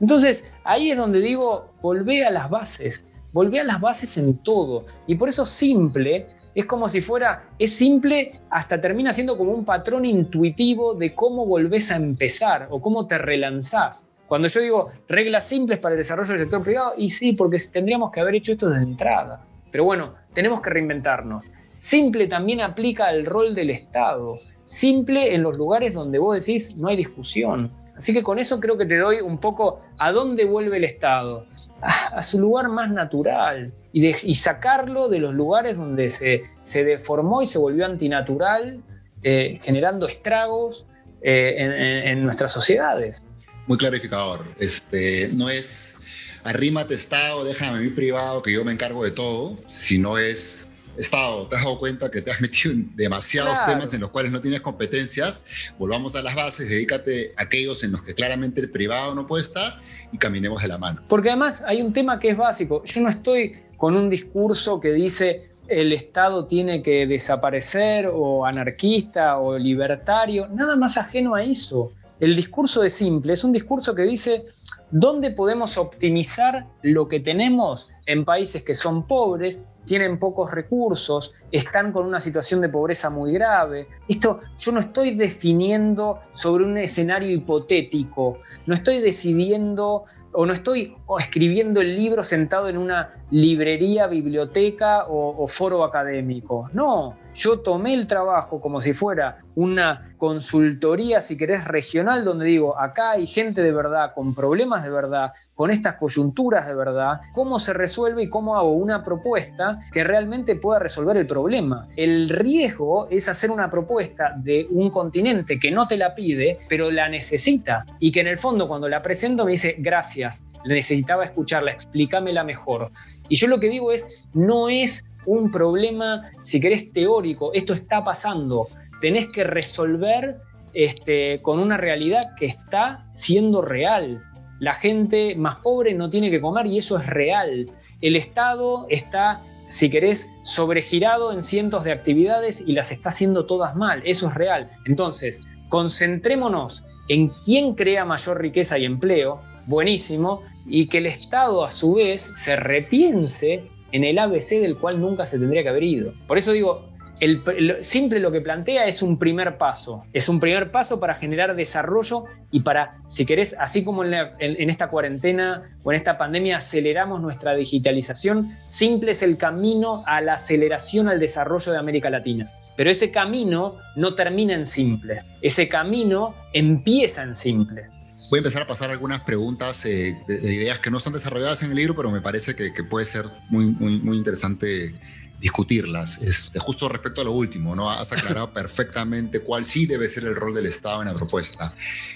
Entonces, ahí es donde digo, volvé a las bases, volvé a las bases en todo. Y por eso simple es como si fuera, es simple hasta termina siendo como un patrón intuitivo de cómo volvés a empezar o cómo te relanzás. Cuando yo digo reglas simples para el desarrollo del sector privado, y sí, porque tendríamos que haber hecho esto de entrada. Pero bueno, tenemos que reinventarnos. Simple también aplica al rol del Estado. Simple en los lugares donde vos decís no hay discusión. Así que con eso creo que te doy un poco a dónde vuelve el Estado. A, su lugar más natural y, sacarlo de los lugares donde se, deformó y se volvió antinatural, eh, generando estragos eh, en, nuestras sociedades. Muy clarificador. Este, no es arrímate Estado, déjame a mí privado, que yo me encargo de todo, sino es Estado, te has dado cuenta que te has metido en demasiados temas en los cuales no tienes competencias, volvamos a las bases, dedícate a aquellos en los que claramente el privado no puede estar y caminemos de la mano. Porque además hay un tema que es básico, yo no estoy con un discurso que dice el Estado tiene que desaparecer o anarquista o libertario, nada más ajeno a eso. El discurso de simple es un discurso que dice dónde podemos optimizar lo que tenemos en países que son pobres tienen pocos recursos, están con una situación de pobreza muy grave. Esto yo no estoy definiendo sobre un escenario hipotético, no estoy decidiendo o no estoy escribiendo el libro sentado en una librería, biblioteca o, foro académico. No, yo tomé el trabajo como si fuera una consultoría, si querés, regional, donde digo, acá hay gente de verdad, con problemas de verdad, con estas coyunturas de verdad, cómo se resuelve y cómo hago una propuesta que realmente pueda resolver el problema. El riesgo es hacer una propuesta de un continente que no te la pide, pero la necesita y que en el fondo cuando la presento me dice, gracias, necesitaba escucharla, explícamela mejor. Y yo lo que digo es, no es un problema, si querés, teórico, esto está pasando, tenés que resolver este, con una realidad que está siendo real. La gente más pobre no tiene que comer y eso es real. El Estado está, si querés, sobregirado en cientos de actividades y las está haciendo todas mal. Eso es real. Entonces, concentrémonos en quién crea mayor riqueza y empleo, buenísimo, y que el Estado a su vez se repiense en el ABC del cual nunca se tendría que haber ido. Por eso digo, el, simple lo que plantea es un primer paso, es un primer paso para generar desarrollo y para, si querés, así como en, esta cuarentena o en esta pandemia aceleramos nuestra digitalización, simple es el camino a la aceleración al desarrollo de América Latina. Pero ese camino no termina en simple, ese camino empieza en simple voy a empezar a pasar algunas preguntas eh, de, ideas que no están desarrolladas en el libro, pero me parece que, puede ser muy, muy, muy interesante discutirlas. Este, justo respecto a lo último, ¿no? Has [LAUGHS] aclarado perfectamente cuál sí debe ser el rol del Estado en la propuesta.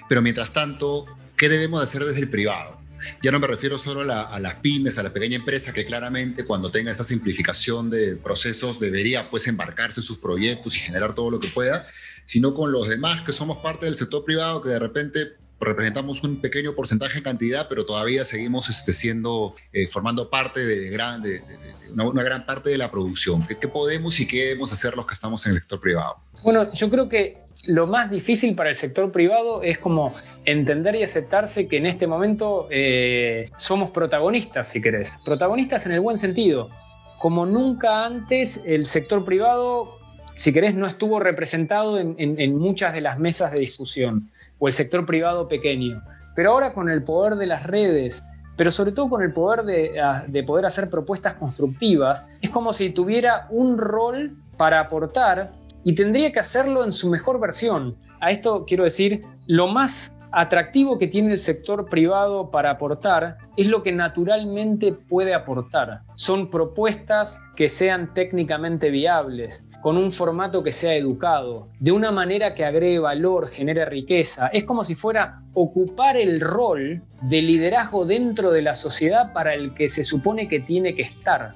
Pero mientras tanto, ¿qué debemos hacer desde el privado? Ya no me refiero solo a, a, las pymes, a la pequeña empresa que claramente cuando tenga esta simplificación de procesos debería pues embarcarse en sus proyectos y generar todo lo que pueda, sino con los demás que somos parte del sector privado que de repente representamos un pequeño porcentaje en cantidad, pero todavía seguimos este, eh, formando parte de, una, gran parte de la producción. ¿Qué, podemos y qué debemos hacer los que estamos en el sector privado? Bueno, yo creo que lo más difícil para el sector privado es como entender y aceptarse que en este momento eh, somos protagonistas, si querés. Protagonistas en el buen sentido. Como nunca antes, el sector privado si querés, no estuvo representado en, muchas de las mesas de discusión, o el sector privado pequeño. Pero ahora con el poder de las redes, pero sobre todo con el poder de, ah, de poder hacer propuestas constructivas, es como si tuviera un rol para aportar y tendría que hacerlo en su mejor versión. A esto quiero decir, lo más atractivo que tiene el sector privado para aportar es lo que naturalmente puede aportar. Son propuestas que sean técnicamente viables, con un formato que sea educado, de una manera que agregue valor, genere riqueza. Es como si fuera ocupar el rol de liderazgo dentro de la sociedad para el que se supone que tiene que estar.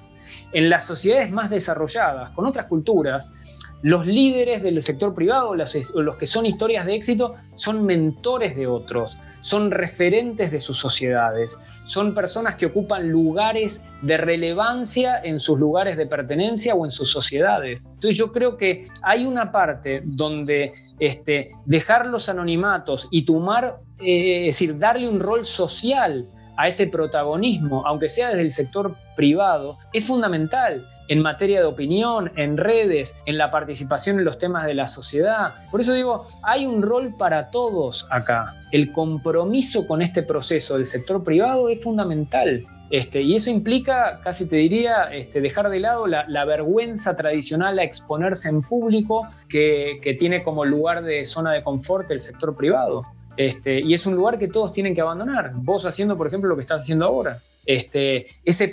En las sociedades más desarrolladas, con otras culturas, los líderes del sector privado, los, que son historias de éxito, son mentores de otros, son referentes de sus sociedades, son personas que ocupan lugares de relevancia en sus lugares de pertenencia o en sus sociedades. Entonces yo creo que hay una parte donde este, dejar los anonimatos y tomar, eh, es decir, darle un rol social a ese protagonismo, aunque sea desde el sector privado, es fundamental en materia de opinión, en redes, en la participación en los temas de la sociedad. Por eso digo, hay un rol para todos acá. El compromiso con este proceso del sector privado es fundamental. Este, y eso implica, casi te diría, este, dejar de lado la, vergüenza tradicional a exponerse en público que, tiene como lugar de zona de confort el sector privado. Este, y es un lugar que todos tienen que abandonar. Vos haciendo, por ejemplo, lo que estás haciendo ahora. Este, ese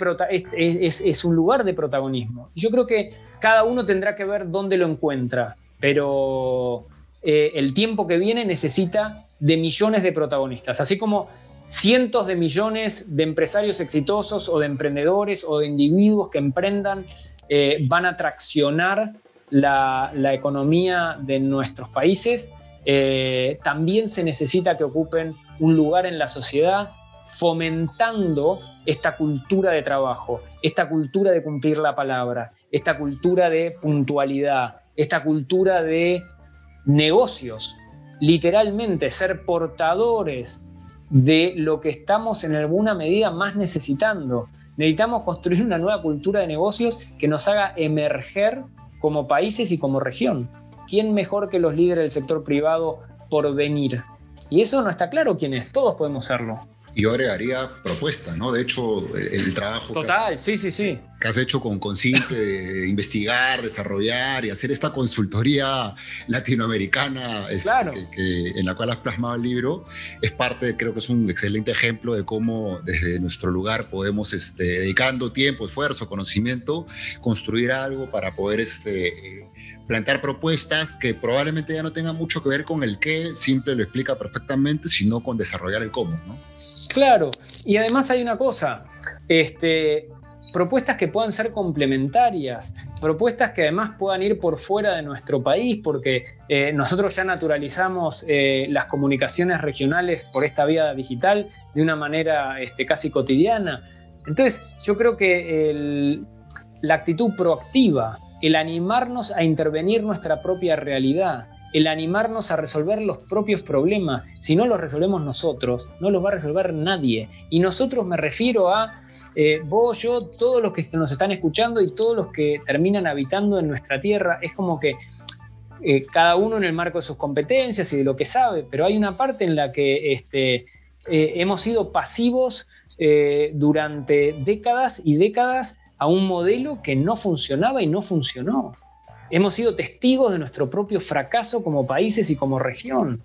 es, un lugar de protagonismo. Yo creo que cada uno tendrá que ver dónde lo encuentra, pero eh, el tiempo que viene necesita de millones de protagonistas, así como cientos de millones de empresarios exitosos o de emprendedores o de individuos que emprendan eh, van a traccionar la, economía de nuestros países. Eh, también se necesita que ocupen un lugar en la sociedad fomentando esta cultura de trabajo, esta cultura de cumplir la palabra, esta cultura de puntualidad, esta cultura de negocios, literalmente ser portadores de lo que estamos en alguna medida más necesitando. Necesitamos construir una nueva cultura de negocios que nos haga emerger como países y como región. ¿Quién mejor que los líderes del sector privado por venir? Y eso no está claro quién es, todos podemos serlo yo agregaría propuesta, ¿no? De hecho, el, trabajo Total, que, has, sí, sí, sí. que has hecho con Consciente de investigar, desarrollar y hacer esta consultoría latinoamericana este, que, en la cual has plasmado el libro, es parte, creo que es un excelente ejemplo de cómo desde nuestro lugar podemos, este, dedicando tiempo, esfuerzo, conocimiento, construir algo para poder este, plantear propuestas que probablemente ya no tengan mucho que ver con el qué, simple lo explica perfectamente, sino con desarrollar el cómo, ¿no? Claro, y además hay una cosa, este, propuestas que puedan ser complementarias, propuestas que además puedan ir por fuera de nuestro país, porque eh, nosotros ya naturalizamos eh, las comunicaciones regionales por esta vía digital de una manera este, casi cotidiana. Entonces, yo creo que la actitud proactiva, el animarnos a intervenir nuestra propia realidad, el animarnos a resolver los propios problemas. Si no los resolvemos nosotros, no los va a resolver nadie. Y nosotros me refiero a eh, vos, yo, todos los que nos están escuchando y todos los que terminan habitando en nuestra tierra. Es como que eh, cada uno en el marco de sus competencias y de lo que sabe, pero hay una parte en la que este, eh, hemos sido pasivos durante décadas y décadas a un modelo que no funcionaba y no funcionó. Hemos sido testigos de nuestro propio fracaso como países y como región.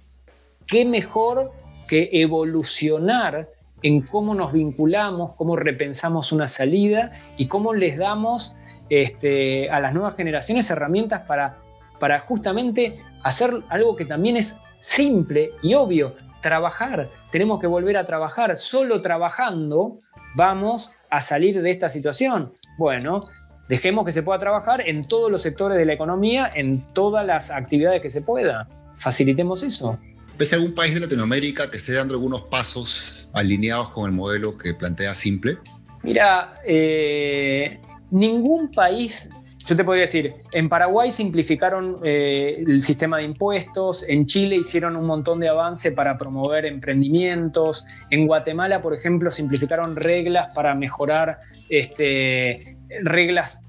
¿Qué mejor que evolucionar en cómo nos vinculamos, cómo repensamos una salida y cómo les damos este, a las nuevas generaciones herramientas para, para justamente hacer algo que también es simple y obvio, trabajar. Tenemos que volver a trabajar. Solo trabajando vamos a salir de esta situación. Bueno, Dejemos que se pueda trabajar en todos los sectores de la economía, en todas las actividades que se pueda. Facilitemos eso. ¿Ves algún país de Latinoamérica que esté dando algunos pasos alineados con el modelo que plantea Simple? Mira, eh, ningún país, yo te podría decir, en Paraguay simplificaron eh, el sistema de impuestos, en Chile hicieron un montón de avance para promover emprendimientos, en Guatemala, por ejemplo, simplificaron reglas para mejorar este, reglas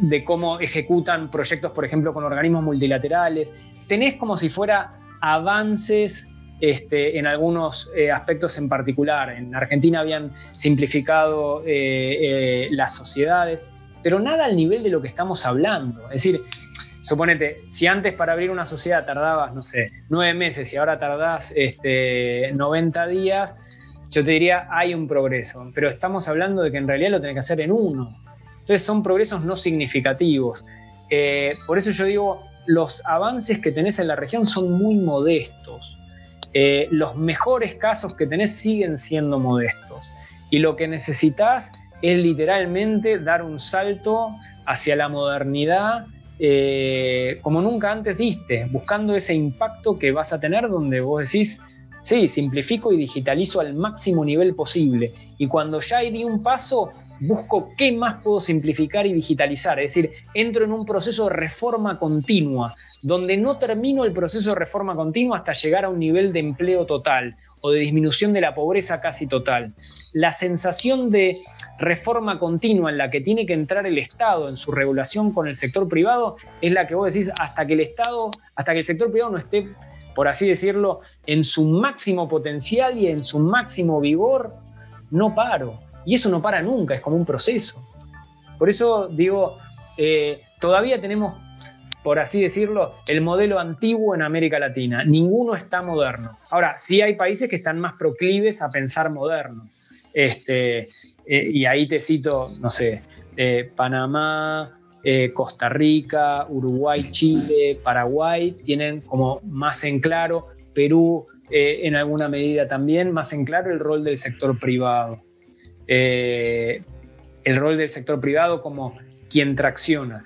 de cómo ejecutan proyectos, por ejemplo, con organismos multilaterales. Tenés como si fuera avances este, en algunos eh, aspectos en particular. En Argentina habían simplificado eh, las sociedades, pero nada al nivel de lo que estamos hablando. Es decir, suponete, si antes para abrir una sociedad tardabas, no sé, nueve meses y ahora tardás este, 90 días, yo te diría, hay un progreso, pero estamos hablando de que en realidad lo tenés que hacer en uno. Entonces son progresos no significativos. Eh, por eso yo digo, los avances que tenés en la región son muy modestos. Eh, los mejores casos que tenés siguen siendo modestos. Y lo que necesitas es literalmente dar un salto hacia la modernidad eh, como nunca antes diste, buscando ese impacto que vas a tener donde vos decís, sí, simplifico y digitalizo al máximo nivel posible. Y cuando ya di un paso, busco qué más puedo simplificar y digitalizar. Es decir, entro en un proceso de reforma continua, donde no termino el proceso de reforma continua hasta llegar a un nivel de empleo total o de disminución de la pobreza casi total. La sensación de reforma continua en la que tiene que entrar el Estado en su regulación con el sector privado es la que vos decís hasta que el Estado, hasta que el sector privado no esté, por así decirlo, en su máximo potencial y en su máximo vigor, no paro. Y eso no para nunca, es como un proceso. Por eso digo, eh, todavía tenemos por así decirlo, el modelo antiguo en América Latina. Ninguno está moderno. Ahora, sí hay países que están más proclives a pensar moderno. Este, eh, y ahí te cito, no sé, eh, Panamá, Costa Rica, Uruguay, Chile, Paraguay, tienen como más en claro, Perú en alguna medida también, más en claro el rol del sector privado. El rol del sector privado como quien tracciona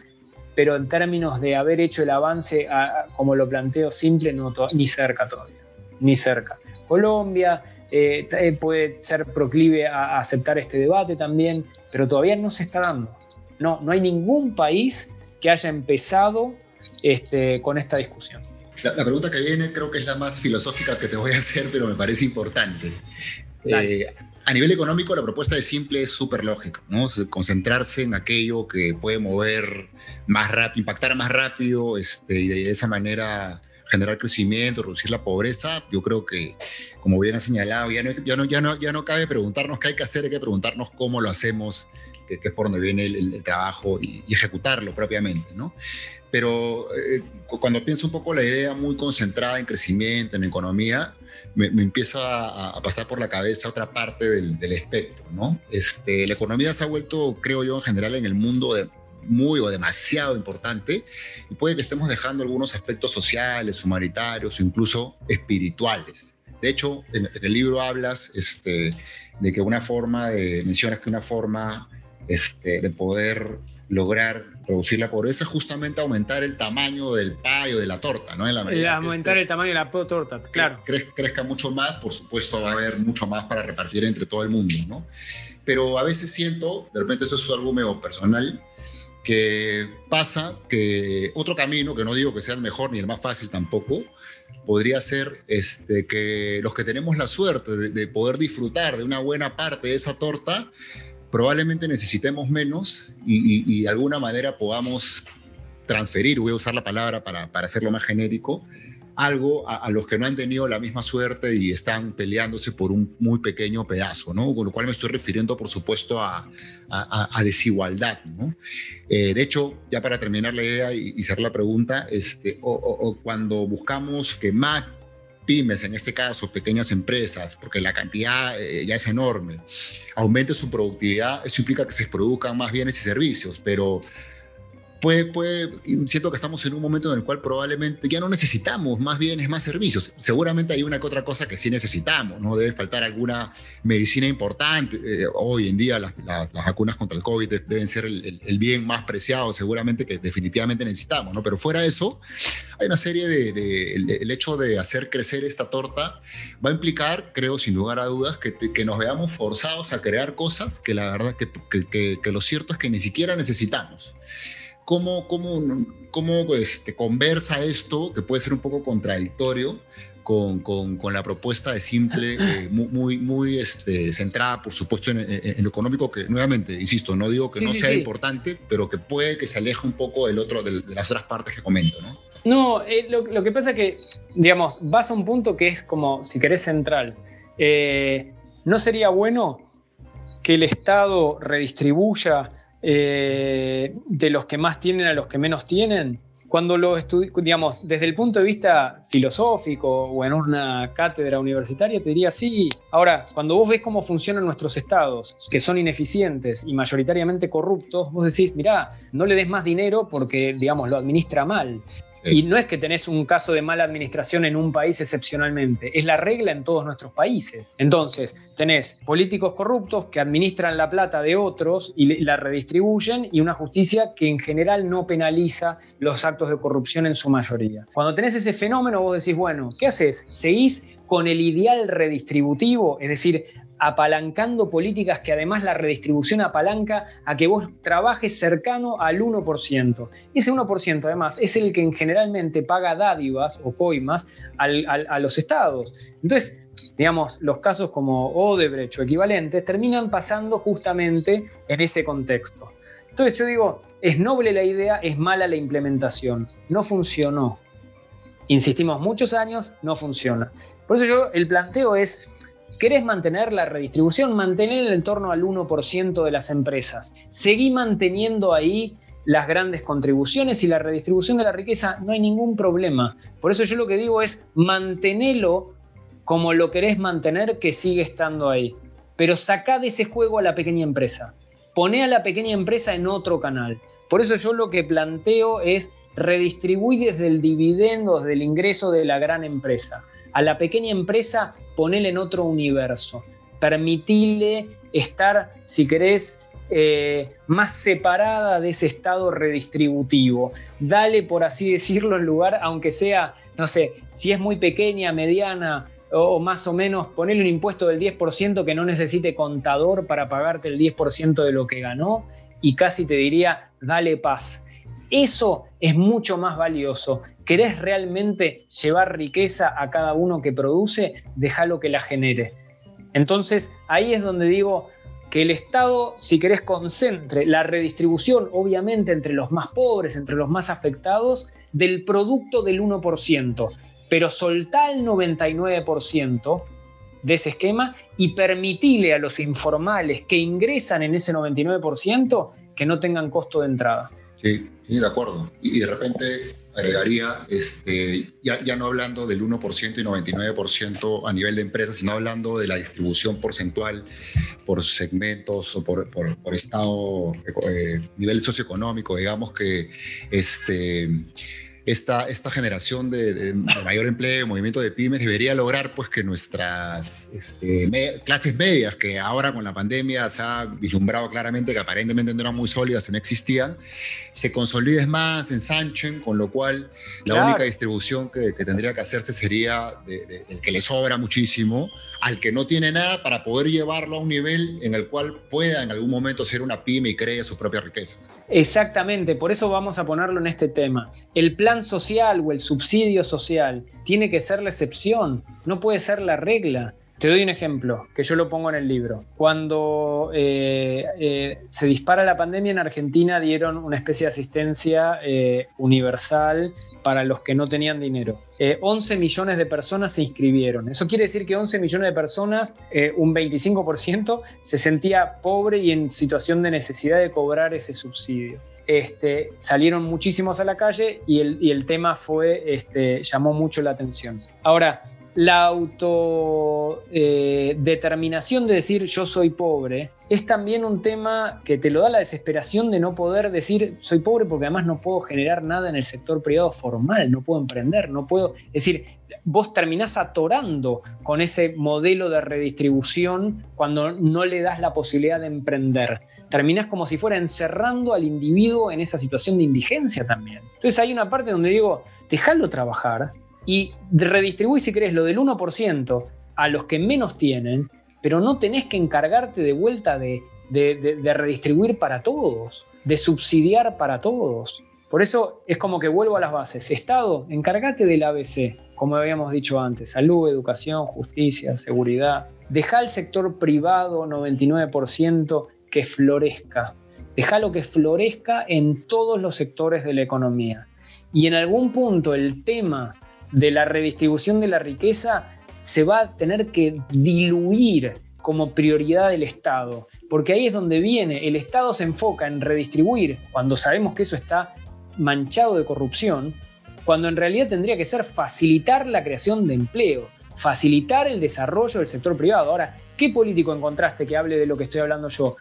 pero en términos de haber hecho el avance, como lo planteo simple, no ni cerca todavía, ni cerca. Colombia eh, eh, puede ser proclive a, aceptar este debate también, pero todavía no se está dando. No, no hay ningún país que haya empezado este, con esta discusión. La, pregunta que viene creo que es la más filosófica que te voy a hacer, pero me parece importante. Eh, a nivel económico, la propuesta de Simple es súper lógica, ¿no? Concentrarse en aquello que puede mover más rápido, impactar más rápido este, y de esa manera generar crecimiento, reducir la pobreza. Yo creo que, como bien ha señalado, ya no, ya no, ya no, ya no cabe preguntarnos qué hay que hacer, hay que preguntarnos cómo lo hacemos, que, es por donde viene el, trabajo y, ejecutarlo propiamente, ¿no? Pero eh, cuando pienso un poco la idea muy concentrada en crecimiento, en economía, me, empieza a, pasar por la cabeza otra parte del, espectro, ¿no? Este, la economía se ha vuelto, creo yo, en general en el mundo muy o demasiado importante y puede que estemos dejando algunos aspectos sociales, humanitarios, incluso espirituales. De hecho, en, el libro hablas este, de que una forma de, mencionas que una forma este, de poder lograr reducir la pobreza es justamente aumentar el tamaño del pay o de la torta, ¿no? En la aumentar este el tamaño de la torta, claro. crezca mucho más, por supuesto va a haber mucho más para repartir entre todo el mundo, ¿no? Pero a veces siento, de repente eso es algo medio personal, que pasa que otro camino, que no digo que sea el mejor ni el más fácil tampoco, podría ser este, que los que tenemos la suerte de poder disfrutar de una buena parte de esa torta, probablemente necesitemos menos y, de alguna manera podamos transferir, voy a usar la palabra para, para hacerlo más genérico, algo a, los que no han tenido la misma suerte y están peleándose por un muy pequeño pedazo, ¿no? Con lo cual me estoy refiriendo, por supuesto, a, a, desigualdad, ¿no? Eh, de hecho, ya para terminar la idea y, cerrar la pregunta, este, o, cuando buscamos que más pymes, en este caso pepeñas empresas, porque la cantidad eh, ya es enorme, aumente su productividad, eso implica que se produzcan más bienes y servicios, pero puede, siento que estamos en un momento en el cual probablemente ya no necesitamos más bienes, más servicios. Seguramente hay una que otra cosa que sí necesitamos, ¿no? Debe faltar alguna medicina importante. Eh, hoy en día las, vacunas contra el COVID deben ser el, bien más preciado, seguramente que definitivamente necesitamos, ¿no? Pero fuera de eso, hay una serie de, el, hecho de hacer crecer esta torta va a implicar, creo, sin lugar a dudas, que, que nos veamos forzados a crear cosas que la verdad que, que, que lo cierto es que ni siquiera necesitamos. ¿Cómo, cómo, cómo este, conversa esto, que puede ser un poco contradictorio, con, con, con, la propuesta de simple, [LAUGHS] eh, muy, muy, este, centrada, por supuesto, en, lo económico, que nuevamente, insisto, no digo que no sea importante, pero que puede que se aleje un poco del otro, de, las otras partes que comento, ¿no? No, eh, lo, lo, que pasa es que, digamos, vas a un punto que es como, si querés, central. Eh, ¿No sería bueno que el Estado redistribuya eh, de los que más tienen a los que menos tienen. Cuando lo digamos, desde el punto de vista filosófico o en una cátedra universitaria, te diría sí. Ahora, cuando vos ves cómo funcionan nuestros estados, que son ineficientes y mayoritariamente corruptos, vos decís, mirá, no le des más dinero porque, digamos, lo administra mal. Y no es que tenés un caso de mala administración en un país excepcionalmente, es la regla en todos nuestros países. Entonces, tenés políticos corruptos que administran la plata de otros y la redistribuyen y una justicia que en general no penaliza los actos de corrupción en su mayoría. Cuando tenés ese fenómeno, vos decís, bueno, ¿qué haces? ¿Seguís con el ideal redistributivo? Es decir, apalancando políticas que además la redistribución apalanca a que vos trabajes cercano al 1%. Ese 1% además es el que generalmente paga dádivas o coimas a los estados. Entonces, digamos, los casos como Odebrecht o equivalentes terminan pasando justamente en ese contexto. Entonces yo digo, es noble la idea, es mala la implementación. No funcionó. Insistimos muchos años, no funciona. Por eso yo, el planteo es, ¿Querés mantener la redistribución? Mantener en torno al 1% de las empresas. Seguí manteniendo ahí las grandes contribuciones y la redistribución de la riqueza, no hay ningún problema. Por eso yo lo que digo es mantenelo como lo querés mantener, que sigue estando ahí. Pero sacá de ese juego a la pequeña empresa. Poné a la pequeña empresa en otro canal. Por eso yo lo que planteo es redistribuir desde el dividendo, desde el ingreso de la gran empresa. A la pequeña empresa ponele en otro universo, permitile estar, si querés, eh, más separada de ese estado redistributivo. Dale, por así decirlo, el lugar, aunque sea, no sé, si es muy pequeña, mediana o, más o menos, ponele un impuesto del 10% que no necesite contador para pagarte el 10% de lo que ganó y casi te diría, dale paz. Eso es mucho más valioso. ¿Querés realmente llevar riqueza a cada uno que produce? Déjalo que la genere. Entonces, ahí es donde digo que el Estado, si querés, concentre la redistribución, obviamente, entre los más pobres, entre los más afectados, del producto del 1%, pero soltá el 99% de ese esquema y permitile a los informales que ingresan en ese 99% que no tengan costo de entrada. Sí, sí, de acuerdo. Y, de repente agregaría, este, ya, ya, no hablando del 1% y 99% a nivel de empresas, sino hablando de la distribución porcentual por segmentos o por, por, por estado, eh, nivel socioeconómico, digamos que este, esta, esta generación de, mayor empleo, movimiento de pymes, debería lograr pues que nuestras este, clases medias, que ahora con la pandemia se ha vislumbrado claramente que aparentemente no eran muy sólidas y no existían, se consoliden más, ensanchen, con lo cual la única distribución que, tendría que hacerse sería del que le sobra muchísimo al que no tiene nada para poder llevarlo a un nivel en el cual pueda en algún momento ser una pyme y cree su propia riqueza. Exactamente, por eso vamos a ponerlo en este tema. El plan social o el subsidio social tiene que ser la excepción, no puede ser la regla. Te doy un ejemplo, que yo lo pongo en el libro. Cuando eh, eh, se dispara la pandemia en Argentina dieron una especie de asistencia eh, universal para los que no tenían dinero. 11 millones de personas se inscribieron. Eso quiere decir que 11 millones de personas, un 25%, se sentía pobre y en situación de necesidad de cobrar ese subsidio. Este, salieron muchísimos a la calle y el, tema fue, este, llamó mucho la atención. Ahora, la autodeterminación de decir yo soy pobre es también un tema que te lo da la desesperación de no poder decir soy pobre porque además no puedo generar nada en el sector privado formal, no puedo emprender, no puedo... Es decir, vos terminás atorando con ese modelo de redistribución cuando no le das la posibilidad de emprender. Terminás como si fuera encerrando al individuo en esa situación de indigencia también. Entonces hay una parte donde digo, dejalo trabajar, y redistribuir, si querés, lo del 1% a los que menos tienen, pero no tenés que encargarte de vuelta de, redistribuir para todos, de subsidiar para todos. Por eso es como que vuelvo a las bases. Estado, encárgate del ABC, como habíamos dicho antes, salud, educación, justicia, seguridad. Deja el sector privado 99% que florezca. lo que florezca en todos los sectores de la economía. Y en algún punto el tema de la redistribución de la riqueza se va a tener que diluir como prioridad del Estado, porque ahí es donde viene, el Estado se enfoca en redistribuir cuando sabemos que eso está manchado de corrupción, cuando en realidad tendría que ser facilitar la creación de empleo, facilitar el desarrollo del sector privado. Ahora, ¿qué político encontraste que hable de lo que estoy hablando yo?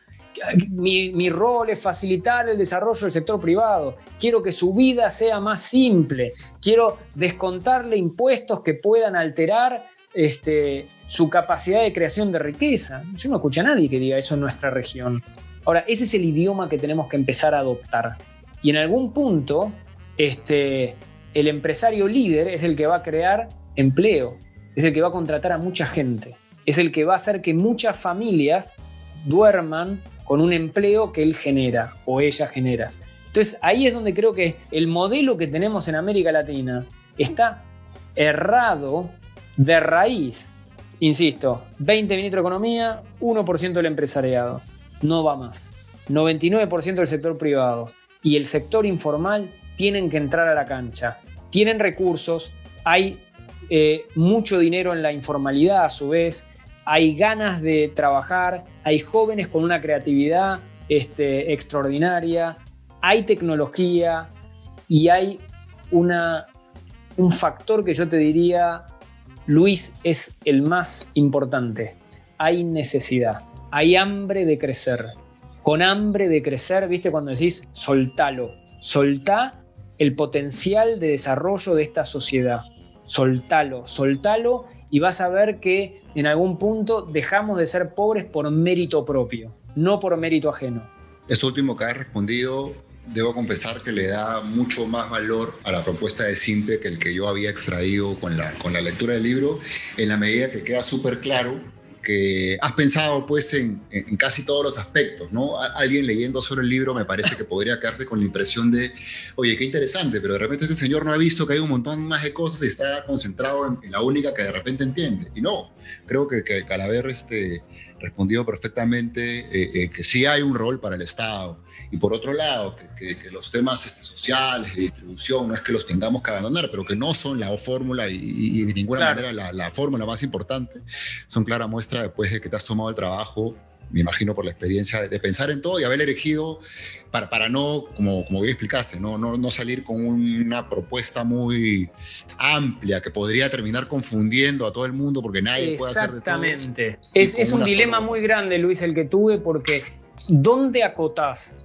Mi, rol es facilitar el desarrollo del sector privado. Quiero que su vida sea más simple. Quiero descontarle impuestos que puedan alterar este, su capacidad de creación de riqueza. Yo no escucho a nadie que diga eso en nuestra región. Ahora, ese es el idioma que tenemos que empezar a adoptar. Y en algún punto, este, el empresario líder es el que va a crear empleo, es el que va a contratar a mucha gente, es el que va a hacer que muchas familias duerman con un empleo que él genera o ella genera. Entonces ahí es donde creo que el modelo que tenemos en América Latina está errado de raíz. Insisto, 20 ministros de Economía, 1% del empresariado. No va más. 99% del sector privado y el sector informal tienen que entrar a la cancha. Tienen recursos, hay eh, mucho dinero en la informalidad a su vez, hay ganas de trabajar, hay jóvenes con una creatividad este, extraordinaria, hay tecnología y hay una, un factor que yo te diría, Luis, es el más importante. Hay necesidad, hay hambre de crecer. Con hambre de crecer, viste cuando decís soltalo, soltá el potencial de desarrollo de esta sociedad. Soltalo, soltalo y vas a ver que en algún punto dejamos de ser pobres por mérito propio, no por mérito ajeno. Esto último que has respondido, debo confesar que le da mucho más valor a la propuesta de Simple que el que yo había extraído con la, con la lectura del libro, en la medida que queda súper claro que has pensado pues en, casi todos los aspectos, ¿no? Alguien leyendo sobre el libro me parece que podría quedarse con la impresión de, oye, qué interesante, pero de repente este señor no ha visto que hay un montón más de cosas y está concentrado en, la única que de repente entiende. Y no, creo que, que Calaver este, respondió perfectamente eh, eh, que sí hay un rol para el Estado. Y por otro lado, que, los temas este, sociales, de distribución, no es que los tengamos que abandonar, pero que no son la fórmula y, de ninguna manera la, la, fórmula más importante, son clara muestra después de que te has tomado el trabajo me imagino por la experiencia de, pensar en todo y haber elegido para, para no, como, como bien explicaste, no, no, no salir con una propuesta muy amplia que podría terminar confundiendo a todo el mundo porque nadie puede hacer de todo. Exactamente. Es, es un dilema muy grande, Luis, el que tuve porque ¿dónde acotás?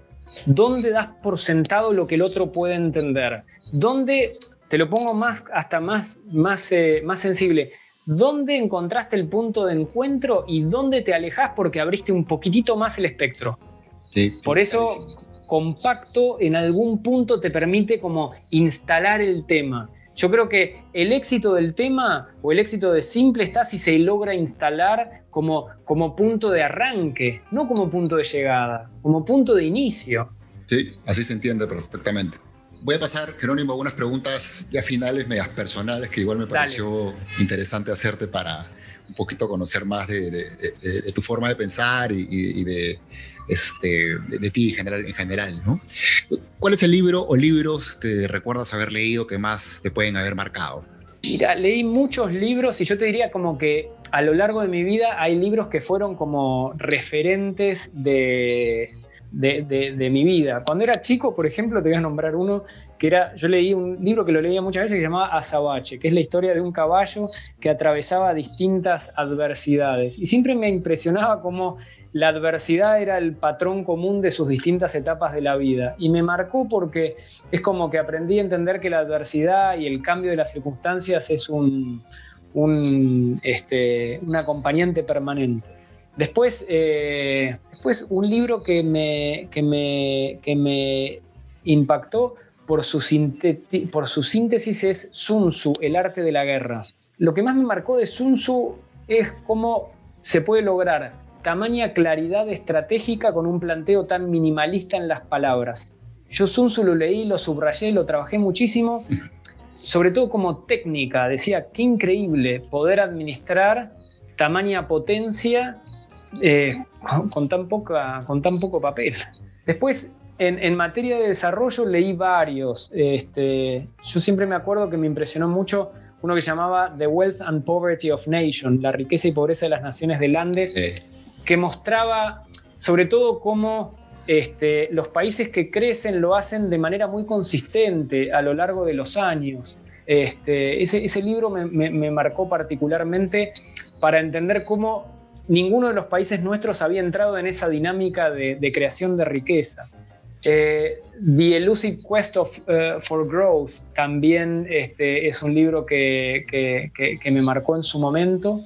¿Dónde das por sentado lo que el otro puede entender? ¿Dónde, te lo pongo más, hasta más, más, eh, más sensible, dónde encontraste el punto de encuentro y dónde te alejas porque abriste un poquitito más el espectro. Por eso, compacto en algún punto te permite como instalar el tema. Yo creo que el éxito del tema o el éxito de simple está si se logra instalar como, como punto de arranque, no como punto de llegada, como punto de inicio. Sí, así se entiende perfectamente. Voy a pasar, Jerónimo, algunas preguntas ya finales, medias personales, que igual me pareció interesante hacerte para un poquito conocer más de, tu forma de pensar y, de, este, de, ti en general, en general, ¿no? ¿Cuál es el libro o libros que recuerdas haber leído que más te pueden haber marcado? Mira, leí muchos libros y yo te diría como que a lo largo de mi vida hay libros que fueron como referentes de, de, mi vida. Cuando era chico, por ejemplo, te voy a nombrar uno que era, yo leí un libro que lo leía muchas veces que se llamaba Azabache, que es la historia de un caballo que atravesaba distintas adversidades. Y siempre me impresionaba cómo la adversidad era el patrón común de sus distintas etapas de la vida. Y me marcó porque es como que aprendí a entender que la adversidad y el cambio de las circunstancias es un, un, este, un acompañante permanente. Después, eh, después un libro que me, que me, que me impactó por su, por su síntesis es Sun Tzu, el arte de la guerra. Lo que más me marcó de Sun Tzu es cómo se puede lograr tamaña claridad estratégica con un planteo tan minimalista en las palabras. Yo Sun Tzu lo leí, lo subrayé, lo trabajé muchísimo, sobre todo como técnica. Decía, qué increíble poder administrar tamaña potencia eh, con, tan poca, con tan poco papel. Después, en, materia de desarrollo leí varios. Este, yo siempre me acuerdo que me impresionó mucho uno que llamaba The Wealth and Poverty of Nations, la riqueza y pobreza de las naciones del Andes, que mostraba sobre todo cómo este, los países que crecen lo hacen de manera muy consistente a lo largo de los años. Este, ese, libro me, me marcó particularmente para entender cómo ninguno de los países nuestros había entrado en esa dinámica de, creación de riqueza. Eh, The Elusive Quest of, eh, for Growth también este, es un libro que, me marcó en su momento.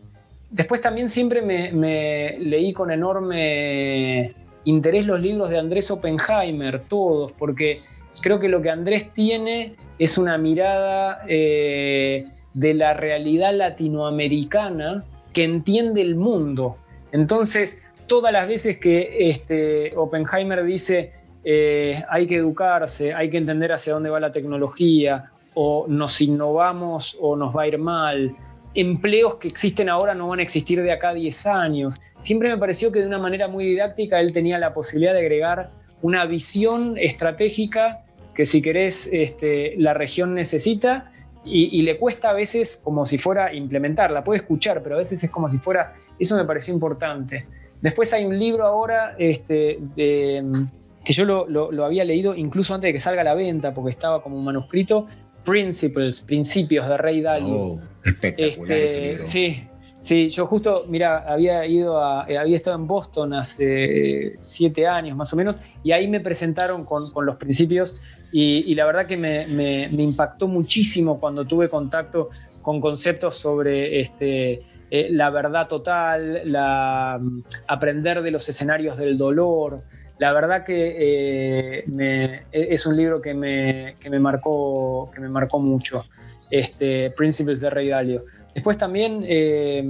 Después también siempre me, leí con enorme interés los libros de Andrés Oppenheimer, todos, porque creo que lo que Andrés tiene es una mirada eh, de la realidad latinoamericana que entiende el mundo. Entonces, todas las veces que este, Oppenheimer dice eh, hay que educarse, hay que entender hacia dónde va la tecnología, o nos innovamos o nos va a ir mal, empleos que existen ahora no van a existir de acá a 10 años. Siempre me pareció que de una manera muy didáctica él tenía la posibilidad de agregar una visión estratégica que si querés este, la región necesita y, le cuesta a veces como si fuera implementarla, puede escuchar, pero a veces es como si fuera, eso me pareció importante. Después hay un libro ahora este, que yo lo, había leído incluso antes de que salga a la venta, porque estaba como un manuscrito, Principles, Principios de Rey Dalio. Oh, espectacular este, Sí, sí, yo justo, mira, había ido a, eh, había estado en Boston hace siete años más o menos, y ahí me presentaron con, con los principios y, la verdad que me, impactó muchísimo cuando tuve contacto con conceptos sobre este, eh, la verdad total, mm, aprender de los escenarios del dolor. La verdad que eh, e, es un libro que me, me, marcó, que me marcó mucho, este, Principles de Rey Dalio. Después también eh,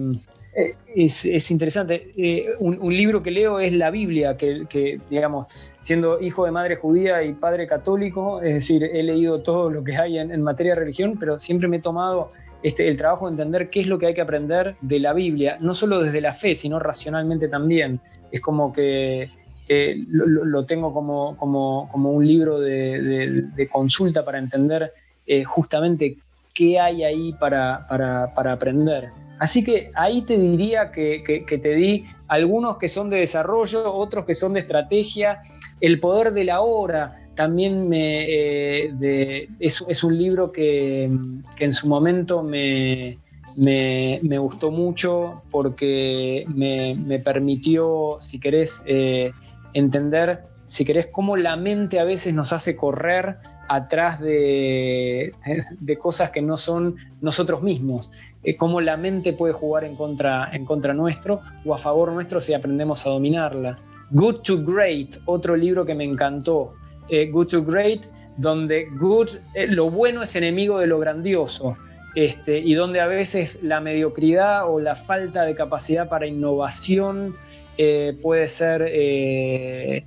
eh, es, interesante. Eh, un, libro que leo es la Biblia, que, digamos, siendo hijo de madre judía y padre católico, es decir, he leído todo lo que hay en, materia de religión, pero siempre me he tomado este, el trabajo de entender qué es lo que hay que aprender de la Biblia, no solo desde la fe, sino racionalmente también. Es como que eh, lo, tengo como, como, como, un libro de, consulta para entender justamente qué hay ahí para, para, para aprender. Así que ahí te diría que, te di algunos que son de desarrollo, otros que son de estrategia. El poder de la hora también me, eh, es, un libro que, en su momento me, gustó mucho porque me, permitió, si querés, eh, entender, si querés, cómo la mente a veces nos hace correr atrás de, cosas que no son nosotros mismos. Eh, cómo la mente puede jugar en contra, en contra nuestro o a favor nuestro si aprendemos a dominarla. Good to Great, otro libro que me encantó. Eh, good to Great, donde good, eh, lo bueno es enemigo de lo grandioso. Este, y donde a veces la mediocridad o la falta de capacidad para innovación puede ser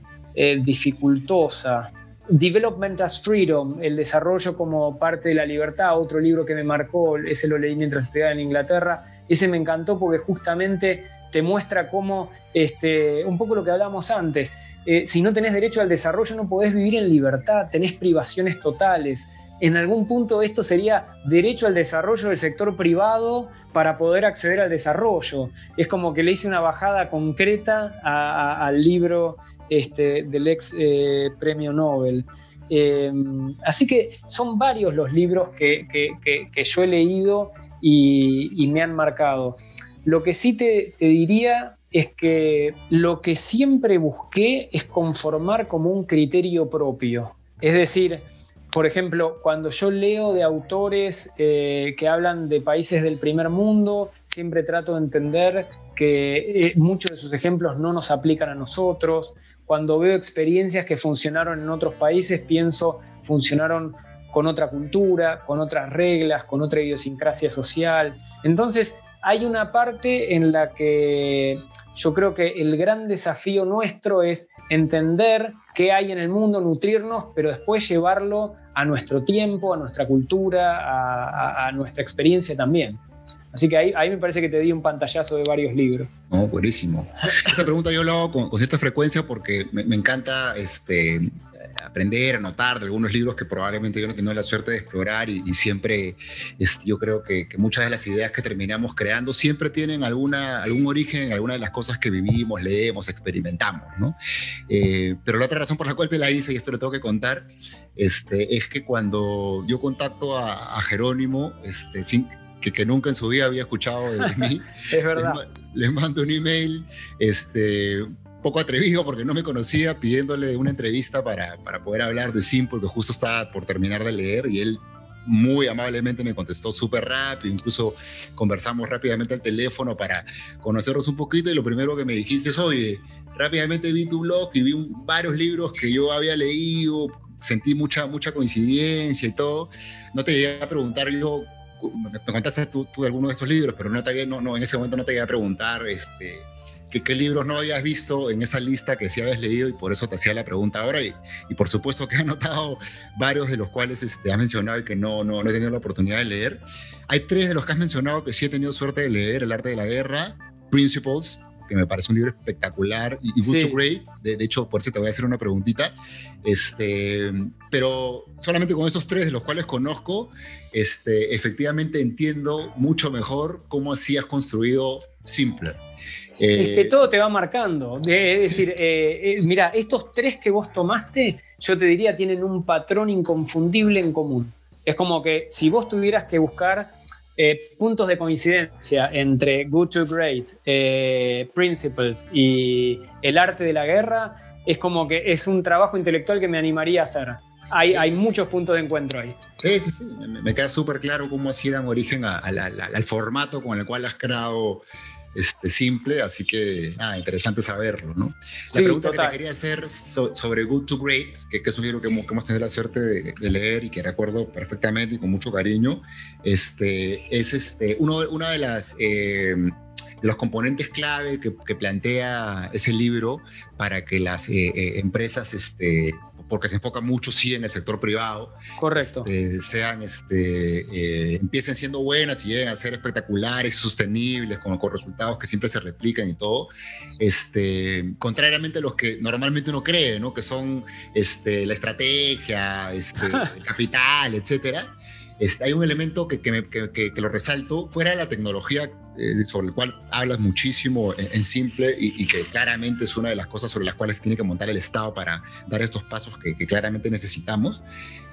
dificultosa. Development as Freedom, el desarrollo como parte de la libertad, otro libro que me marcó, ese lo leí mientras estudiaba en Inglaterra, ese me encantó porque justamente te muestra cómo, este, un poco lo que hablábamos antes, eh, si no tenés derecho al desarrollo no podés vivir en libertad, tenés privaciones totales. En algún punto esto sería derecho al desarrollo del sector privado para poder acceder al desarrollo. Es como que le hice una bajada concreta al libro este, del ex eh, premio Nobel. Em, así que son varios los libros que, yo he leído y, me han marcado. Lo que sí te, te diría es que lo que siempre busqué es conformar como un criterio propio. Es decir, por ejemplo, cuando yo leo de autores eh, que hablan de países del primer mundo, siempre trato de entender que eh, muchos de sus ejemplos no nos aplican a nosotros. Cuando veo experiencias que funcionaron en otros países, pienso funcionaron con otra cultura, con otras reglas, con otra idiosincrasia social. Entonces, hay una parte en la que yo creo que el gran desafío nuestro es entender qué hay en el mundo, nutrirnos, pero después llevarlo a nuestro tiempo, a nuestra cultura, a, nuestra experiencia también. Así que ahí, ahí, me parece que te di un pantallazo de varios libros. Oh, buenísimo. Esa pregunta yo la hago con, cierta frecuencia porque me, me, encanta este, aprender, anotar de algunos libros que probablemente yo no tengo la suerte de explorar y, siempre yo creo que, muchas de las ideas que terminamos creando siempre tienen alguna, algún origen en alguna de las cosas que vivimos, leemos, experimentamos, ¿no? Eh, pero la otra razón por la cual te la hice, y esto lo tengo que contar, este, es que cuando yo contacto a, Jerónimo, este, sin, que, que, nunca en su vida había escuchado de mí. [LAUGHS] es verdad. le mando un email, este, poco atrevido porque no me conocía, pidiéndole una entrevista para, para poder hablar de Simple, que justo estaba por terminar de leer y él muy amablemente me contestó súper rápido, incluso conversamos rápidamente al teléfono para conocernos un poquito y lo primero que me dijiste es, oye, rápidamente vi tu blog y vi varios libros que yo había leído, sentí mucha, mucha coincidencia y todo. No te llegué a preguntar yo, me contaste tú, de alguno de esos libros, pero no, te, no, no, en ese momento no te llegué a preguntar este, qué libros no habías visto en esa lista que sí habías leído y por eso te hacía la pregunta ahora. Y, y por supuesto que he anotado varios de los cuales este, has mencionado y que no, no, no he tenido la oportunidad de leer. Hay tres de los que has mencionado que sí he tenido suerte de leer: El arte de la guerra, Principles, que me parece un libro espectacular, y, Good to Great, de, de, hecho, por eso te voy a hacer una preguntita, este, pero solamente con esos tres de los cuales conozco, este, efectivamente entiendo mucho mejor cómo así has construido Simple es que eh, todo te va marcando. Es decir, eh, eh, mira, estos tres que vos tomaste, yo te diría, tienen un patrón inconfundible en común. Es como que si vos tuvieras que buscar puntos de coincidencia entre Good to Great, Principles y el arte de la guerra, es como que es un trabajo intelectual que me animaría a hacer. Hay, hay muchos puntos de encuentro ahí. Sí, sí, sí. Me, queda súper claro cómo así dan origen al formato con el cual has creado este, simple, así que nada, interesante saberlo, ¿no? La pregunta que te quería hacer sobre Good to Great, que, es un libro que hemos, que hemos tenido la suerte de, leer y que recuerdo perfectamente y con mucho cariño, este, es este, uno, una de las... Eh, los componentes clave que, plantea ese libro para que las eh, eh, empresas este, porque se enfoca mucho, sí, en el sector privado. Correcto. Este, sean, este, eh, empiecen siendo buenas y lleguen a ser espectaculares y sostenibles, con, con, resultados que siempre se replican y todo. Este, contrariamente a los que normalmente uno cree, ¿no? Que son este, la estrategia, este, [LAUGHS] el capital, etcétera. Hay un elemento que, que, que, que, lo resalto, fuera de la tecnología eh, sobre el cual hablas muchísimo en, simple y, que claramente es una de las cosas sobre las cuales tiene que montar el Estado para dar estos pasos que, claramente necesitamos,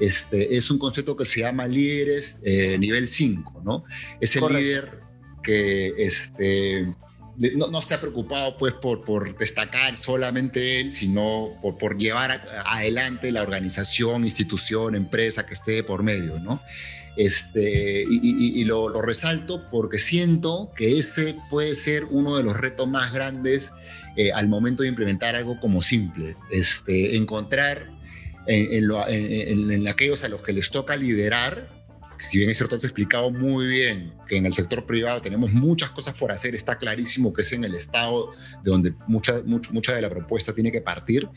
este, es un concepto que se llama líderes eh, nivel 5, ¿no? Es el líder que este, no, no, está preocupado pues por, por destacar solamente él, sino por, por llevar adelante la organización, institución, empresa que esté por medio, ¿no? Este, y, lo, resalto porque siento que ese puede ser uno de los retos más grandes eh, al momento de implementar algo como simple. Este, encontrar en, aquellos a los que les toca liderar, si bien es cierto, has explicado muy bien que en el sector privado tenemos muchas cosas por hacer, está clarísimo que es en el Estado de donde mucha, mucha de la propuesta tiene que partir,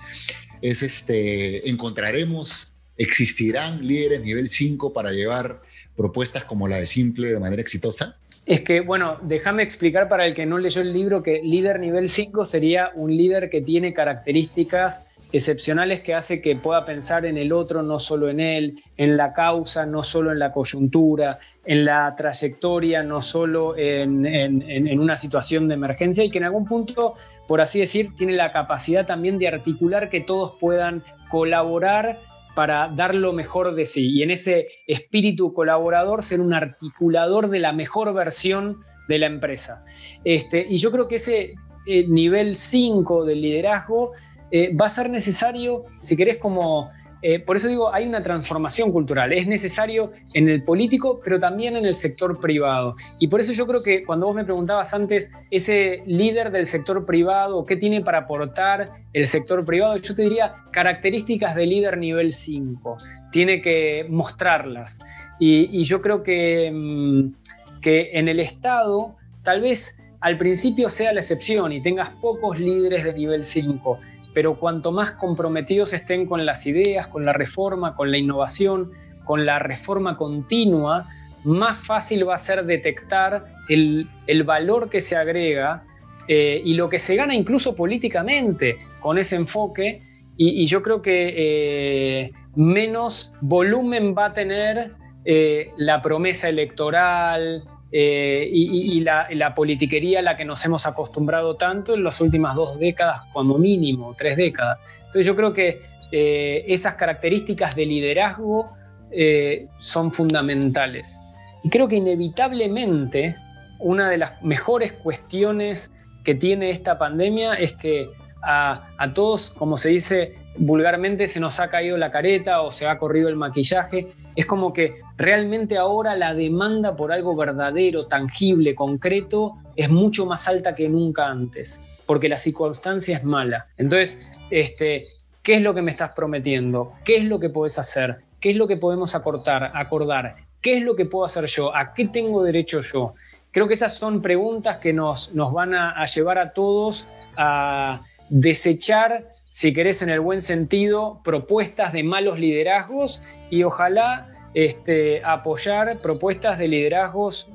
es este, encontraremos ¿Existirán líderes nivel 5 para llevar propuestas como la de Simple de manera exitosa? Es que, bueno, déjame explicar para el que no leyó el libro que líder nivel 5 sería un líder que tiene características excepcionales que hace que pueda pensar en el otro, no solo en él, en la causa, no solo en la coyuntura, en la trayectoria, no solo en, una situación de emergencia y que en algún punto, por así decir, tiene la capacidad también de articular que todos puedan colaborar para dar lo mejor de sí y en ese espíritu colaborador ser un articulador de la mejor versión de la empresa. Este, y yo creo que ese eh, nivel 5 del liderazgo eh, va a ser necesario, si querés, como eh, por eso digo, hay una transformación cultural. Es necesario en el político, pero también en el sector privado. Y por eso yo creo que cuando vos me preguntabas antes, ese líder del sector privado, ¿qué tiene para aportar el sector privado? Yo te diría características de líder nivel 5. Tiene que mostrarlas. Y, yo creo que, mm, que en el Estado, tal vez al principio sea la excepción y tengas pocos líderes de nivel 5 pero cuanto más comprometidos estén con las ideas, con la reforma, con la innovación, con la reforma continua, más fácil va a ser detectar el, valor que se agrega eh, y lo que se gana incluso políticamente con ese enfoque. Y, yo creo que eh, menos volumen va a tener eh, la promesa electoral, eh, y, la, politiquería a la que nos hemos acostumbrado tanto en las últimas dos décadas, como mínimo, tres décadas. Entonces yo creo que eh, esas características de liderazgo eh, son fundamentales. Y creo que inevitablemente una de las mejores cuestiones que tiene esta pandemia es que a, a, todos, como se dice vulgarmente, se nos ha caído la careta o se ha corrido el maquillaje. Es como que realmente ahora la demanda por algo verdadero, tangible, concreto, es mucho más alta que nunca antes, porque la circunstancia es mala. Entonces, este, ¿qué es lo que me estás prometiendo? ¿Qué es lo que puedes hacer? ¿Qué es lo que podemos acortar, acordar? ¿Qué es lo que puedo hacer yo? ¿A qué tengo derecho yo? Creo que esas son preguntas que nos, van a llevar a todos a desechar, si querés en el buen sentido, propuestas de malos liderazgos y ojalá este, apoyar propuestas de liderazgos,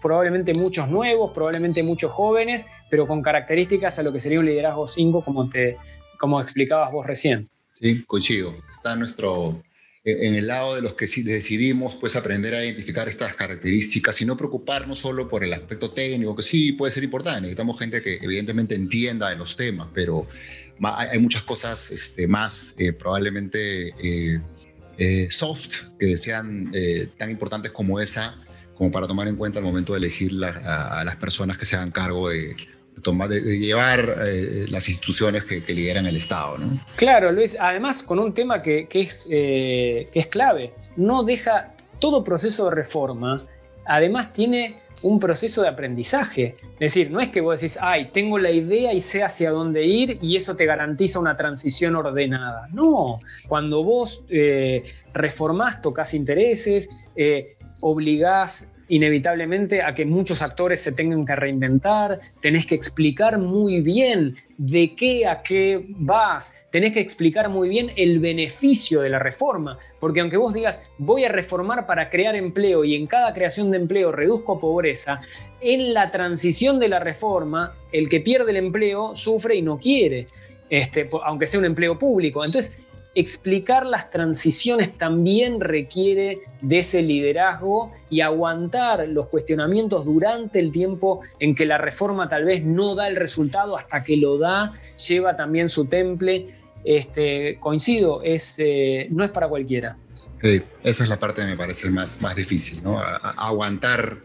probablemente muchos nuevos, probablemente muchos jóvenes, pero con características a lo que sería un liderazgo 5, como, como explicabas vos recién. Sí, coincido. Está nuestro, en el lado de los que decidimos pues aprender a identificar estas características y no preocuparnos solo por el aspecto técnico, que sí puede ser importante. Necesitamos gente que evidentemente entienda de los temas, pero hay muchas cosas este, más eh, probablemente eh, eh, soft que sean tan importantes como esa, como para tomar en cuenta al momento de elegir a, las personas que se hagan cargo de, tomar, de, llevar las instituciones que, lideran el Estado. ¿no? Claro, Luis, además con un tema que, es, que es clave, no deja todo proceso de reforma, además tiene un proceso de aprendizaje. Es decir, no es que vos decís, ay, tengo la idea y sé hacia dónde ir y eso te garantiza una transición ordenada. No, cuando vos eh, reformás, tocas intereses, eh, obligás inevitablemente a que muchos actores se tengan que reinventar, tenés que explicar muy bien de qué a qué vas, tenés que explicar muy bien el beneficio de la reforma, porque aunque vos digas voy a reformar para crear empleo y en cada creación de empleo reduzco pobreza, en la transición de la reforma el que pierde el empleo sufre y no quiere. Este, aunque sea un empleo público. Entonces, explicar las transiciones también requiere de ese liderazgo y aguantar los cuestionamientos durante el tiempo en que la reforma tal vez no da el resultado hasta que lo da, lleva también su temple. Este, coincido, es, eh, no es para cualquiera. esa es la parte que me parece más, más difícil, ¿no? aguantar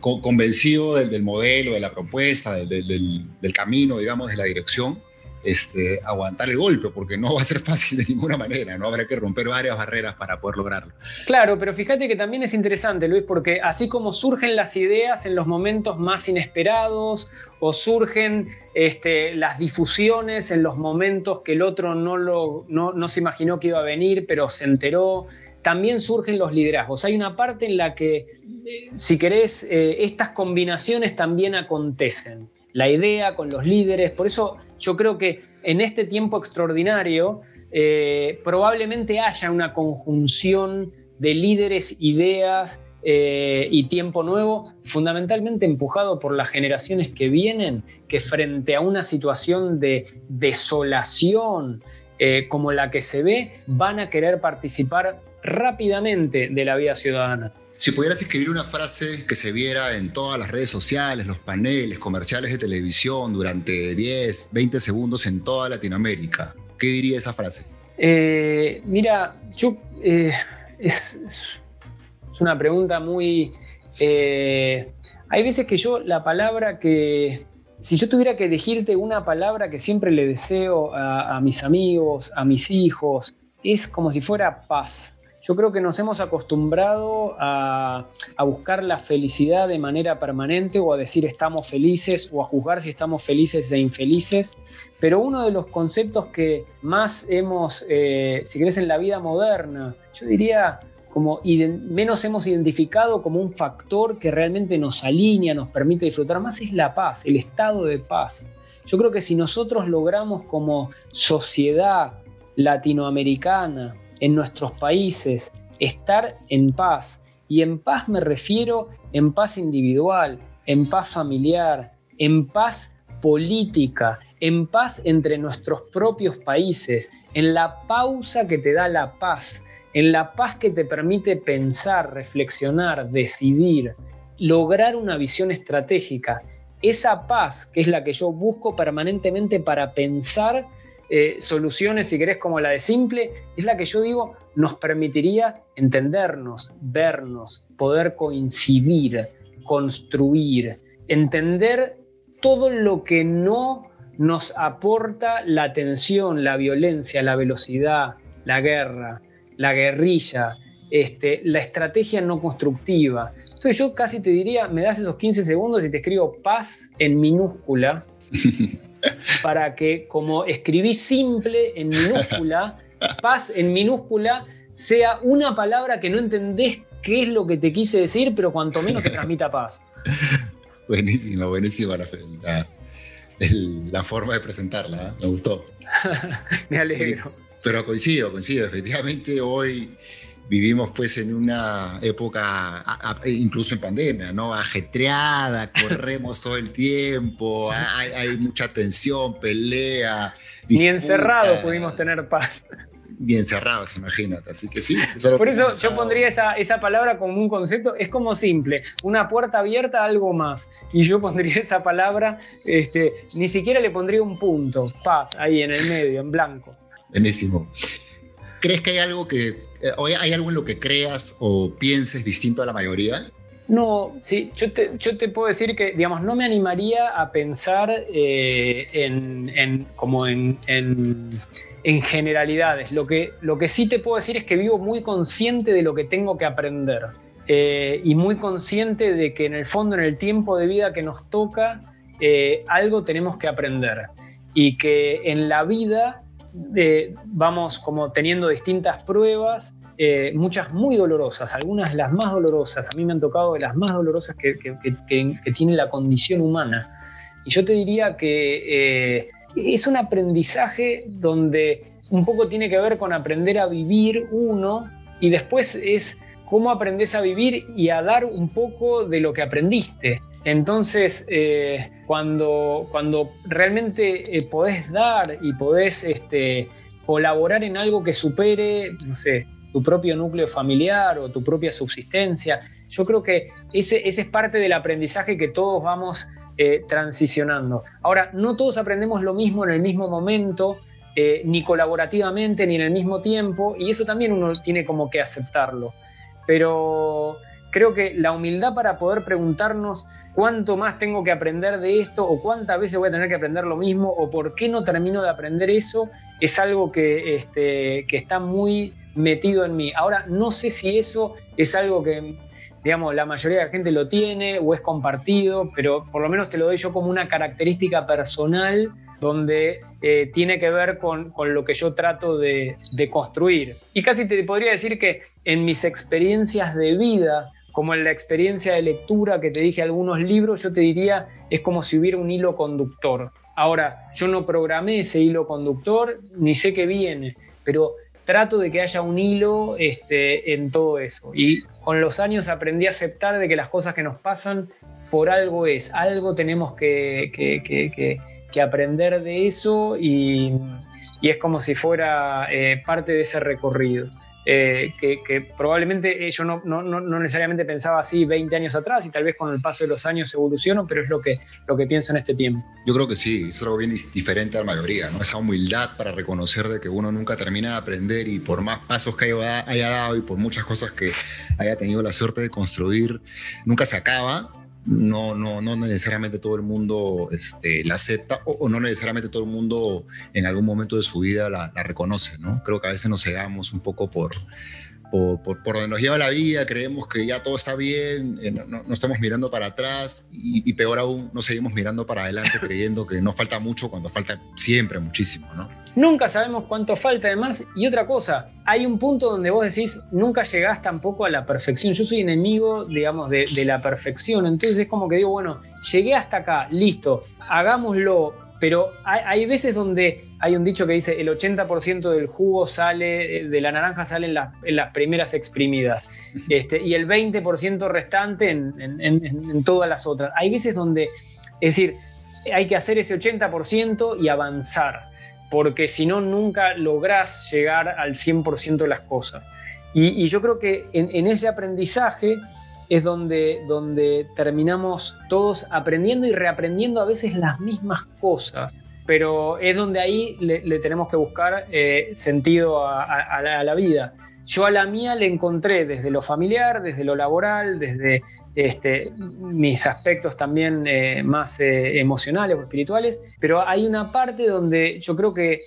convencido del, modelo, de la propuesta, del camino, digamos, de la dirección, este, aguantar el golpe, porque no va a ser fácil de ninguna manera, ¿no? Habrá que romper varias barreras para poder lograrlo. Claro, pero fíjate que también es interesante, Luis, porque así como surgen las ideas en los momentos más inesperados o surgen este, las difusiones en los momentos que el otro no, lo, no, se imaginó que iba a venir, pero se enteró, también surgen los liderazgos. Hay una parte en la que, eh, si querés, eh, estas combinaciones también acontecen. La idea con los líderes, por eso yo creo que en este tiempo extraordinario eh, probablemente haya una conjunción de líderes, ideas eh, y tiempo nuevo, fundamentalmente empujado por las generaciones que vienen, que frente a una situación de desolación eh, como la que se ve, van a querer participar rápidamente de la vida ciudadana. Si pudieras escribir una frase que se viera en todas las redes sociales, los paneles, comerciales de televisión durante 10, 20 segundos en toda Latinoamérica, ¿qué diría esa frase? Eh, mira, yo, eh, es, una pregunta muy... Eh, hay veces que yo la palabra que... Si yo tuviera que elegirte una palabra que siempre le deseo a mis amigos, a mis hijos, es como si fuera paz yo creo que nos hemos acostumbrado a, buscar la felicidad de manera permanente o a decir estamos felices o a juzgar si estamos felices e infelices, pero uno de los conceptos que más hemos, eh, si querés, en la vida moderna, yo diría como menos hemos identificado como un factor que realmente nos alinea, nos permite disfrutar más, es la paz, el estado de paz. Yo creo que si nosotros logramos como sociedad latinoamericana, en nuestros países, estar en paz. Y en paz me refiero en paz individual, en paz familiar, en paz política, en paz entre nuestros propios países, en la pausa que te da la paz, en la paz que te permite pensar, reflexionar, decidir, lograr una visión estratégica. Esa paz, que es la que yo busco permanentemente para pensar eh, soluciones, si querés, como la de simple, es la que yo digo nos permitiría entendernos, vernos, poder coincidir, construir. entender todo lo que no nos aporta la tensión, la violencia, la velocidad, la guerra, la guerrilla, este, la estrategia no constructiva. Entonces yo casi te diría, me das esos 15 segundos y te escribo paz en minúscula, [LAUGHS] para que como escribí simple en minúscula, paz en minúscula sea una palabra que no entendés qué es lo que te quise decir, pero cuanto menos te transmita paz. [LAUGHS] Buenísima, buenísima la, la forma de presentarla, ¿eh? me gustó. [LAUGHS] me alegro. Pero coincido, coincido, efectivamente hoy vivimos pues en una época, incluso en pandemia, ¿no? Ajetreada, [LAUGHS] corremos todo el tiempo, hay, mucha tensión, pelea. Ni encerrados pudimos tener paz bien cerrados, imagínate. Así que sí. [LAUGHS] Por eso yo pondría esa, esa palabra como un concepto, es como simple, una puerta abierta, algo más. Y yo pondría esa palabra, este, ni siquiera le pondría un punto, paz, ahí en el medio, en blanco. Buenísimo. ¿Crees que hay algo que, hay algo en lo que creas o pienses distinto a la mayoría? No, sí, yo te, puedo decir que, digamos, no me animaría a pensar eh, en, como en, en en generalidades. Lo que, sí te puedo decir es que vivo muy consciente de lo que tengo que aprender eh, y muy consciente de que en el fondo, en el tiempo de vida que nos toca, eh, algo tenemos que aprender y que en la vida eh, vamos como teniendo distintas pruebas. muchas muy dolorosas, algunas las más dolorosas, a mí me han tocado de las más dolorosas que, que tiene la condición humana. Y yo te diría que es un aprendizaje donde un poco tiene que ver con aprender a vivir uno y después es cómo aprendes a vivir y a dar un poco de lo que aprendiste. Entonces, eh, cuando, cuando realmente eh, podés dar y podés este, colaborar en algo que supere, no sé, tu propio núcleo familiar o tu propia subsistencia, yo creo que ese, ese es parte del aprendizaje que todos vamos eh, transicionando. Ahora, no todos aprendemos lo mismo en el mismo momento, eh, ni colaborativamente, ni en el mismo tiempo, y eso también uno tiene como que aceptarlo. Pero creo que la humildad para poder preguntarnos cuánto más tengo que aprender de esto, o cuántas veces voy a tener que aprender lo mismo, o por qué no termino de aprender eso, es algo que, este, que está muy metido en mí. Ahora, no sé si eso es algo que digamos, la mayoría de la gente lo tiene o es compartido, pero por lo menos te lo doy yo como una característica personal donde eh, tiene que ver con, lo que yo trato de, construir. Y casi te podría decir que en mis experiencias de vida, como en la experiencia de lectura que te dije algunos libros, yo te diría, es como si hubiera un hilo conductor. Ahora, yo no programé ese hilo conductor, ni sé qué viene, pero trato de que haya un hilo este, en todo eso. Y con los años aprendí a aceptar de que las cosas que nos pasan por algo es, algo tenemos que, que, aprender de eso y, es como si fuera eh, parte de ese recorrido. Eh, que, probablemente yo no, no, necesariamente pensaba así 20 años atrás y tal vez con el paso de los años evoluciono, pero es lo que, lo que pienso en este tiempo. Yo creo que sí, es algo bien diferente a la mayoría, ¿no? esa humildad para reconocer de que uno nunca termina de aprender y por más pasos que haya, haya dado y por muchas cosas que haya tenido la suerte de construir, nunca se acaba no, no, no necesariamente todo el mundo este, la acepta o, no necesariamente todo el mundo en algún momento de su vida la, la reconoce, ¿no? Creo que a veces nos cegamos un poco por, por, donde nos lleva la vida, creemos que ya todo está bien, eh, no, estamos mirando para atrás y, peor aún, no seguimos mirando para adelante [LAUGHS] creyendo que nos falta mucho cuando falta siempre muchísimo, ¿no? Nunca sabemos cuánto falta además. Y otra cosa, hay un punto donde vos decís, nunca llegás tampoco a la perfección. Yo soy enemigo, digamos, de, de la perfección. Entonces es como que digo, bueno, llegué hasta acá, listo, hagámoslo pero hay, veces donde hay un dicho que dice el 80% del jugo sale, de la naranja sale en, las primeras exprimidas [LAUGHS] este, y el 20% restante en, todas las otras. Hay veces donde, es decir, hay que hacer ese 80% y avanzar, porque si no, nunca lográs llegar al 100% de las cosas. Y, yo creo que en ese aprendizaje es donde, donde terminamos todos aprendiendo y reaprendiendo a veces las mismas cosas, pero es donde ahí le, tenemos que buscar eh, sentido a, la, vida. Yo a la mía le encontré desde lo familiar, desde lo laboral, desde este, mis aspectos también eh, más eh, emocionales o espirituales, pero hay una parte donde yo creo que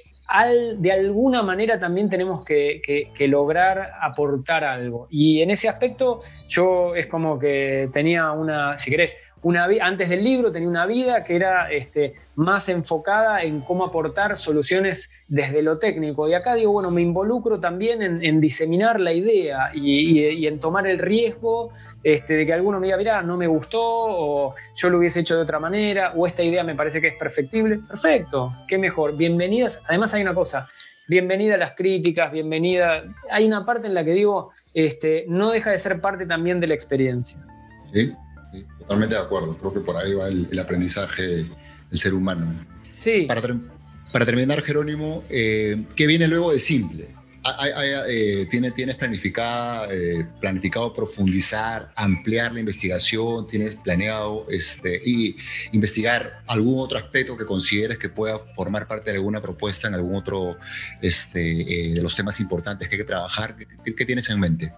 de alguna manera también tenemos que, lograr aportar algo. Y en ese aspecto yo es como que tenía una, si querés, antes del libro tenía una vida que era este, más enfocada en cómo aportar soluciones desde lo técnico. Y acá digo, bueno, me involucro también en, diseminar la idea y, en tomar el riesgo este, de que alguno me diga, mira, no me gustó, o yo lo hubiese hecho de otra manera, o esta idea me parece que es perfectible. Perfecto, qué mejor. Bienvenidas. Además hay una cosa, bienvenida a las críticas, bienvenida. Hay una parte en la que digo, este, no deja de ser parte también de la experiencia. Sí, totalmente de acuerdo. Creo que por ahí va el, aprendizaje del ser humano. Sí. Para, para terminar, Jerónimo, eh, ¿qué viene luego de Simple? Eh, ¿Tienes planificada, eh, planificado profundizar, ampliar la investigación? ¿Tienes planeado este, y investigar algún otro aspecto que consideres que pueda formar parte de alguna propuesta en algún otro este, de los temas importantes que hay que trabajar? ¿Qué, qué tienes en mente?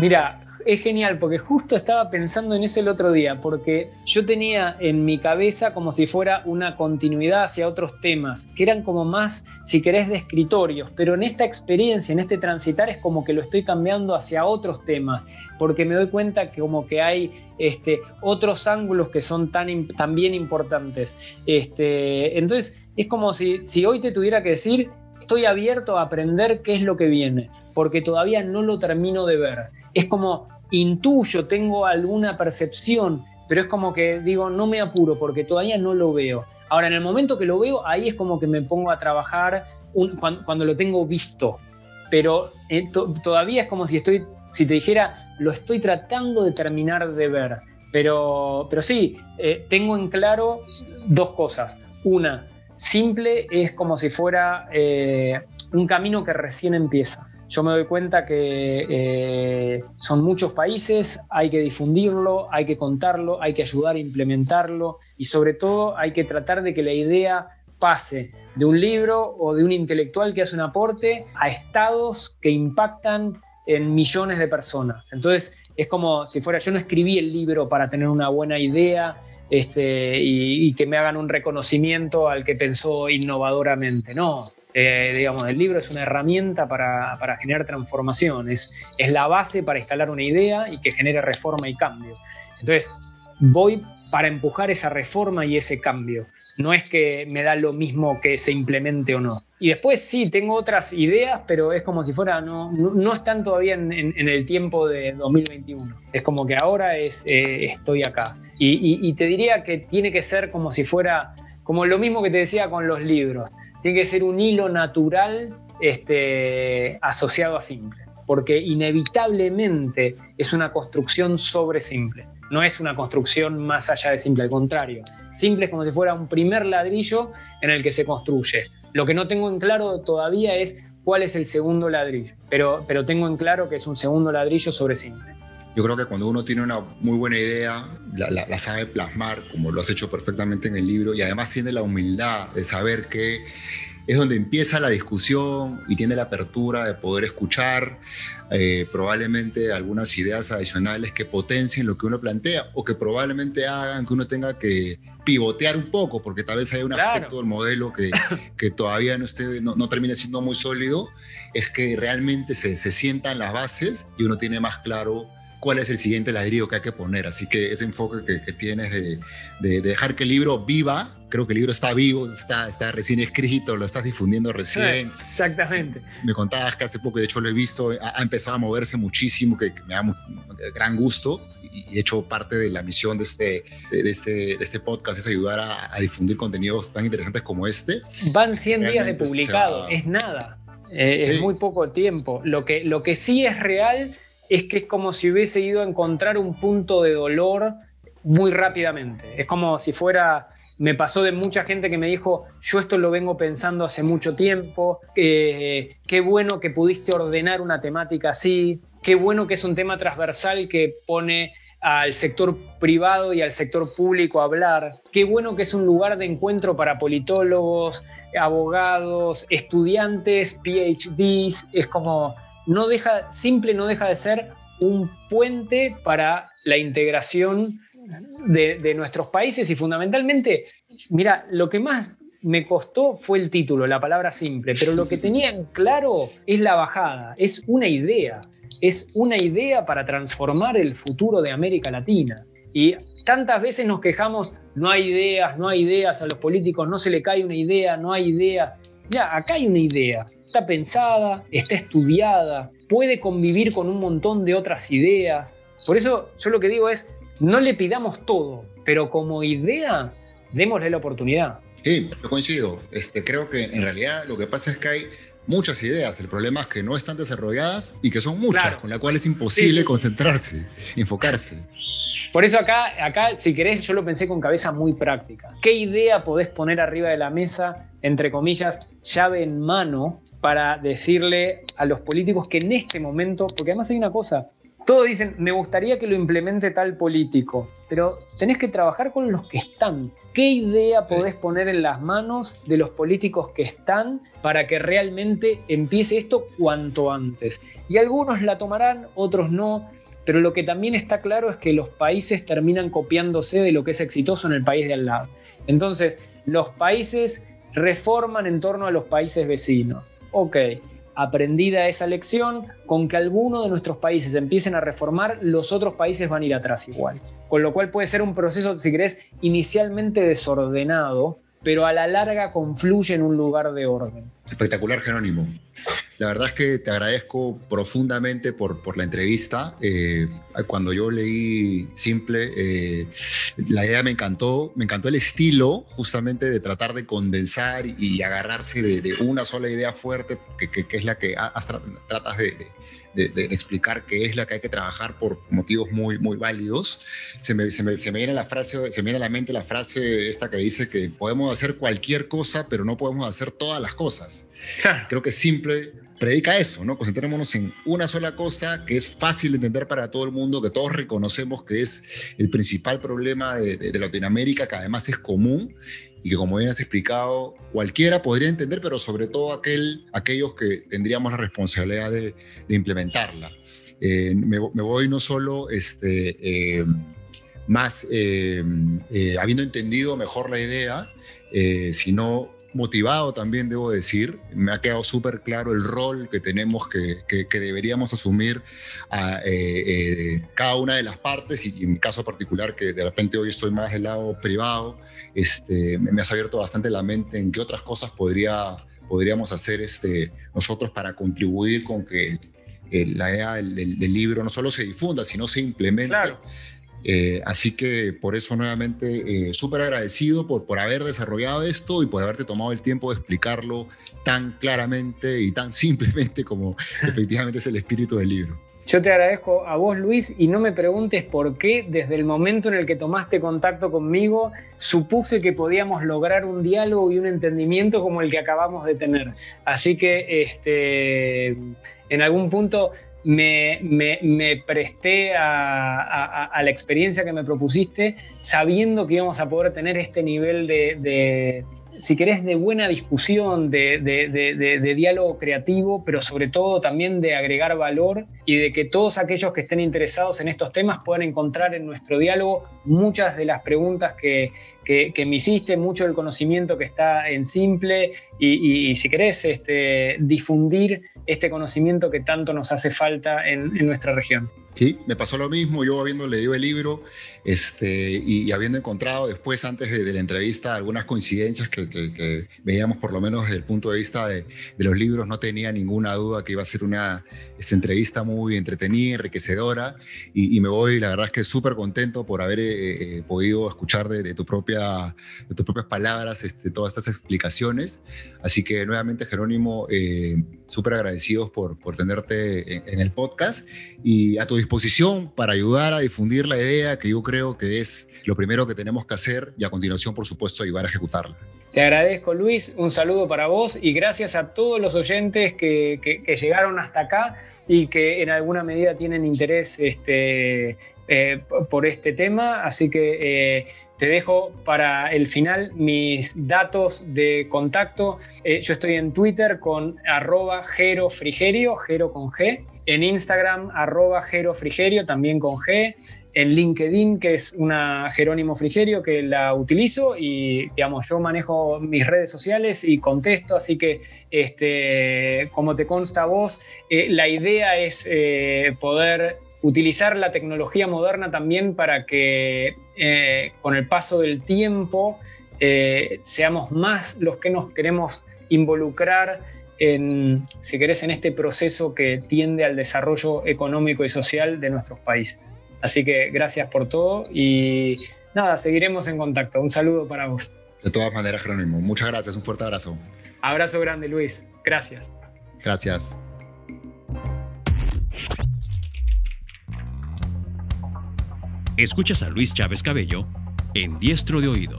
Mira, es genial porque justo estaba pensando en eso el otro día, porque yo tenía en mi cabeza como si fuera una continuidad hacia otros temas, que eran como más, si querés, de escritorios, pero en esta experiencia, en este transitar, es como que lo estoy cambiando hacia otros temas, porque me doy cuenta que como que hay este, otros ángulos que son tan, también importantes. Este, entonces, es como si, si hoy te tuviera que decir, estoy abierto a aprender qué es lo que viene, porque todavía no lo termino de ver. Es como intuyo, tengo alguna percepción, pero es como que digo, no me apuro porque todavía no lo veo. Ahora, en el momento que lo veo, ahí es como que me pongo a trabajar cuando, lo tengo visto. Pero eh, todavía es como si estoy, si te dijera, lo estoy tratando de terminar de ver. Pero, pero sí, eh, tengo en claro dos cosas. Una, simple es como si fuera eh, un camino que recién empieza yo me doy cuenta que eh, son muchos países, hay que difundirlo, hay que contarlo, hay que ayudar a implementarlo y sobre todo hay que tratar de que la idea pase de un libro o de un intelectual que hace un aporte a estados que impactan en millones de personas. Entonces es como si fuera, yo no escribí el libro para tener una buena idea este, y, que me hagan un reconocimiento al que pensó innovadoramente, no eh, digamos, el libro es una herramienta para, generar transformación, es, la base para instalar una idea y que genere reforma y cambio. Entonces, voy para empujar esa reforma y ese cambio. No es que me da lo mismo que se implemente o no. Y después sí, tengo otras ideas, pero es como si fuera, no, no, están todavía en, el tiempo de 2021. Es como que ahora es, eh, estoy acá. y te diría que tiene que ser como si fuera, como lo mismo que te decía con los libros tiene que ser un hilo natural este, asociado a simple, porque inevitablemente es una construcción sobre simple, no es una construcción más allá de simple, al contrario, simple es como si fuera un primer ladrillo en el que se construye. Lo que no tengo en claro todavía es cuál es el segundo ladrillo, pero, pero tengo en claro que es un segundo ladrillo sobre simple. Yo creo que cuando uno tiene una muy buena idea, la, la, sabe plasmar, como lo has hecho perfectamente en el libro, y además tiene la humildad de saber que es donde empieza la discusión y tiene la apertura de poder escuchar eh, probablemente algunas ideas adicionales que potencien lo que uno plantea o que probablemente hagan que uno tenga que pivotear un poco, porque tal vez hay un aspecto del modelo que, [LAUGHS] que todavía no, esté, no, no, termine siendo muy sólido, es que realmente se, se sientan las bases y uno tiene más claro cuál es el siguiente ladrillo que hay que poner. Así que ese enfoque que, tienes de, de, dejar que el libro viva, creo que el libro está vivo, está, está recién escrito, lo estás difundiendo recién. exactamente. Me contabas que hace poco, de hecho lo he visto, ha, empezado a moverse muchísimo, que, me da gran gusto. Y de hecho parte de la misión de este, de este, de este podcast es ayudar a, difundir contenidos tan interesantes como este. Van 100 días de publicado, es nada. Eh, es muy poco tiempo. Lo que, lo que sí es real es que es como si hubiese ido a encontrar un punto de dolor muy rápidamente. Es como si fuera, me pasó de mucha gente que me dijo, yo esto lo vengo pensando hace mucho tiempo, qué bueno que pudiste ordenar una temática así, qué bueno que es un tema transversal que pone al sector privado y al sector público a hablar. Qué bueno que es un lugar de encuentro para politólogos, abogados, estudiantes, PhDs. Es como, no deja, simple no deja de ser un puente para la integración de, nuestros países y fundamentalmente, mira, lo que más me costó fue el título, la palabra simple, pero lo que tenían claro es la bajada, es una idea, es una idea para transformar el futuro de América Latina. Y tantas veces nos quejamos, no hay ideas, no hay ideas a los políticos, no se le cae una idea, no hay ideas. Ya, acá hay una idea, está pensada, está estudiada, puede convivir con un montón de otras ideas. Por eso yo lo que digo es, no le pidamos todo, pero como idea, démosle la oportunidad. Sí, yo coincido. Este, creo que en realidad lo que pasa es que hay muchas ideas. El problema es que no están desarrolladas y que son muchas, con la cual es imposible concentrarse, enfocarse. Por eso acá, acá, si querés, yo lo pensé con cabeza muy práctica. ¿Qué idea podés poner arriba de la mesa, entre comillas, llave en mano, para decirle a los políticos que en este momento, porque además hay una cosa, todos dicen, me gustaría que lo implemente tal político, pero tenés que trabajar con los que están. ¿Qué idea podés poner en las manos de los políticos que están para que realmente empiece esto cuanto antes? Y algunos la tomarán, otros no, pero lo que también está claro es que los países terminan copiándose de lo que es exitoso en el país de al lado. Entonces, los países reforman en torno a los países vecinos. Ok, aprendida esa lección, con que algunos de nuestros países empiecen a reformar, los otros países van a ir atrás igual. Con lo cual puede ser un proceso, si querés, inicialmente desordenado, pero a la larga confluye en un lugar de orden. Espectacular, Jerónimo. La verdad es que te agradezco profundamente por, por la entrevista. Eh, cuando yo leí Simple, eh, la idea me encantó, me encantó el estilo justamente de tratar de condensar y, agarrarse de, una sola idea fuerte, que, que, es la que tratas de, de, explicar qué es la que hay que trabajar por motivos muy, muy válidos. Se me, se me, se me viene la frase, se me viene a la mente la frase esta que dice que podemos hacer cualquier cosa, pero no podemos hacer todas las cosas. Creo que simple predica eso, ¿no? Concentrémonos en una sola cosa que es fácil de entender para todo el mundo, que todos reconocemos que es el principal problema de, Latinoamérica, que además es común y que como bien has explicado, cualquiera podría entender, pero sobre todo aquel, aquellos que tendríamos la responsabilidad de, implementarla. Eh, me, voy no solo este, eh, más eh, habiendo entendido mejor la idea, sino motivado también, debo decir. Me ha quedado súper claro el rol que tenemos, que, que, deberíamos asumir a eh, eh, cada una de las partes y, en mi caso particular, que de repente hoy estoy más del lado privado, este, me, has abierto bastante la mente en qué otras cosas podría, podríamos hacer este, nosotros para contribuir con que eh, la idea del, del, libro no solo se difunda, sino se implemente. Claro eh, así que por eso nuevamente eh, súper agradecido por, por haber desarrollado esto y por haberte tomado el tiempo de explicarlo tan claramente y tan [LAUGHS] simplemente como efectivamente es el espíritu del libro. Yo te agradezco a vos, Luis, y no me preguntes por qué desde el momento en el que tomaste contacto conmigo supuse que podíamos lograr un diálogo y un entendimiento como el que acabamos de tener. Así que este, en algún punto me, me, presté a, la experiencia que me propusiste, sabiendo que íbamos a poder tener este nivel de, si querés, de buena discusión, de, diálogo creativo, pero sobre todo también de agregar valor y de que todos aquellos que estén interesados en estos temas puedan encontrar en nuestro diálogo muchas de las preguntas que, me hiciste, mucho del conocimiento que está en simple y, si querés, este, difundir este conocimiento que tanto nos hace falta en nuestra región. Sí, me pasó lo mismo, yo habiendo leído el libro este, y, habiendo encontrado después, antes de, la entrevista, algunas coincidencias que, veíamos por lo menos desde el punto de vista de, los libros, no tenía ninguna duda que iba a ser una esta entrevista muy entretenida, enriquecedora y, me voy, la verdad es que súper contento por haber eh, eh, podido escuchar de, tu propia, de tus propias palabras este, todas estas explicaciones. Así que nuevamente, Jerónimo, eh, súper agradecidos por, por tenerte en, en el podcast y a tu disposición para ayudar a difundir la idea que yo creo que es lo primero que tenemos que hacer y a continuación, por supuesto, ayudar a ejecutarla. Te agradezco, Luis. Un saludo para vos y gracias a todos los oyentes que, llegaron hasta acá y que en alguna medida tienen interés este, eh, por este tema. Así que eh, te dejo para el final mis datos de contacto. Eh, yo estoy en Twitter con arroba Jero Frigerio, Jero con G. En Instagram, arroba Jero Frigerio, también con G en LinkedIn, que es una Jerónimo Frigerio que la utilizo y digamos, yo manejo mis redes sociales y contesto, así que este, como te consta a vos, eh, la idea es eh, poder utilizar la tecnología moderna también para que eh, con el paso del tiempo seamos más los que nos queremos involucrar en, si querés, en este proceso que tiende al desarrollo económico y social de nuestros países. Así que gracias por todo y nada, seguiremos en contacto. Un saludo para vos. De todas maneras, Jerónimo, muchas gracias, un fuerte abrazo. Abrazo grande, Luis. Gracias. Gracias. Escuchas a Luis Chávez Cabello en Diestro de Oído.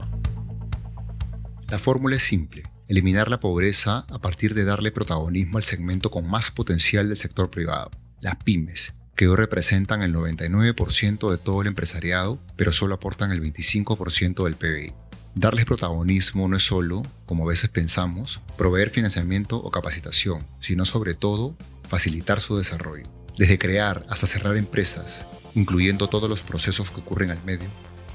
La fórmula es simple, eliminar la pobreza a partir de darle protagonismo al segmento con más potencial del sector privado, las pymes que hoy representan el 99% de todo el empresariado, pero solo aportan el 25% del PBI. Darles protagonismo no es solo, como a veces pensamos, proveer financiamiento o capacitación, sino sobre todo facilitar su desarrollo. Desde crear hasta cerrar empresas, incluyendo todos los procesos que ocurren al medio,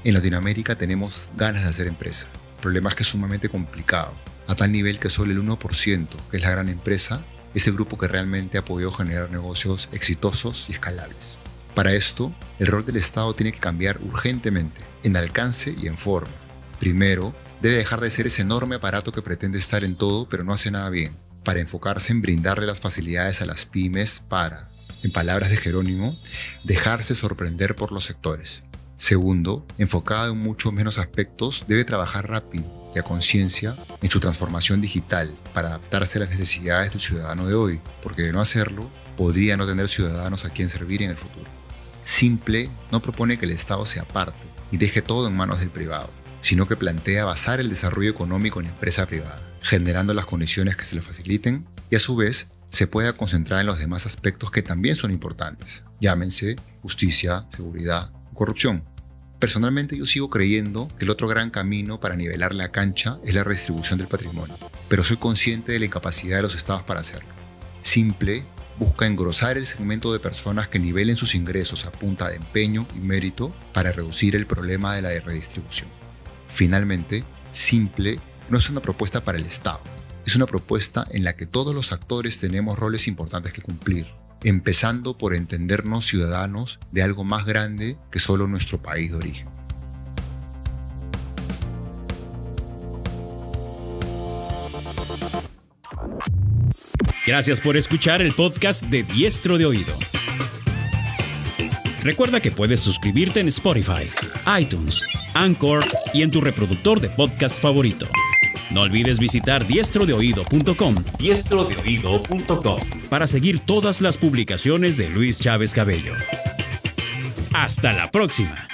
en Latinoamérica tenemos ganas de hacer empresa. El problema es que es sumamente complicado, a tal nivel que solo el 1%, que es la gran empresa, ese grupo que realmente ha podido generar negocios exitosos y escalables. Para esto, el rol del Estado tiene que cambiar urgentemente, en alcance y en forma. Primero, debe dejar de ser ese enorme aparato que pretende estar en todo pero no hace nada bien, para enfocarse en brindarle las facilidades a las pymes para, en palabras de Jerónimo, dejarse sorprender por los sectores. Segundo, enfocado en muchos menos aspectos, debe trabajar rápido y a conciencia en su transformación digital para adaptarse a las necesidades del ciudadano de hoy, porque de no hacerlo, podría no tener ciudadanos a quien servir en el futuro. Simple no propone que el Estado se aparte y deje todo en manos del privado, sino que plantea basar el desarrollo económico en empresa privada, generando las condiciones que se lo faciliten y a su vez se pueda concentrar en los demás aspectos que también son importantes, llámense justicia, seguridad, corrupción. Personalmente yo sigo creyendo que el otro gran camino para nivelar la cancha es la redistribución del patrimonio, pero soy consciente de la incapacidad de los estados para hacerlo. Simple busca engrosar el segmento de personas que nivelen sus ingresos a punta de empeño y mérito para reducir el problema de la redistribución. Finalmente, Simple no es una propuesta para el Estado, es una propuesta en la que todos los actores tenemos roles importantes que cumplir empezando por entendernos ciudadanos de algo más grande que solo nuestro país de origen. Gracias por escuchar el podcast de Diestro de Oído. Recuerda que puedes suscribirte en Spotify, iTunes, Anchor y en tu reproductor de podcast favorito. No olvides visitar diestrodeoído.com diestrodeoído.com para seguir todas las publicaciones de Luis Chávez Cabello. Hasta la próxima.